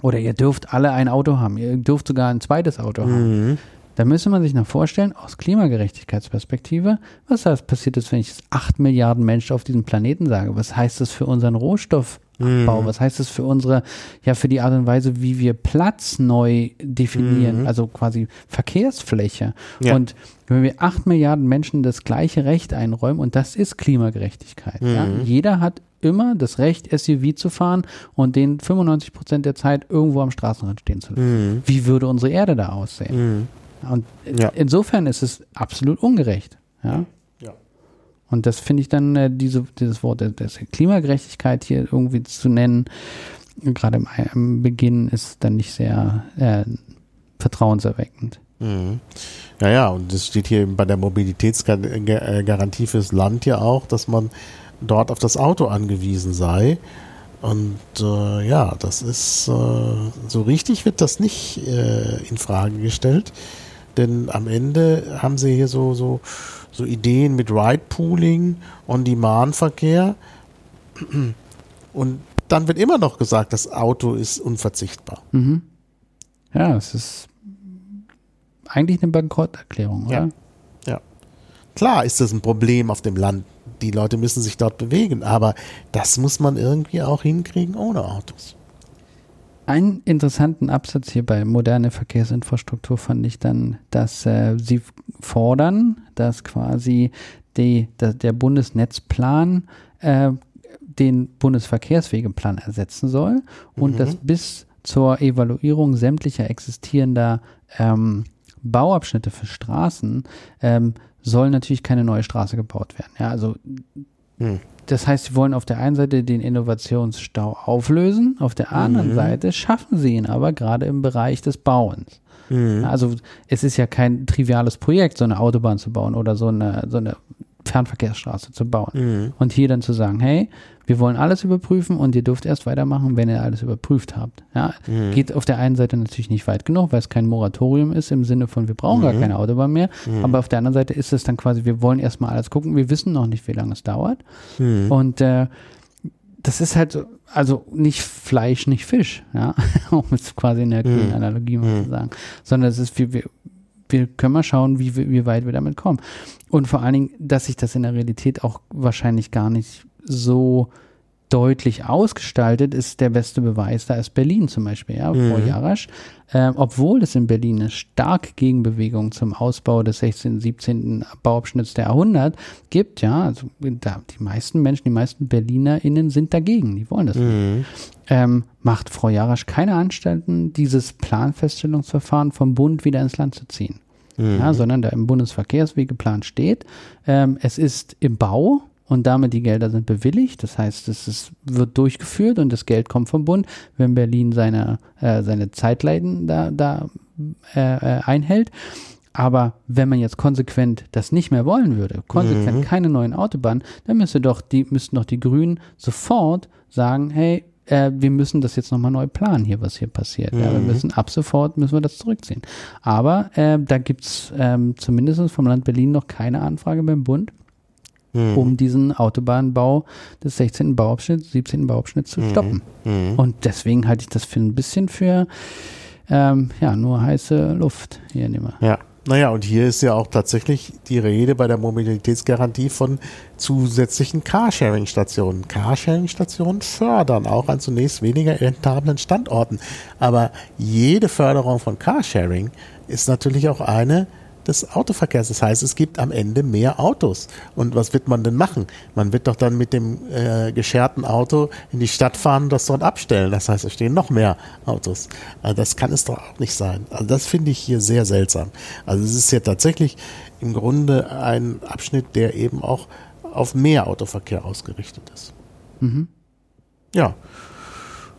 oder ihr dürft alle ein Auto haben, ihr dürft sogar ein zweites Auto haben, Mhm. da müsste man sich noch vorstellen, aus Klimagerechtigkeitsperspektive, was heißt, passiert ist, wenn ich es 8 Milliarden Menschen auf diesem Planeten sage? Was heißt das für unseren Rohstoffabbau? Mhm. Was heißt das für unsere, ja, für die Art und Weise, wie wir Platz neu definieren, Mhm. also quasi Verkehrsfläche? Ja. Und wenn wir 8 Milliarden Menschen das gleiche Recht einräumen, und das ist Klimagerechtigkeit, ja? Mhm. jeder hat immer das Recht, SUV zu fahren und den 95 Prozent der Zeit irgendwo am Straßenrand stehen zu lassen. Mhm. Wie würde unsere Erde da aussehen? Mhm. Und Ja. insofern ist es absolut ungerecht. Ja? Und das finde ich dann, äh, diese, dieses Wort der, der Klimagerechtigkeit hier irgendwie zu nennen, gerade im, im Beginn, ist dann nicht sehr äh, vertrauenserweckend. Mhm. Ja, ja, und es steht hier bei der Mobilitätsgarantie fürs Land ja auch, dass man dort auf das Auto angewiesen sei. Und äh, ja, das ist äh, so richtig wird das nicht äh, in Frage gestellt, denn am Ende haben sie hier so so so Ideen mit Ride Pooling, On-Demand-Verkehr und dann wird immer noch gesagt, das Auto ist unverzichtbar. Mhm. Ja, es ist eigentlich eine Bankrotterklärung, oder? Ja. ja. Klar ist das ein Problem auf dem Land. Die Leute müssen sich dort bewegen, aber das muss man irgendwie auch hinkriegen ohne Autos. Einen interessanten Absatz hier bei moderne Verkehrsinfrastruktur fand ich dann, dass äh, sie fordern, dass quasi die, der, der Bundesnetzplan äh, den Bundesverkehrswegeplan ersetzen soll und mhm. dass bis zur Evaluierung sämtlicher existierender ähm, Bauabschnitte für Straßen ähm, soll natürlich keine neue Straße gebaut werden. Ja, also hm. Das heißt, sie wollen auf der einen Seite den Innovationsstau auflösen, auf der anderen mhm. Seite schaffen sie ihn aber gerade im Bereich des Bauens. Mhm. Also es ist ja kein triviales Projekt, so eine Autobahn zu bauen oder so eine, so eine Fernverkehrsstraße zu bauen. Mhm. Und hier dann zu sagen, hey, wir wollen alles überprüfen und ihr dürft erst weitermachen, wenn ihr alles überprüft habt. Ja, mhm. geht auf der einen Seite natürlich nicht weit genug, weil es kein Moratorium ist im Sinne von, wir brauchen mhm. gar keine Autobahn mehr. Mhm. Aber auf der anderen Seite ist es dann quasi, wir wollen erstmal alles gucken. Wir wissen noch nicht, wie lange es dauert. Mhm. Und äh, das ist halt so, also nicht Fleisch, nicht Fisch, ja, um es quasi in der mhm. Analogie mal zu sagen, sondern es ist, wir, wir, wir können mal schauen, wie, wie weit wir damit kommen. Und vor allen Dingen, dass sich das in der Realität auch wahrscheinlich gar nicht so deutlich ausgestaltet, ist der beste Beweis. Da ist Berlin zum Beispiel, ja, mhm. Frau Jarasch. Äh, obwohl es in Berlin eine starke Gegenbewegung zum Ausbau des 16., 17. Bauabschnitts der Jahrhundert gibt, ja, also da, die meisten Menschen, die meisten BerlinerInnen sind dagegen, die wollen das mhm. nicht. Ähm, macht Frau Jarasch keine Anstalten, dieses Planfeststellungsverfahren vom Bund wieder ins Land zu ziehen. Mhm. Ja, sondern da im Bundesverkehrswegeplan steht, ähm, es ist im Bau, und damit die Gelder sind bewilligt. Das heißt, es ist, wird durchgeführt und das Geld kommt vom Bund, wenn Berlin seine, äh, seine Zeitleiden da, da äh, äh, einhält. Aber wenn man jetzt konsequent das nicht mehr wollen würde, konsequent mhm. keine neuen Autobahnen, dann müsste doch die, müssten doch die Grünen sofort sagen, hey, äh, wir müssen das jetzt nochmal neu planen hier, was hier passiert. Mhm. Ja, wir mhm. müssen ab sofort müssen wir das zurückziehen. Aber äh, da gibt's ähm, zumindest vom Land Berlin noch keine Anfrage beim Bund mhm. um diesen Autobahnbau des 16. Bauabschnitts, 17. Bauabschnitts zu mhm. stoppen. Mhm. Und deswegen halte ich das für ein bisschen für ähm, ja, nur heiße Luft hier nehme. Ja. Naja, und hier ist ja auch tatsächlich die Rede bei der Mobilitätsgarantie von zusätzlichen Carsharing-Stationen. Carsharing-Stationen fördern auch an zunächst weniger rentablen Standorten. Aber jede Förderung von Carsharing ist natürlich auch eine, des Autoverkehrs. Das heißt, es gibt am Ende mehr Autos. Und was wird man denn machen? Man wird doch dann mit dem äh, gescherten Auto in die Stadt fahren und das dort abstellen. Das heißt, es stehen noch mehr Autos. Also das kann es doch auch nicht sein. Also das finde ich hier sehr seltsam. Also es ist ja tatsächlich im Grunde ein Abschnitt, der eben auch auf mehr Autoverkehr ausgerichtet ist. Mhm. Ja.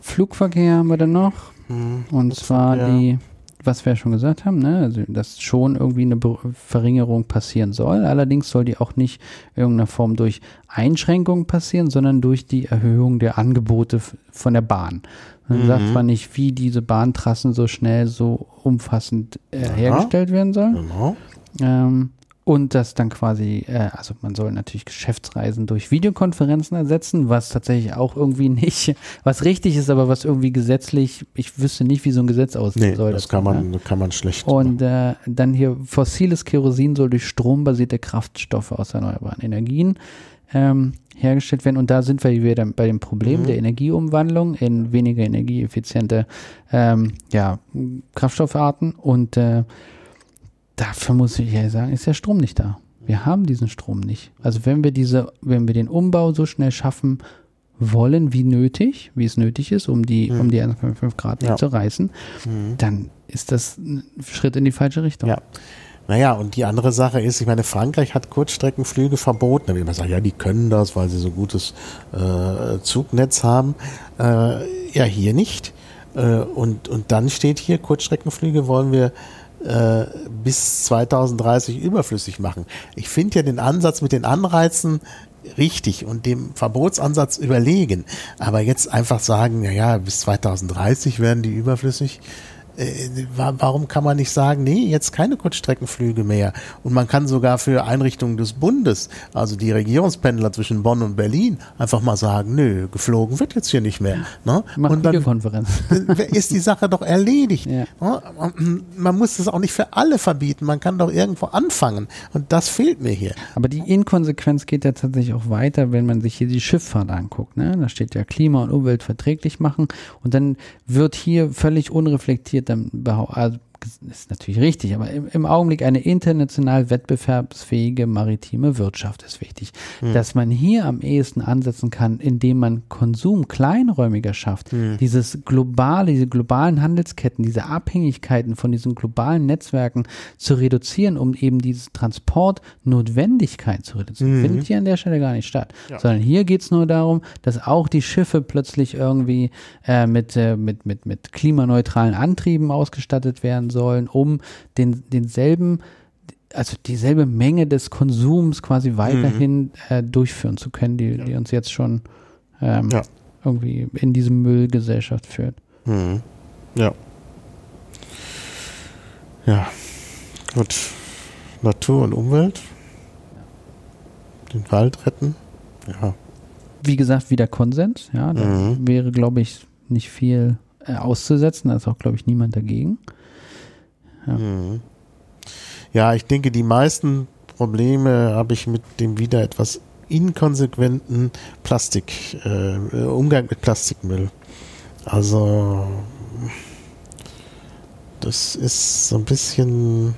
Flugverkehr haben wir dann noch. Mhm, und zwar die was wir ja schon gesagt haben, ne? also dass schon irgendwie eine Verringerung passieren soll. Allerdings soll die auch nicht in irgendeiner Form durch Einschränkungen passieren, sondern durch die Erhöhung der Angebote von der Bahn. Man mhm. sagt zwar nicht, wie diese Bahntrassen so schnell, so umfassend äh, hergestellt werden sollen. Genau. Ähm, und das dann quasi, äh, also man soll natürlich Geschäftsreisen durch Videokonferenzen ersetzen, was tatsächlich auch irgendwie nicht, was richtig ist, aber was irgendwie gesetzlich, ich wüsste nicht, wie so ein Gesetz aussehen nee, soll. Das kann man, ja. kann man schlecht. Und äh, dann hier fossiles Kerosin soll durch strombasierte Kraftstoffe aus erneuerbaren Energien ähm, hergestellt werden. Und da sind wir wieder bei dem Problem mhm. der Energieumwandlung in weniger energieeffiziente ähm, ja, Kraftstoffarten und äh, dafür muss ich ja sagen, ist der Strom nicht da. Wir haben diesen Strom nicht. Also wenn wir diese, wenn wir den Umbau so schnell schaffen wollen, wie nötig, wie es nötig ist, um die, mhm. um die 1,5 Grad nicht ja. zu reißen, mhm. dann ist das ein Schritt in die falsche Richtung. Ja. Naja, und die andere Sache ist, ich meine, Frankreich hat Kurzstreckenflüge verboten. Da will man sagen, ja, die können das, weil sie so gutes äh, Zugnetz haben. Äh, ja, hier nicht. Äh, und, und dann steht hier, Kurzstreckenflüge wollen wir äh, bis 2030 überflüssig machen. Ich finde ja den Ansatz mit den Anreizen richtig und dem Verbotsansatz überlegen. Aber jetzt einfach sagen, na ja, bis 2030 werden die überflüssig warum kann man nicht sagen, nee, jetzt keine Kurzstreckenflüge mehr? Und man kann sogar für Einrichtungen des Bundes, also die Regierungspendler zwischen Bonn und Berlin, einfach mal sagen, nö, geflogen wird jetzt hier nicht mehr. Ne? Mach und dann Videokonferenz. ist die Sache doch erledigt. Ja. Ne? Man muss das auch nicht für alle verbieten, man kann doch irgendwo anfangen. Und das fehlt mir hier. Aber die Inkonsequenz geht ja tatsächlich auch weiter, wenn man sich hier die Schifffahrt anguckt. Ne? Da steht ja Klima und Umwelt verträglich machen und dann wird hier völlig unreflektiert dann also ist natürlich richtig, aber im, im, Augenblick eine international wettbewerbsfähige maritime Wirtschaft ist wichtig. Hm. Dass man hier am ehesten ansetzen kann, indem man Konsum kleinräumiger schafft, hm. dieses globale, diese globalen Handelsketten, diese Abhängigkeiten von diesen globalen Netzwerken zu reduzieren, um eben diese Transportnotwendigkeit zu reduzieren, hm. findet hier an der Stelle gar nicht statt. Ja. Sondern hier geht es nur darum, dass auch die Schiffe plötzlich irgendwie äh, mit, äh, mit, mit, mit klimaneutralen Antrieben ausgestattet werden sollen, um den, denselben, also dieselbe Menge des Konsums quasi weiterhin mhm. äh, durchführen zu können, die, die uns jetzt schon ähm, ja. irgendwie in diese Müllgesellschaft führt. Mhm. Ja. Ja. Gut. Natur und Umwelt. Den Wald retten. Ja. Wie gesagt, wieder Konsens. Ja, da mhm. wäre, glaube ich, nicht viel äh, auszusetzen. Da ist auch, glaube ich, niemand dagegen. Ja. Mhm. ja, ich denke, die meisten Probleme habe ich mit dem wieder etwas inkonsequenten Plastik, äh, Umgang mit Plastikmüll. Also, das ist so ein bisschen,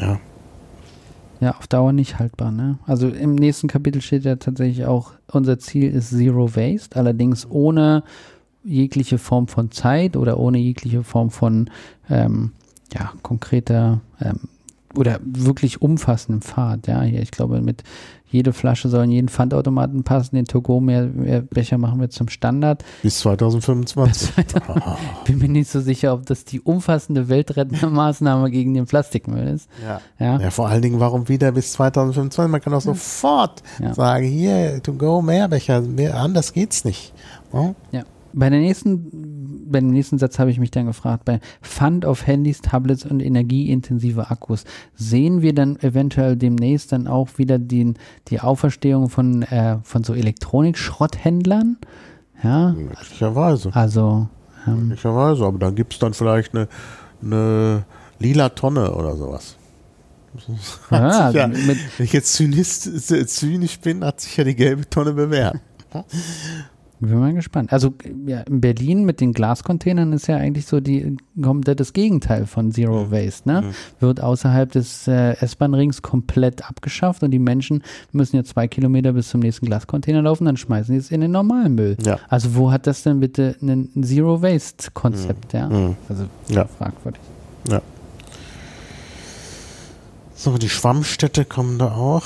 ja. Ja, auf Dauer nicht haltbar, ne? Also im nächsten Kapitel steht ja tatsächlich auch, unser Ziel ist Zero Waste, allerdings ohne jegliche Form von Zeit oder ohne jegliche Form von ähm, ja, konkreter ähm, oder wirklich umfassenden Pfad. Ja, ich glaube, mit jede Flasche soll in jeden Pfandautomaten passen. Den Togo mehr, mehr Becher machen wir zum Standard. Bis 2025. Bin mir nicht so sicher, ob das die umfassende weltrettende Maßnahme gegen den Plastikmüll ist. Ja. Ja. ja vor allen Dingen, warum wieder bis 2025? Man kann auch sofort ja. sagen, hier, to go Mehrbecher. Mehr, anders geht's nicht. Oh? Ja. Bei, der nächsten, bei dem nächsten Satz habe ich mich dann gefragt, bei Fund auf Handys, Tablets und energieintensive Akkus, sehen wir dann eventuell demnächst dann auch wieder die, die Auferstehung von, äh, von so Elektronik-Schrotthändlern? Ja. Möglicherweise. Also. Ähm, Möglicherweise, aber dann gibt es dann vielleicht eine, eine lila Tonne oder sowas. Ja, ja, wenn ich jetzt zynisch bin, hat sich ja die gelbe Tonne bewährt. Bin mal gespannt. Also ja, in Berlin mit den Glascontainern ist ja eigentlich so die komplettes Gegenteil von Zero. Waste. Ne? Mhm. Wird außerhalb des äh, S-Bahn-Rings komplett abgeschafft und die Menschen müssen ja zwei Kilometer bis zum nächsten Glascontainer laufen, dann schmeißen sie es in den normalen Müll. Ja. Also wo hat das denn bitte ein Zero Waste-Konzept? Mhm. Ja? Mhm. Also ja. fragwürdig. Ja. So, die Schwammstädte kommen da auch.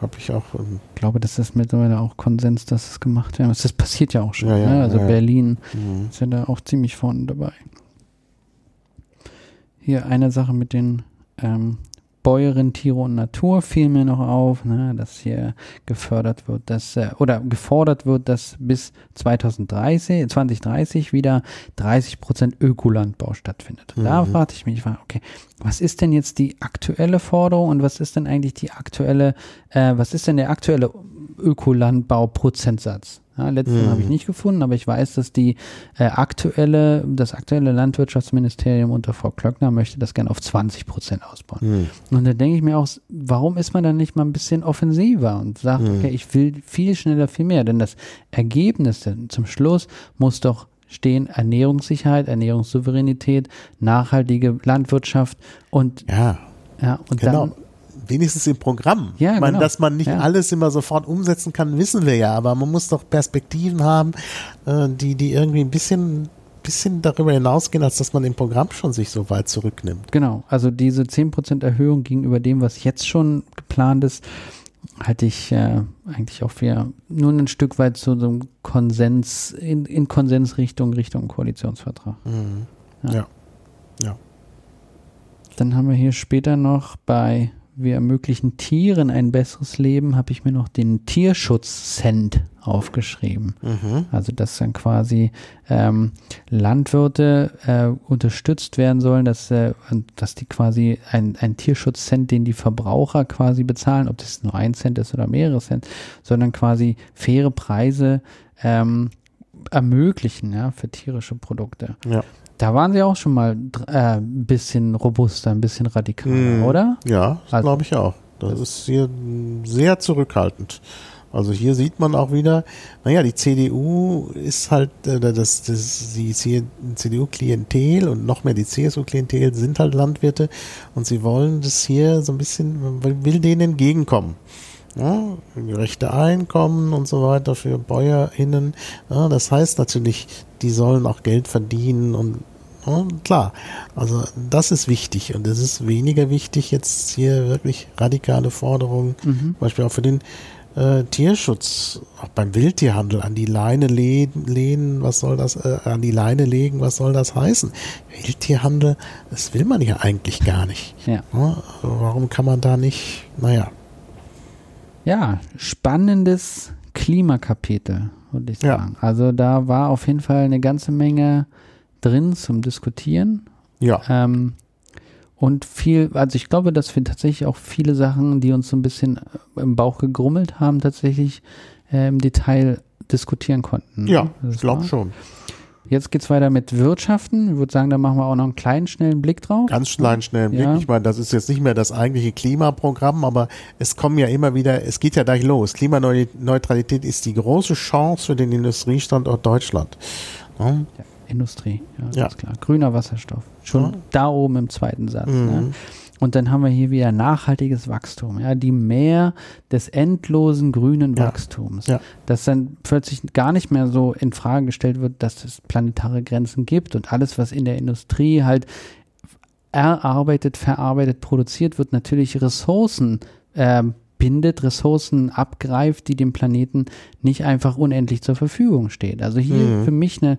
Habe ich auch. Ähm ich glaube, das ist mittlerweile auch Konsens, dass es gemacht wird. Das passiert ja auch schon. Ja, ja, ne? Also ja, Berlin mhm. ist ja da auch ziemlich vorne dabei. Hier eine Sache mit den ähm, Bäuerin, Tiere und Natur fiel mir noch auf, ne, dass hier gefördert wird, dass äh, oder gefordert wird, dass bis 2030, 2030 wieder 30 Prozent Ökolandbau stattfindet. Und mhm. da fragte ich mich, okay, was ist denn jetzt die aktuelle Forderung und was ist denn eigentlich die aktuelle, äh, was ist denn der aktuelle Ökolandbau-Prozentsatz? Ja, letzten mhm. habe ich nicht gefunden, aber ich weiß, dass die äh, aktuelle, das aktuelle Landwirtschaftsministerium unter Frau Klöckner möchte das gerne auf 20 Prozent ausbauen. Mhm. Und da denke ich mir auch, warum ist man dann nicht mal ein bisschen offensiver und sagt, mhm. okay, ich will viel schneller, viel mehr, denn das Ergebnis denn zum Schluss muss doch stehen Ernährungssicherheit, Ernährungssouveränität, nachhaltige Landwirtschaft und ja, ja und genau. dann wenigstens im Programm. Ja, man, genau. Dass man nicht ja. alles immer sofort umsetzen kann, wissen wir ja, aber man muss doch Perspektiven haben, äh, die, die irgendwie ein bisschen bisschen darüber hinausgehen, als dass man im Programm schon sich so weit zurücknimmt. Genau, also diese 10% Erhöhung gegenüber dem, was jetzt schon geplant ist, halte ich äh, eigentlich auch für nur ein Stück weit zu so einem Konsens, in, in Konsensrichtung, Richtung Koalitionsvertrag. Mhm. Ja. Ja. ja. Dann haben wir hier später noch bei wir ermöglichen Tieren ein besseres Leben, habe ich mir noch den Tierschutz-Cent aufgeschrieben. Mhm. Also dass dann quasi ähm, Landwirte äh, unterstützt werden sollen, dass, äh, dass die quasi ein, ein Tierschutzcent, den die Verbraucher quasi bezahlen, ob das nur ein Cent ist oder mehrere Cent, sondern quasi faire Preise ähm, ermöglichen ja, für tierische Produkte. Ja. Da waren sie auch schon mal äh, ein bisschen robuster, ein bisschen radikaler, Mhm. oder? Ja, Also- glaube ich auch. Das ist hier mm, sehr zurückhaltend. Also hier sieht man auch wieder, naja, die CDU ist halt, äh, das, das, die CDU-Klientel und noch mehr die CSU-Klientel sind halt Landwirte und sie wollen das hier so ein bisschen, man will denen entgegenkommen. Ja, gerechte Einkommen und so weiter für BäuerInnen. Ja, das heißt natürlich, die sollen auch Geld verdienen und ja, klar, also das ist wichtig und es ist weniger wichtig jetzt hier wirklich radikale Forderungen, Mhm. zum Beispiel auch für den äh, Tierschutz, auch beim Wildtierhandel an die Leine lehnen, lehnen, was soll das, äh, an die Leine legen, was soll das heißen? Wildtierhandel, das will man ja eigentlich gar nicht. Ja. Ja, warum kann man da nicht, naja, Ja, spannendes Klimakapitel, würde ich Ja. sagen. Also da war auf jeden Fall eine ganze Menge drin zum Diskutieren. ja, Ähm, und viel, also ich glaube, dass wir tatsächlich auch viele Sachen, die uns so ein bisschen äh, im Bauch gegrummelt haben, tatsächlich äh, im Detail diskutieren konnten. ja, ich glaube schon. Jetzt geht's weiter mit Wirtschaften. Ich würde sagen, da machen wir auch noch einen kleinen, schnellen Blick drauf. Ganz kleinen, schnellen Blick. Ja. Ich meine, das ist jetzt nicht mehr das eigentliche Klimaprogramm, aber es kommen ja immer wieder, es geht ja gleich los. Klimaneutralität ist die große Chance für den Industriestandort Deutschland. Ja, Ja, Industrie, ja, Ja. ganz klar. Grüner Wasserstoff. Schon Ja. da oben im zweiten Satz. Mhm. Ne? Und dann haben wir hier wieder nachhaltiges Wachstum, ja, die Mehr des endlosen grünen Ja. Wachstums. Ja. Dass dann plötzlich gar nicht mehr so in Frage gestellt wird, dass es planetare Grenzen gibt und alles, was in der Industrie halt erarbeitet, verarbeitet, produziert wird, natürlich Ressourcen ähm, bindet, Ressourcen abgreift, die dem Planeten nicht einfach unendlich zur Verfügung steht. Also hier Mhm. für mich eine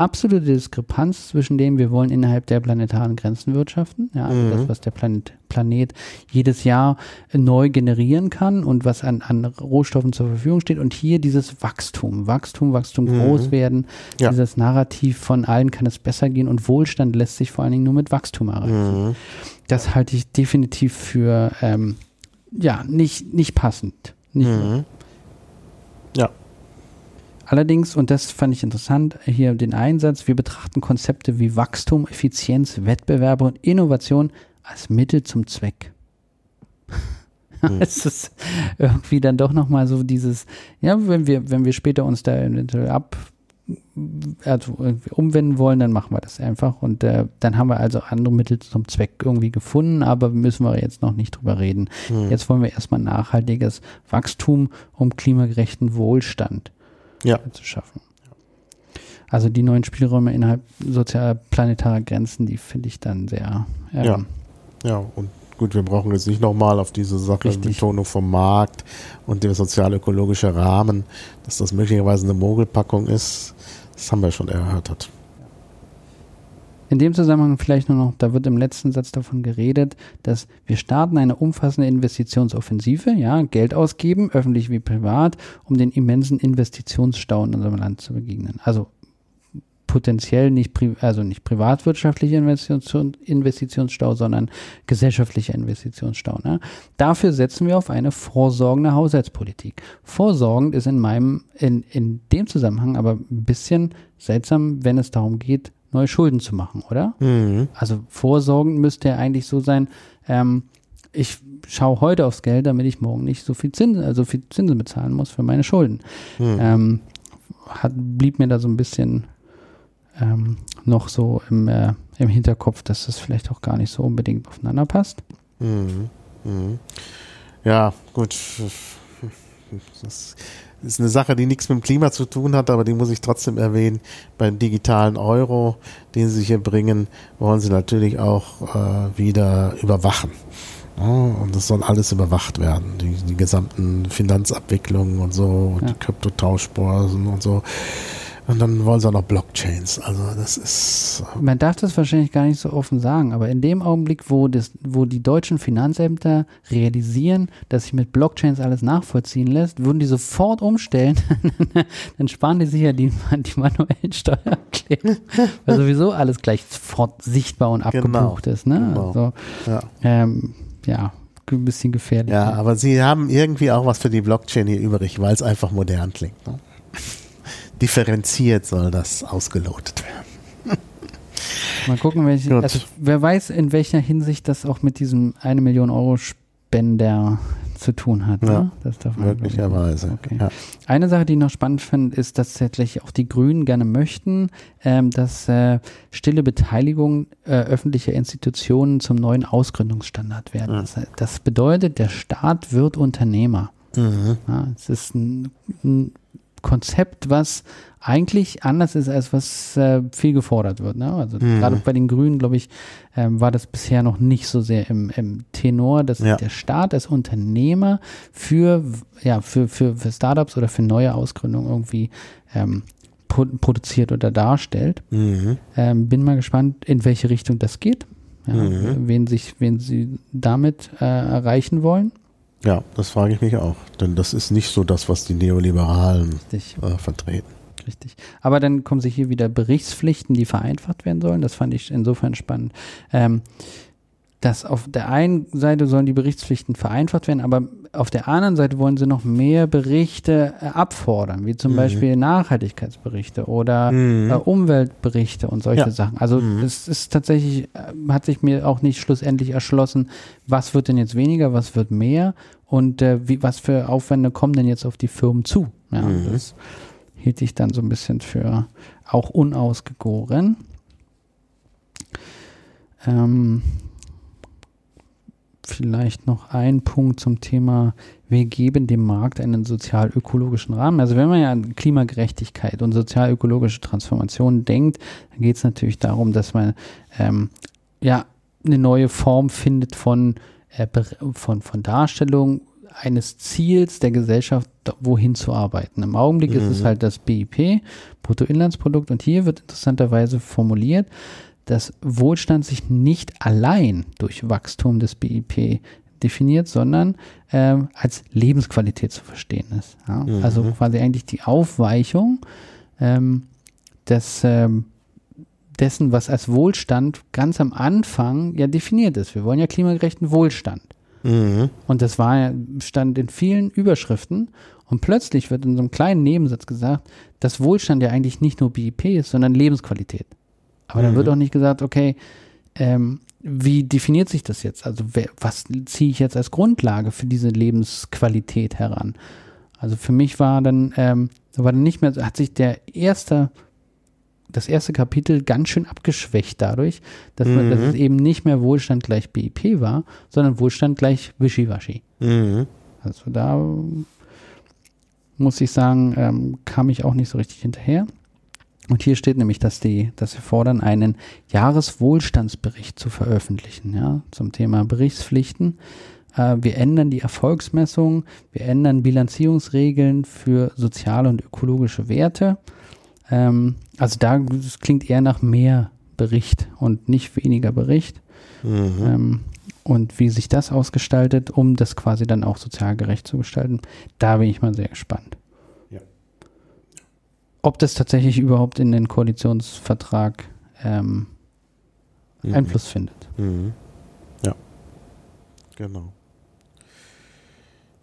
absolute Diskrepanz zwischen dem, wir wollen innerhalb der planetaren Grenzen wirtschaften, ja, also Mhm. das, was der Planet, Planet jedes Jahr neu generieren kann und was an, an Rohstoffen zur Verfügung steht und hier dieses Wachstum, Wachstum, Wachstum, Mhm. groß werden, Ja. dieses Narrativ von allen kann es besser gehen und Wohlstand lässt sich vor allen Dingen nur mit Wachstum erreichen. Mhm. Das halte ich definitiv für ähm, ja nicht nicht passend. Nicht Mhm. Ja, Allerdings, und das fand ich interessant, hier den Einsatz, wir betrachten Konzepte wie Wachstum, Effizienz, Wettbewerbe und Innovation als Mittel zum Zweck. Hm. Es ist irgendwie dann doch nochmal so dieses, ja, wenn wir, wenn wir später uns da eventuell ab, also irgendwie umwenden wollen, dann machen wir das einfach. Und äh, dann haben wir also andere Mittel zum Zweck irgendwie gefunden, aber müssen wir jetzt noch nicht drüber reden. Mhm. Jetzt wollen wir erstmal nachhaltiges Wachstum um klimagerechten Wohlstand ja, zu schaffen. Also die neuen Spielräume innerhalb sozialer planetarer Grenzen, die finde ich dann sehr ähm, Ja. ja. Und gut, wir brauchen jetzt nicht nochmal auf diese Sache Richtig. Betonung vom Markt und der sozial-ökologische Rahmen, dass das möglicherweise eine Mogelpackung ist. Das haben wir schon erörtert. In dem Zusammenhang vielleicht nur noch, da wird im letzten Satz davon geredet, dass wir starten eine umfassende Investitionsoffensive, ja, Geld ausgeben, öffentlich wie privat, um den immensen Investitionsstau in unserem Land zu begegnen. Also potenziell nicht, also nicht privatwirtschaftlicher Investition, Investitionsstau, sondern gesellschaftlicher Investitionsstau. Ne? Dafür setzen wir auf eine vorsorgende Haushaltspolitik. Vorsorgend ist in meinem, in, in dem Zusammenhang aber ein bisschen seltsam, wenn es darum geht, neue Schulden zu machen, oder? Mhm. Also vorsorgend müsste ja eigentlich so sein, ähm, ich schaue heute aufs Geld, damit ich morgen nicht so viel Zinsen, also viel Zinsen bezahlen muss für meine Schulden. Mhm. Ähm, hat, blieb mir da so ein bisschen ähm, noch so im, äh, im Hinterkopf, dass das vielleicht auch gar nicht so unbedingt aufeinander passt. Mhm. Mhm. Ja, gut. das ist eine Sache, die nichts mit dem Klima zu tun hat, aber die muss ich trotzdem erwähnen. Beim digitalen Euro, den sie hier bringen, wollen sie natürlich auch äh, wieder überwachen. Ja, und das soll alles überwacht werden. Die, die gesamten Finanzabwicklungen und so, Ja. die Kryptotauschbörsen und so. Und dann wollen sie auch noch Blockchains. Also das ist Man darf das wahrscheinlich gar nicht so offen sagen, aber in dem Augenblick, wo, das, wo die deutschen Finanzämter realisieren, dass sich mit Blockchains alles nachvollziehen lässt, würden die sofort umstellen. Dann sparen die sich ja die, die manuellen Steuererklärungen, weil sowieso alles gleich sofort sichtbar und Genau, abgebucht ist. Ne? genau. Also, ja. ähm, ja, ein bisschen gefährlich. Ja, aber sie haben irgendwie auch was für die Blockchain hier übrig, weil es einfach modern klingt. Ne? Differenziert soll das ausgelotet werden. Mal gucken, welche, also wer weiß, in welcher Hinsicht das auch mit diesem eine Million Euro Spender zu tun hat. Ja, ne? Das darf man Möglicherweise. Okay. Ja. Eine Sache, die ich noch spannend finde, ist, dass tatsächlich auch die Grünen gerne möchten, ähm, dass äh, stille Beteiligung äh, öffentlicher Institutionen zum neuen Ausgründungsstandard werden. Mhm. Das, das bedeutet, der Staat wird Unternehmer. Mhm. Ja, es ist ein, ein Konzept, was eigentlich anders ist, als was äh, viel gefordert wird. Ne? Also Mhm. gerade bei den Grünen, glaube ich, ähm, war das bisher noch nicht so sehr im, im Tenor, dass Ja. der Staat als Unternehmer für, ja, für, für, für Startups oder für neue Ausgründungen irgendwie ähm, pro produziert oder darstellt. Mhm. Ähm, bin mal gespannt, in welche Richtung das geht. Ja, Mhm. wen, sich, wen sie damit äh, erreichen wollen. Ja, das frage ich mich auch. Denn das ist nicht so das, was die Neoliberalen äh, vertreten. Richtig. Aber dann kommen sich hier wieder Berichtspflichten, die vereinfacht werden sollen. Das fand ich insofern spannend. Ähm, dass auf der einen Seite sollen die Berichtspflichten vereinfacht werden, aber auf der anderen Seite wollen sie noch mehr Berichte äh, abfordern, wie zum Mhm. Beispiel Nachhaltigkeitsberichte oder Mhm. äh, Umweltberichte und solche Ja. Sachen. Also Mhm. es ist tatsächlich, äh, hat sich mir auch nicht schlussendlich erschlossen, was wird denn jetzt weniger, was wird mehr und äh, wie, was für Aufwände kommen denn jetzt auf die Firmen zu. Ja, Mhm. Das hielt ich dann so ein bisschen für auch unausgegoren. Ähm, vielleicht noch ein Punkt zum Thema, wir geben dem Markt einen sozial-ökologischen Rahmen. Also wenn man ja an Klimagerechtigkeit und sozial-ökologische Transformation denkt, dann geht es natürlich darum, dass man ähm, ja eine neue Form findet von, äh, von, von Darstellung eines Ziels der Gesellschaft, wohin zu arbeiten. Im Augenblick ist es Mhm. halt das BIP, Bruttoinlandsprodukt, und hier wird interessanterweise formuliert, dass Wohlstand sich nicht allein durch Wachstum des BIP definiert, sondern ähm, als Lebensqualität zu verstehen ist. Ja? Mhm. Also quasi eigentlich die Aufweichung ähm, des, ähm, dessen, was als Wohlstand ganz am Anfang ja definiert ist. Wir wollen ja klimagerechten Wohlstand. Mhm. Und das war, stand in vielen Überschriften. Und plötzlich wird in so einem kleinen Nebensatz gesagt, dass Wohlstand ja eigentlich nicht nur BIP ist, sondern Lebensqualität. Aber dann Mhm. wird auch nicht gesagt, okay, ähm, wie definiert sich das jetzt? Also wer, was ziehe ich jetzt als Grundlage für diese Lebensqualität heran? Also für mich war dann, ähm, war dann nicht mehr, hat sich der erste, das erste Kapitel ganz schön abgeschwächt dadurch, dass, man, dass Mhm. es eben nicht mehr Wohlstand gleich BIP war, sondern Wohlstand gleich Wischiwaschi. Mhm. Also da muss ich sagen, ähm, kam ich auch nicht so richtig hinterher. Und hier steht nämlich, dass die, dass sie fordern, einen Jahreswohlstandsbericht zu veröffentlichen, ja, zum Thema Berichtspflichten. Äh, wir ändern die Erfolgsmessung, wir ändern Bilanzierungsregeln für soziale und ökologische Werte. Ähm, also da das klingt eher nach mehr Bericht und nicht weniger Bericht. Mhm. Ähm, und wie sich das ausgestaltet, um das quasi dann auch sozial gerecht zu gestalten, da bin ich mal sehr gespannt. Ob das tatsächlich überhaupt in den Koalitionsvertrag ähm, Mhm. Einfluss findet. Mhm. Ja. Genau.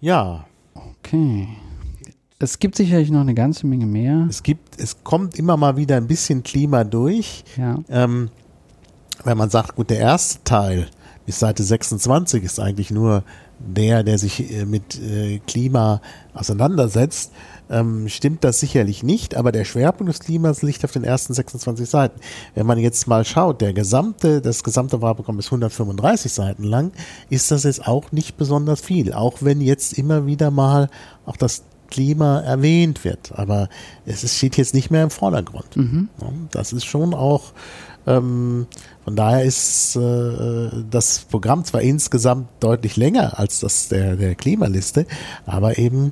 Ja, Okay. Es gibt sicherlich noch eine ganze Menge mehr. es gibt, es kommt immer mal wieder ein bisschen Klima durch. Ja. Ähm, wenn man sagt, gut, der erste Teil bis Seite 26 ist eigentlich nur der, der sich äh, mit äh, Klima auseinandersetzt, ähm, stimmt das sicherlich nicht, aber der Schwerpunkt des Klimas liegt auf den ersten 26 Seiten. Wenn man jetzt mal schaut, der gesamte, das gesamte Wahlprogramm ist 135 Seiten lang, ist das jetzt auch nicht besonders viel, auch wenn jetzt immer wieder mal auch das Klima erwähnt wird, aber es steht jetzt nicht mehr im Vordergrund. Mhm. Das ist schon auch ähm, von daher ist äh, das Programm zwar insgesamt deutlich länger als das der, der Klimaliste, aber eben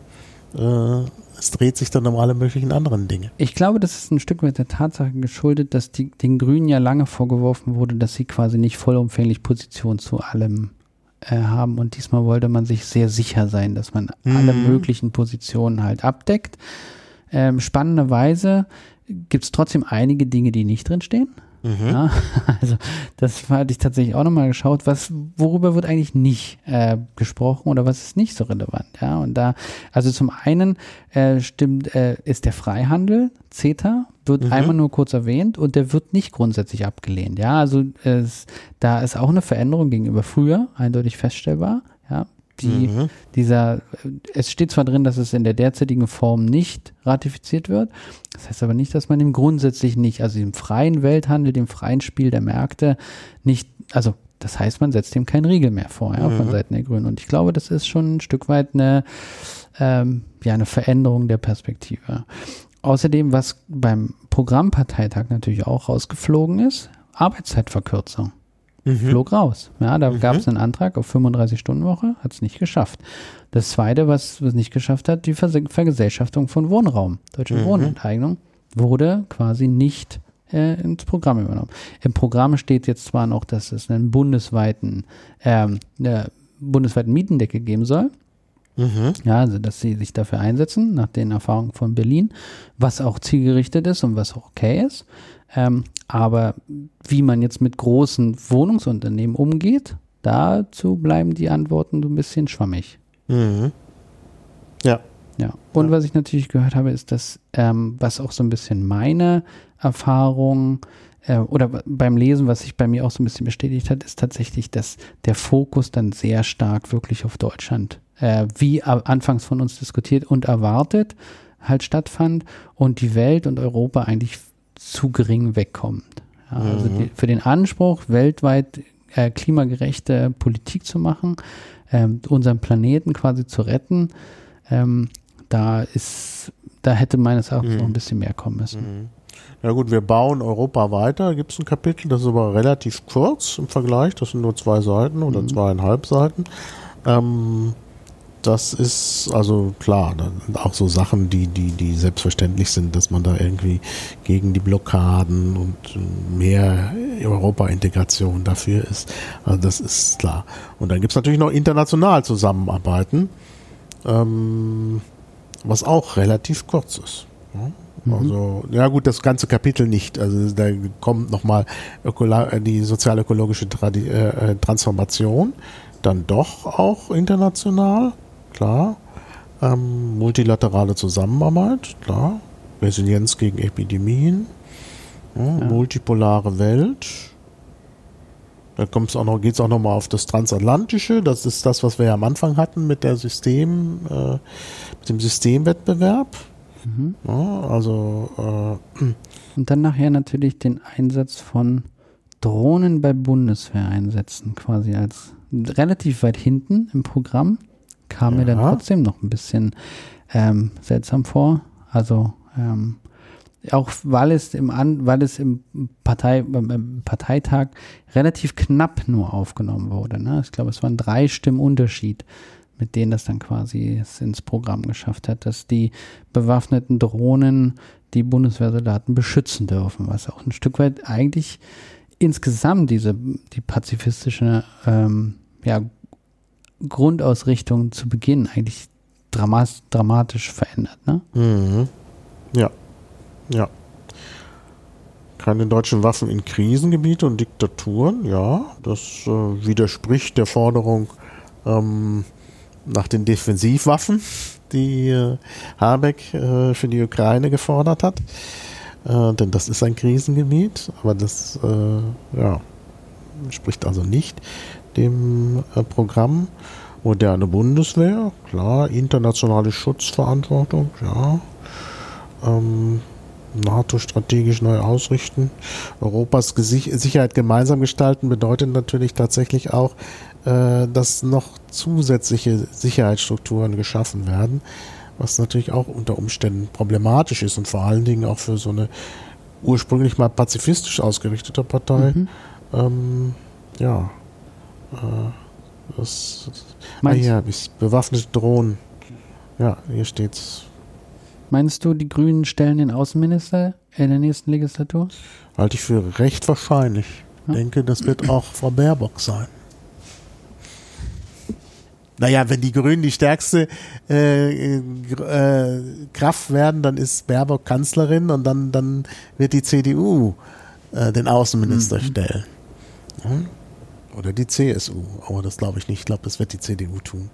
äh, es dreht sich dann um alle möglichen anderen Dinge. Ich glaube, das ist ein Stück weit der Tatsache geschuldet, dass die, den Grünen ja lange vorgeworfen wurde, dass sie quasi nicht vollumfänglich Position zu allem äh, haben. Und diesmal wollte man sich sehr sicher sein, dass man mhm. alle möglichen Positionen halt abdeckt. Ähm, spannenderweise gibt es trotzdem einige Dinge, die nicht drinstehen. Mhm. Ja, also das hatte ich tatsächlich auch nochmal geschaut, was, worüber wird eigentlich nicht äh, gesprochen oder was ist nicht so relevant. Ja, und da, also zum einen äh, stimmt, äh, ist der Freihandel, CETA, wird mhm. einmal nur kurz erwähnt und der wird nicht grundsätzlich abgelehnt. Ja, also es, da ist auch eine Veränderung gegenüber früher eindeutig feststellbar. Ja, die, mhm. dieser, es steht zwar drin, dass es in der derzeitigen Form nicht ratifiziert wird, das heißt aber nicht, dass man dem grundsätzlich nicht, also dem freien Welthandel, dem freien Spiel der Märkte nicht, also das heißt, man setzt dem keinen Riegel mehr vor, ja, mhm. von Seiten der Grünen. Und ich glaube, das ist schon ein Stück weit eine, ähm, ja, eine Veränderung der Perspektive. Außerdem, was beim Programmparteitag natürlich auch rausgeflogen ist, Arbeitszeitverkürzung mhm. flog raus. Ja, da mhm. gab es einen Antrag auf 35-Stunden-Woche, hat es nicht geschafft. Das zweite, was es nicht geschafft hat, die Ver Vergesellschaftung von Wohnraum, deutsche mhm. Wohnenteignung, wurde quasi nicht äh, ins Programm übernommen. Im Programm steht jetzt zwar noch, dass es einen bundesweiten, ähm, äh, bundesweiten Mietendeckel geben soll. Mhm. Ja, also dass sie sich dafür einsetzen, nach den Erfahrungen von Berlin, was auch zielgerichtet ist und was auch okay ist. Ähm, aber wie man jetzt mit großen Wohnungsunternehmen umgeht, dazu bleiben die Antworten so ein bisschen schwammig. Mhm. Ja. Ja. Und ja. was ich natürlich gehört habe, ist, dass, ähm, was auch so ein bisschen meine Erfahrung äh, oder beim Lesen, was sich bei mir auch so ein bisschen bestätigt hat, ist tatsächlich, dass der Fokus dann sehr stark wirklich auf Deutschland, äh, wie anfangs von uns diskutiert und erwartet, halt stattfand und die Welt und Europa eigentlich zu gering wegkommt. Ja, also die, für den Anspruch, weltweit äh, klimagerechte Politik zu machen, ähm, unseren Planeten quasi zu retten, ähm, da ist, da hätte meines Erachtens mhm. noch ein bisschen mehr kommen müssen. Mhm. Ja gut, wir bauen Europa weiter. Da gibt es ein Kapitel, das ist aber relativ kurz im Vergleich. Das sind nur zwei Seiten oder mhm. zweieinhalb Seiten. Ähm, das ist also klar, auch so Sachen, die, die, die selbstverständlich sind, dass man da irgendwie gegen die Blockaden und mehr Europa-Integration dafür ist. Also das ist klar. Und dann gibt es natürlich noch international Zusammenarbeiten, ähm, was auch relativ kurz ist. Ja? Mhm. Also, ja gut, das ganze Kapitel nicht. Also da kommt nochmal die sozialökologische Tradi äh, Transformation, dann doch auch international klar. Ähm, multilaterale Zusammenarbeit, klar. Resilienz gegen Epidemien. Ja, ja. Multipolare Welt. Da kommt's auch noch, geht's auch nochmal auf das Transatlantische. Das ist das, was wir ja am Anfang hatten mit der System, äh, mit dem Systemwettbewerb. Mhm. Ja, also äh, und dann nachher natürlich den Einsatz von Drohnen bei Bundeswehreinsätzen quasi als relativ weit hinten im Programm kam ja. mir dann trotzdem noch ein bisschen ähm, seltsam vor. Also ähm, auch weil es im An weil es im Partei im Parteitag relativ knapp nur aufgenommen wurde. Ne? Ich glaube, es waren drei Stimmen Unterschied, mit denen das dann quasi es ins Programm geschafft hat, dass die bewaffneten Drohnen die Bundeswehrsoldaten beschützen dürfen, was auch ein Stück weit eigentlich insgesamt diese die pazifistische ähm, ja, Grundausrichtung zu Beginn eigentlich dramatisch verändert. Ne? Mhm. Ja, ja. Keine deutschen Waffen in Krisengebiete und Diktaturen, ja, das äh, widerspricht der Forderung ähm, nach den Defensivwaffen, die äh, Habeck äh, für die Ukraine gefordert hat. Äh, denn das ist ein Krisengebiet, aber das äh, ja, spricht also nicht dem äh, Programm. Moderne Bundeswehr, klar. Internationale Schutzverantwortung, ja. Ähm, NATO strategisch neu ausrichten. Europas Gesicht Sicherheit gemeinsam gestalten bedeutet natürlich tatsächlich auch, äh, dass noch zusätzliche Sicherheitsstrukturen geschaffen werden, was natürlich auch unter Umständen problematisch ist und vor allen Dingen auch für so eine ursprünglich mal pazifistisch ausgerichtete Partei. Mhm. Ähm, ja, äh, das, ah, ja, bewaffnete Drohnen. Ja, hier steht's. Meinst du, die Grünen stellen den Außenminister in der nächsten Legislatur? Halte ich für recht wahrscheinlich. Ich ja. denke, das wird auch Frau Baerbock sein. Naja, wenn die Grünen die stärkste äh, äh, Kraft werden, dann ist Baerbock Kanzlerin und dann, dann wird die CDU äh, den Außenminister mhm. stellen. Hm? Oder die CSU. Aber das glaube ich nicht. Ich glaube, das wird die CDU tun.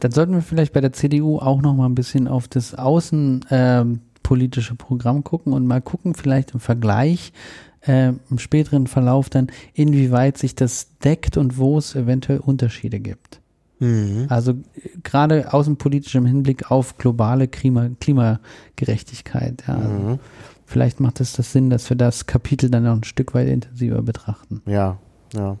Dann sollten wir vielleicht bei der CDU auch noch mal ein bisschen auf das außenpolitische ähm, Programm gucken und mal gucken, vielleicht im Vergleich äh, im späteren Verlauf dann, inwieweit sich das deckt und wo es eventuell Unterschiede gibt. Mhm. Also gerade außenpolitisch im Hinblick auf globale Klima, Klimagerechtigkeit. Ja. Mhm. Vielleicht macht es das Sinn, dass wir das Kapitel dann noch ein Stück weit intensiver betrachten. Ja, ja.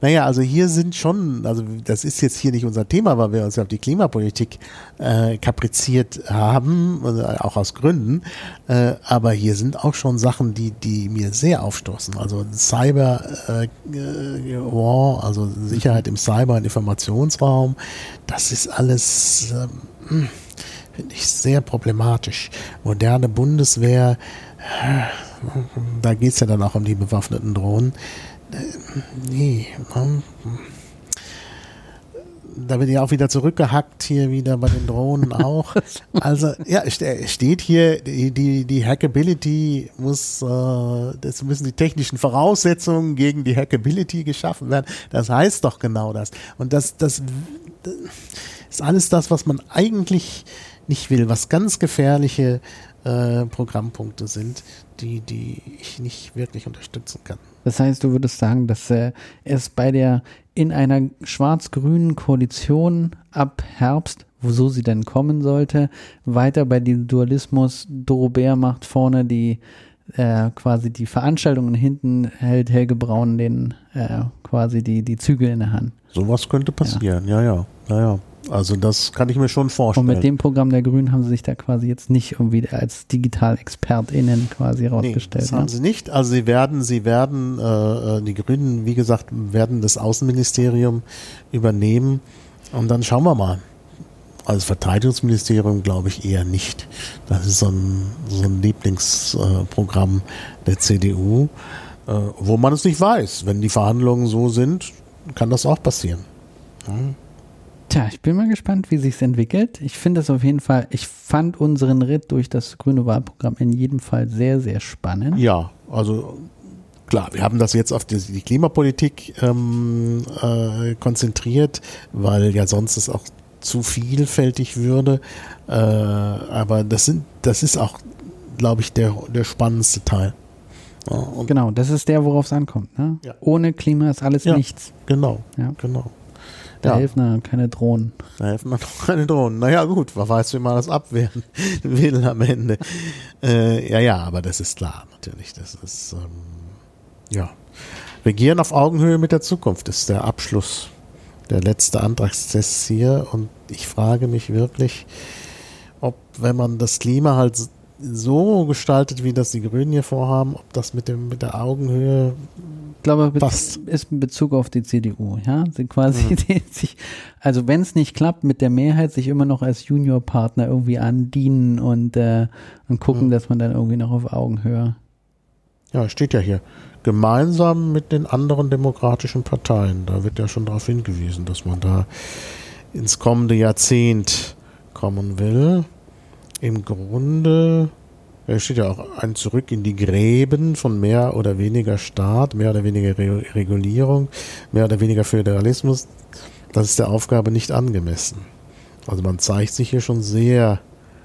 Naja, also hier sind schon, also das ist jetzt hier nicht unser Thema, weil wir uns auf die Klimapolitik äh, kapriziert haben, also auch aus Gründen. Äh, aber hier sind auch schon Sachen, die, die mir sehr aufstoßen. Also Cyber äh, äh War, also Sicherheit im Cyber- und Informationsraum, das ist alles, ähm, finde ich, sehr problematisch. Moderne Bundeswehr, äh, da geht es ja dann auch um die bewaffneten Drohnen nee, da wird ja auch wieder zurückgehackt hier wieder bei den Drohnen auch. Also ja, steht hier, die, die, die Hackability muss, äh, das müssen die technischen Voraussetzungen gegen die Hackability geschaffen werden. Das heißt doch genau das. Und das, das, das ist alles das, was man eigentlich nicht will, was ganz gefährliche äh, Programmpunkte sind, die, die ich nicht wirklich unterstützen kann. Das heißt, du würdest sagen, dass äh, es bei der in einer schwarz-grünen Koalition ab Herbst, wo sie denn kommen sollte, weiter bei dem Dualismus Dorobert macht vorne die äh, quasi die Veranstaltungen hinten hält Helge Braun den äh, quasi die, die Zügel in der Hand. Sowas könnte passieren, ja, ja, ja, ja. ja. Also das kann ich mir schon vorstellen. Und mit dem Programm der Grünen haben sie sich da quasi jetzt nicht irgendwie als Digital-ExpertInnen quasi rausgestellt. Nee, das haben ne? sie nicht. Also sie werden, sie werden, äh, äh, die Grünen, wie gesagt, werden das Außenministerium übernehmen und dann schauen wir mal. Als Verteidigungsministerium glaube ich eher nicht. Das ist so ein, so ein Lieblingsprogramm äh, der CDU, äh, wo man es nicht weiß. Wenn die Verhandlungen so sind, kann das auch passieren. Ja. Tja, ich bin mal gespannt, wie sich's entwickelt. Ich finde es auf jeden Fall, ich fand unseren Ritt durch das grüne Wahlprogramm in jedem Fall sehr, sehr spannend. Ja, also klar, wir haben das jetzt auf die, Klimapolitik ähm, äh, konzentriert, weil ja sonst es auch zu vielfältig würde. Äh, aber das sind, das ist auch, glaube ich, der, der spannendste Teil. Ja, genau, das ist der, worauf es ankommt. Ne? Ja. Ohne Klima ist alles ja, nichts. Genau, genau. Da ja. helfen dann keine Drohnen. Da helfen dann noch keine Drohnen. Naja, gut, wer weiß, wie man das abwehren will am Ende. Äh, ja, ja, aber das ist klar, natürlich. Das ist, ähm, ja. Regieren auf Augenhöhe mit der Zukunft ist der Abschluss, der letzte Antragstest hier. Und ich frage mich wirklich, ob, wenn man das Klima halt so gestaltet, wie das die Grünen hier vorhaben, ob das mit dem mit der Augenhöhe glaube, passt. ist in Bezug auf die CDU, ja, sie quasi mhm. sich, also wenn es nicht klappt mit der Mehrheit, sich immer noch als Juniorpartner irgendwie andienen und äh, und gucken, mhm. dass man dann irgendwie noch auf Augenhöhe. Ja, steht ja hier gemeinsam mit den anderen demokratischen Parteien. Da wird ja schon darauf hingewiesen, dass man da ins kommende Jahrzehnt kommen will im Grunde steht ja auch ein Zurück in die Gräben von mehr oder weniger Staat, mehr oder weniger Re Regulierung, mehr oder weniger Föderalismus. Das ist der Aufgabe nicht angemessen. Also man zeigt sich hier schon sehr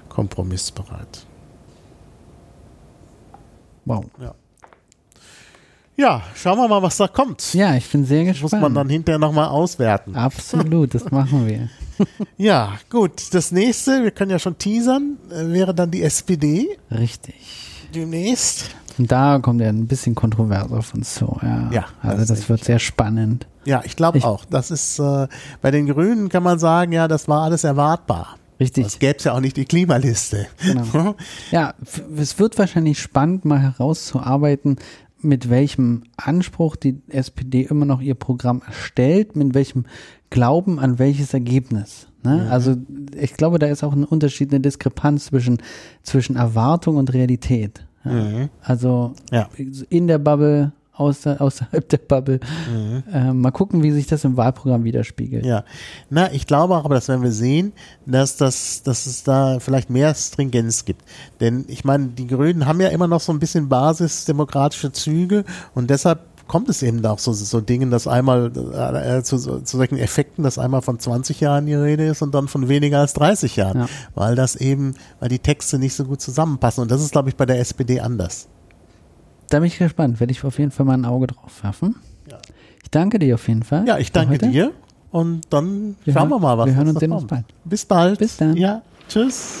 kompromissbereit. Wow. Ja. Ja, schauen wir mal, was da kommt. Ja, ich bin sehr Muss gespannt. man dann hinterher nochmal auswerten. Absolut, das machen wir. Ja, gut. Das nächste, wir können ja schon teasern, äh, wäre dann die SPD Richtig. demnächst. Und da kommt ja ein bisschen kontrovers auf uns zu. Ja, Ja, also das das, wird sehr spannend. Ja, ich glaube auch. Das ist äh, bei den Grünen kann man sagen, ja, das war alles erwartbar. Richtig. Es gäbe ja auch nicht die Klimaliste. Genau. Ja, es wird wahrscheinlich spannend, mal herauszuarbeiten, mit welchem Anspruch die SPD immer noch ihr Programm erstellt, mit welchem Glauben an welches Ergebnis. Ne? Also ich glaube, da ist auch ein Unterschied, eine Diskrepanz zwischen, zwischen Erwartung und Realität. Ja? Also Ja. in der Bubble, außer, außerhalb der Bubble. Mhm. Äh, mal gucken, wie sich das im Wahlprogramm widerspiegelt. Ja, na, ich glaube auch, aber das werden wir sehen, dass, das, dass es da vielleicht mehr Stringenz gibt. Denn ich meine, die Grünen haben ja immer noch so ein bisschen basisdemokratische Züge und deshalb kommt es eben auch so, so Dingen, dass einmal äh, zu, zu solchen Effekten, dass einmal von 20 Jahren die Rede ist und dann von weniger als 30 Jahren, Ja. weil das eben, weil die Texte nicht so gut zusammenpassen und das ist, glaube ich, bei der SPD anders. Da bin ich gespannt. Werde ich auf jeden Fall mal ein Auge drauf werfen. Ja. Ich danke dir auf jeden Fall. Ja, ich danke dir und dann Wir schauen hören- wir mal, was wir hören uns kommt. bald. Bis bald. Bis dann. Ja, tschüss.